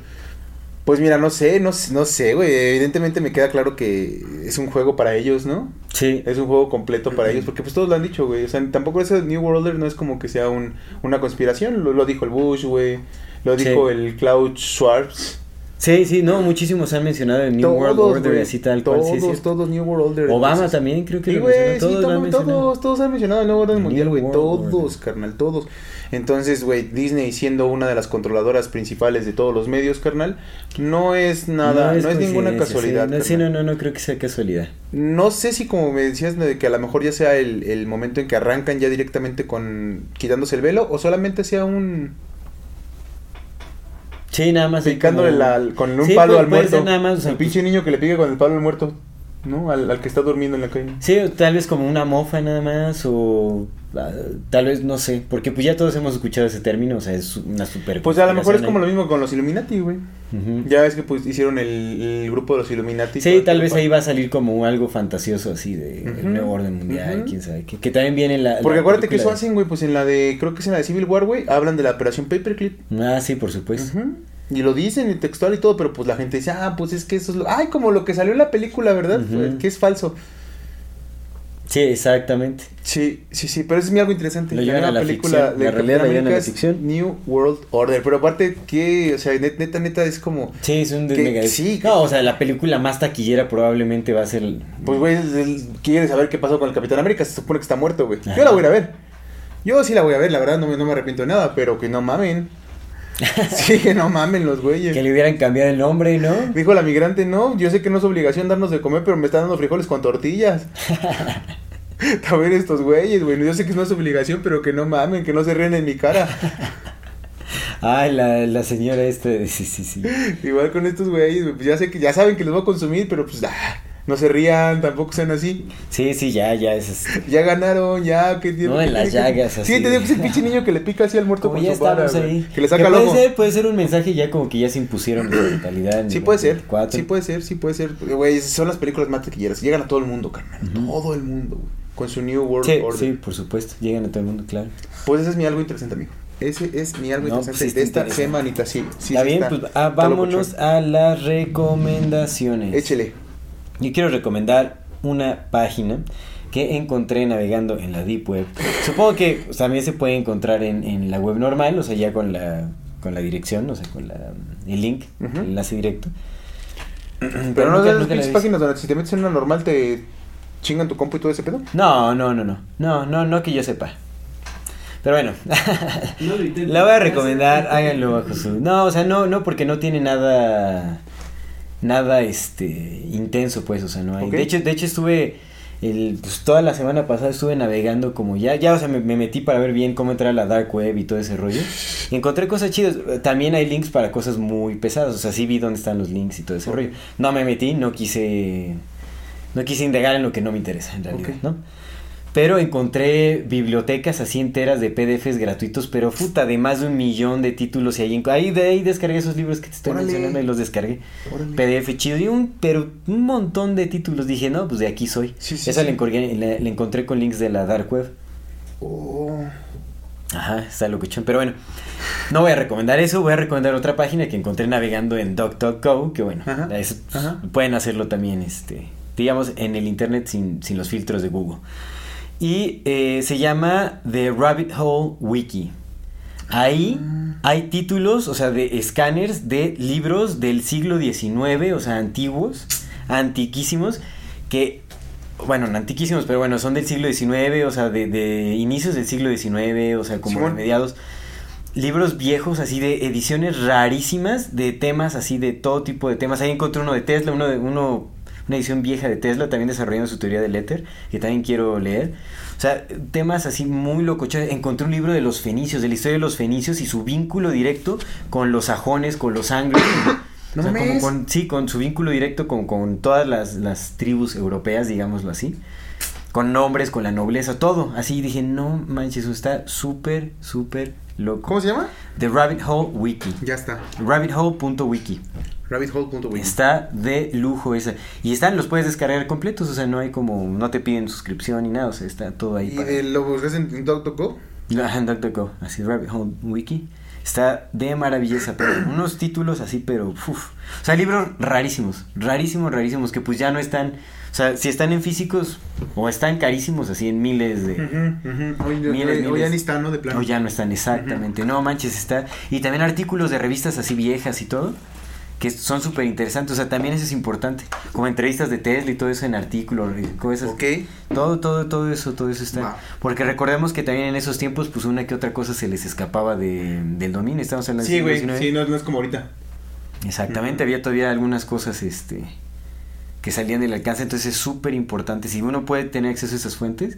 Speaker 1: Pues mira, no sé, no, no sé, güey. Evidentemente me queda claro que es un juego para ellos, ¿no?
Speaker 2: Sí.
Speaker 1: Es un juego completo para ellos, porque pues todos lo han dicho, güey. O sea, tampoco ese New World Order no es como que sea un, una conspiración. Lo, lo dijo el Bush, güey. Lo
Speaker 2: Sí.
Speaker 1: dijo el Klaus Schwartz.
Speaker 2: Sí, sí, no, muchísimos han mencionado el New World
Speaker 1: Todos,
Speaker 2: Order
Speaker 1: güey.
Speaker 2: así tal cual.
Speaker 1: Todos,
Speaker 2: sí, cierto.
Speaker 1: todos New World Order.
Speaker 2: Obama
Speaker 1: entonces-
Speaker 2: también creo que
Speaker 1: Sí,
Speaker 2: lo
Speaker 1: sí,
Speaker 2: Todos lo han
Speaker 1: todos,
Speaker 2: mencionado.
Speaker 1: todos, todos han mencionado el nuevo orden mundial, güey. Todos,
Speaker 2: Order.
Speaker 1: carnal, todos. Entonces, güey, Disney siendo una de las controladoras principales de todos los medios, carnal, no es nada, no es, ninguna casualidad.
Speaker 2: Sí, no, sí, no, no, no creo que sea casualidad.
Speaker 1: No sé si como me decías de que a lo mejor ya sea el, el momento en que arrancan ya directamente con quitándose el velo o solamente sea un
Speaker 2: Sí, nada más.
Speaker 1: picándole
Speaker 2: como-
Speaker 1: la, con un
Speaker 2: Sí,
Speaker 1: palo
Speaker 2: puede-
Speaker 1: al muerto.
Speaker 2: nada más, o sea,
Speaker 1: el pinche niño que le pique con el palo al muerto, ¿no? Al, al que está durmiendo en la calle.
Speaker 2: Sí, tal vez como una mofa nada más o ah, tal vez no sé, porque pues ya todos hemos escuchado ese término, o sea, es una super
Speaker 1: Pues a lo mejor es como lo mismo con los Illuminati, güey. Ya ves que pues hicieron el, el grupo de los Illuminati.
Speaker 2: Sí, tal
Speaker 1: el
Speaker 2: vez ahí va a salir como algo fantasioso así de el nuevo orden mundial, quién sabe, que, que también viene en la
Speaker 1: Porque
Speaker 2: la
Speaker 1: acuérdate que eso hacen, güey, pues en la de, creo que es en la de Civil War, güey, hablan de la operación Paperclip.
Speaker 2: Ah, sí, por supuesto.
Speaker 1: Y lo dicen en textual y todo, pero pues la gente dice, ah, pues es que eso es lo... Ay, como lo que salió en la película, ¿verdad? Pues, que es falso.
Speaker 2: Sí, exactamente.
Speaker 1: Sí, sí, sí, pero eso es algo interesante.
Speaker 2: Lo llevan a la ficción, la
Speaker 1: de
Speaker 2: realidad la llevan a la ficción.
Speaker 1: New World Order. Pero aparte, que, o sea, net- neta, neta, es como...
Speaker 2: Sí, es un
Speaker 1: Que-
Speaker 2: desmega.
Speaker 1: sí.
Speaker 2: No, o sea, la película más taquillera probablemente va a ser
Speaker 1: Pues, güey, quiere saber qué pasó con el Capitán América. Se supone que está muerto, güey. Yo la voy a ir a ver. Yo sí la voy a ver, la verdad, no me, no me arrepiento de nada, pero que no mamen. <laughs> sí, que no mamen los güeyes.
Speaker 2: que le hubieran cambiado el nombre, ¿no?
Speaker 1: Dijo la migrante, no, yo sé que no es obligación darnos de comer, pero me están dando frijoles con tortillas. <laughs> A ver estos güeyes, güey. Yo sé que no es obligación, pero que no mamen, que no se ríen en mi cara. <laughs>
Speaker 2: Ay, la, la señora esta, sí, sí, sí.
Speaker 1: Igual con estos güeyes, güey, pues ya sé que ya saben que los voy a consumir, pero pues ah, no se rían, tampoco sean así.
Speaker 2: Sí, sí, ya, ya es este, <laughs>
Speaker 1: Ya ganaron, ya, que
Speaker 2: No, en las llagas, así.
Speaker 1: Sí, te digo que es el pinche niño que le pica así al muerto
Speaker 2: Como
Speaker 1: con
Speaker 2: ya
Speaker 1: su vara,
Speaker 2: ahí.
Speaker 1: Que le saca el
Speaker 2: puede ser, puede ser un mensaje ya como que ya se impusieron de mentalidad. en
Speaker 1: Sí puede ser,
Speaker 2: 24.
Speaker 1: sí puede ser, sí puede ser. Güey, son las películas más taquilleras. Llegan a todo el mundo, carnal. Todo el mundo, güey. Con su New World
Speaker 2: Sí,
Speaker 1: Order.
Speaker 2: sí, por supuesto. Llegan a todo el mundo, claro.
Speaker 1: Pues ese es mi algo interesante, amigo. Ese es mi algo
Speaker 2: No,
Speaker 1: interesante
Speaker 2: pues está
Speaker 1: de esta
Speaker 2: interesante.
Speaker 1: semanita, sí. sí
Speaker 2: Está
Speaker 1: sí
Speaker 2: bien,
Speaker 1: está.
Speaker 2: pues ah, vámonos a las recomendaciones.
Speaker 1: Échele.
Speaker 2: Yo quiero recomendar una página que encontré navegando en la Deep Web. Supongo que también se puede encontrar en, en la web normal, o sea, ya con la, con la dirección, o sea, con la, el link,
Speaker 1: Ujú.
Speaker 2: el enlace directo. <clears throat>
Speaker 1: Pero no
Speaker 2: nunca-
Speaker 1: de las pinches páginas donde si te metes en una normal te chingan tu compu y todo ese pedo.
Speaker 2: No, no, no, no. No, no, no que yo sepa. Pero bueno,
Speaker 3: No <laughs>
Speaker 2: la voy a recomendar, háganlo bajo su. No, o sea, no, no, porque no tiene nada. Nada este intenso, pues, o sea, no hay. De hecho, de hecho estuve. El, pues toda la semana pasada estuve navegando como ya, ya, o sea, me, me metí para ver bien cómo entrar a la dark web y todo ese rollo. <laughs> Y encontré cosas chidas. También hay links para cosas muy pesadas, o sea, sí vi dónde están los links y todo ese rollo. No me metí, no quise, no quise indagar en lo que no me interesa, en realidad. ¿no? Pero encontré bibliotecas así enteras de PDFs gratuitos, pero puta, de más de un millón de títulos y ahí, en- ahí de ahí descargué esos libros que te estoy
Speaker 1: Órale.
Speaker 2: mencionando y los descargué.
Speaker 1: Órale.
Speaker 2: PDF chido y un, pero un montón de títulos. Dije, no, pues de aquí soy.
Speaker 1: Sí, sí,
Speaker 2: Esa
Speaker 1: sí.
Speaker 2: Le, le- encontré con links de la Dark Web.
Speaker 1: Oh.
Speaker 2: Ajá, está locuchón. Pero bueno, no voy a recomendar eso, voy a recomendar otra página que encontré navegando en DuckDuckGo, que bueno,
Speaker 1: Ajá,
Speaker 2: eso,
Speaker 1: ajá.
Speaker 2: pueden hacerlo también, este, digamos, en el internet sin, sin los filtros de Google. Y eh, se llama The Rabbit Hole Wiki. Ahí hay títulos, o sea, de escáneres de libros del siglo XIX, o sea, antiguos, antiquísimos, que, bueno, no antiquísimos, pero bueno, son del siglo XIX, o sea, de, de inicios del siglo XIX, o sea, como
Speaker 1: Simón.
Speaker 2: de mediados. Libros viejos, así de ediciones rarísimas, de temas así de todo tipo de temas. Ahí encontré uno de Tesla, uno de uno, una edición vieja de Tesla, también desarrollando su teoría del éter, que también quiero leer. O sea, temas así muy locochones. Encontré un libro de los fenicios, de la historia de los fenicios y su vínculo directo con los sajones, con los anglos. <coughs>
Speaker 1: No
Speaker 2: O sea, como con, sí, con su vínculo directo con, con todas las, las tribus europeas, digámoslo así. Con nombres, con la nobleza, todo. Así dije, no manches, eso está súper, súper loco.
Speaker 1: ¿Cómo se llama?
Speaker 2: The Rabbit Hole Wiki.
Speaker 1: Ya está.
Speaker 2: Rabbithole.wiki.
Speaker 1: Rabbithole.wiki.
Speaker 2: Está de lujo esa. Y están, los puedes descargar completos, o sea, no hay como, no te piden suscripción ni nada, o sea, está todo ahí.
Speaker 1: ¿Y
Speaker 2: para-
Speaker 1: de, lo buscas en, en DuckDuckGo?
Speaker 2: Ajá, en DuckDuckGo, así, Rabbit Hole Wiki. Está de maravilleza, pero <coughs> unos títulos así, pero uf. O sea, libros rarísimos, rarísimos, rarísimos, que pues ya no están, o sea, si están en físicos o están carísimos, así en miles de...
Speaker 1: Hoy,
Speaker 2: Miles,
Speaker 1: hoy- hoy
Speaker 2: miles.
Speaker 1: ya ni está, ¿no? De plano.
Speaker 2: No, ya no están exactamente. No manches, está. Y también artículos de revistas así viejas y todo. Que son súper interesantes. O sea, también eso es importante. Como entrevistas de Tesla y todo eso en artículos. y cosas.
Speaker 1: Ok.
Speaker 2: Todo, todo, todo eso, todo eso está. Porque recordemos que también en esos tiempos, pues una que otra cosa se les escapaba de, del dominio. Estamos hablando
Speaker 1: Sí,
Speaker 2: del
Speaker 1: güey. Sí, no, no es como ahorita.
Speaker 2: Exactamente, había todavía algunas cosas este que salían del alcance, entonces es súper importante. Si uno puede tener acceso a esas fuentes.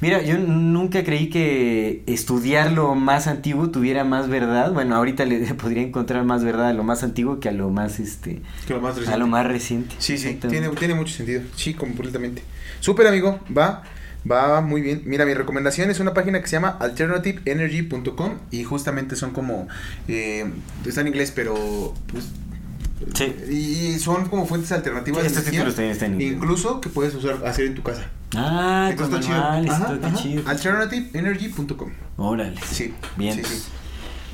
Speaker 2: Mira, yo nunca creí que estudiar lo más antiguo tuviera más verdad. Bueno, ahorita le <laughs> podría encontrar más verdad a lo más antiguo que a lo más este
Speaker 1: Que lo más
Speaker 2: a
Speaker 1: reciente.
Speaker 2: lo más reciente.
Speaker 1: Sí, sí, tiene, tiene mucho sentido. Sí, completamente. Súper, amigo. Va, va muy bien. Mira, mi recomendación es una página que se llama alternativeenergy.com y justamente son como, eh, está en inglés, pero pues...
Speaker 2: Sí.
Speaker 1: Y son como fuentes alternativas de
Speaker 2: Estos
Speaker 1: energía,
Speaker 2: títulos también están en inglés.
Speaker 1: Incluso que puedes usar, hacer en tu casa.
Speaker 2: Ah,
Speaker 1: Entonces está chido. Ajá, ajá. Alternativeenergy.com.
Speaker 2: Órale.
Speaker 1: Sí.
Speaker 2: Bien.
Speaker 1: Sí, sí.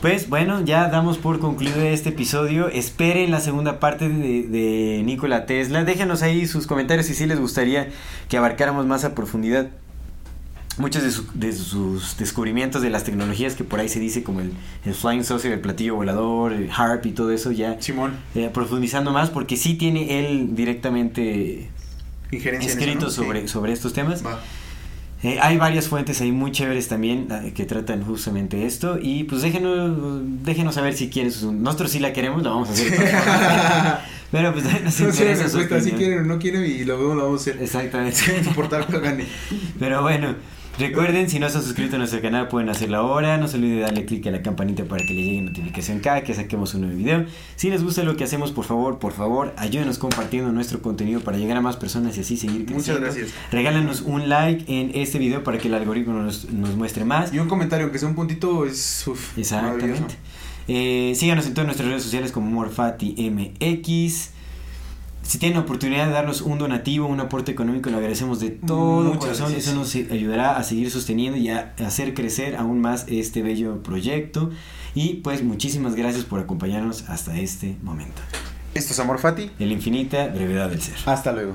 Speaker 2: Pues bueno, ya damos por concluido este episodio. Esperen la segunda parte de, de Nikola Tesla. Déjenos ahí sus comentarios si sí les gustaría que abarcáramos más a profundidad muchos de, su- de sus descubrimientos de las tecnologías que por ahí se dice como el, el Flying Saucer, el platillo volador, el HARP y todo eso ya
Speaker 1: Simón,
Speaker 2: eh, profundizando más porque sí tiene él directamente
Speaker 1: injerencia en
Speaker 2: escrito
Speaker 1: eso, ¿no?
Speaker 2: sobre,
Speaker 1: Sí.
Speaker 2: sobre estos temas.
Speaker 1: Va.
Speaker 2: Eh, hay varias fuentes ahí muy chéveres también eh, que tratan justamente esto y pues déjenos, déjenos saber si quieren. Nosotros sí la queremos, la vamos a hacer. <laughs> Pero pues nos
Speaker 1: No sé, respuesta, si quieren o no quieren y lo vemos, lo vamos a hacer.
Speaker 2: Exactamente.
Speaker 1: Sin importar gane.
Speaker 2: Pero bueno, recuerden, si no se han suscrito a nuestro canal, pueden hacerlo ahora. No se olviden de darle click a la campanita para que le llegue notificación cada que saquemos un nuevo video. Si les gusta lo que hacemos, por favor, por favor, ayúdenos compartiendo nuestro contenido para llegar a más personas y así seguir creciendo.
Speaker 1: Muchas gracias.
Speaker 2: Regálanos un like en este video para que el algoritmo nos, nos muestre más.
Speaker 1: Y un comentario, aunque sea un puntito, es uf,
Speaker 2: Exactamente. Eh, síganos en todas nuestras redes sociales como MorfatiMX. Si tienen la oportunidad de darnos un donativo, un aporte económico, lo agradecemos de todo
Speaker 1: Muchas
Speaker 2: corazón.
Speaker 1: gracias.
Speaker 2: Eso nos ayudará a seguir sosteniendo y a hacer crecer aún más este bello proyecto. Y pues muchísimas gracias por acompañarnos hasta este momento.
Speaker 1: Esto es Amor Fati.
Speaker 2: En la infinita brevedad del ser.
Speaker 1: Hasta luego.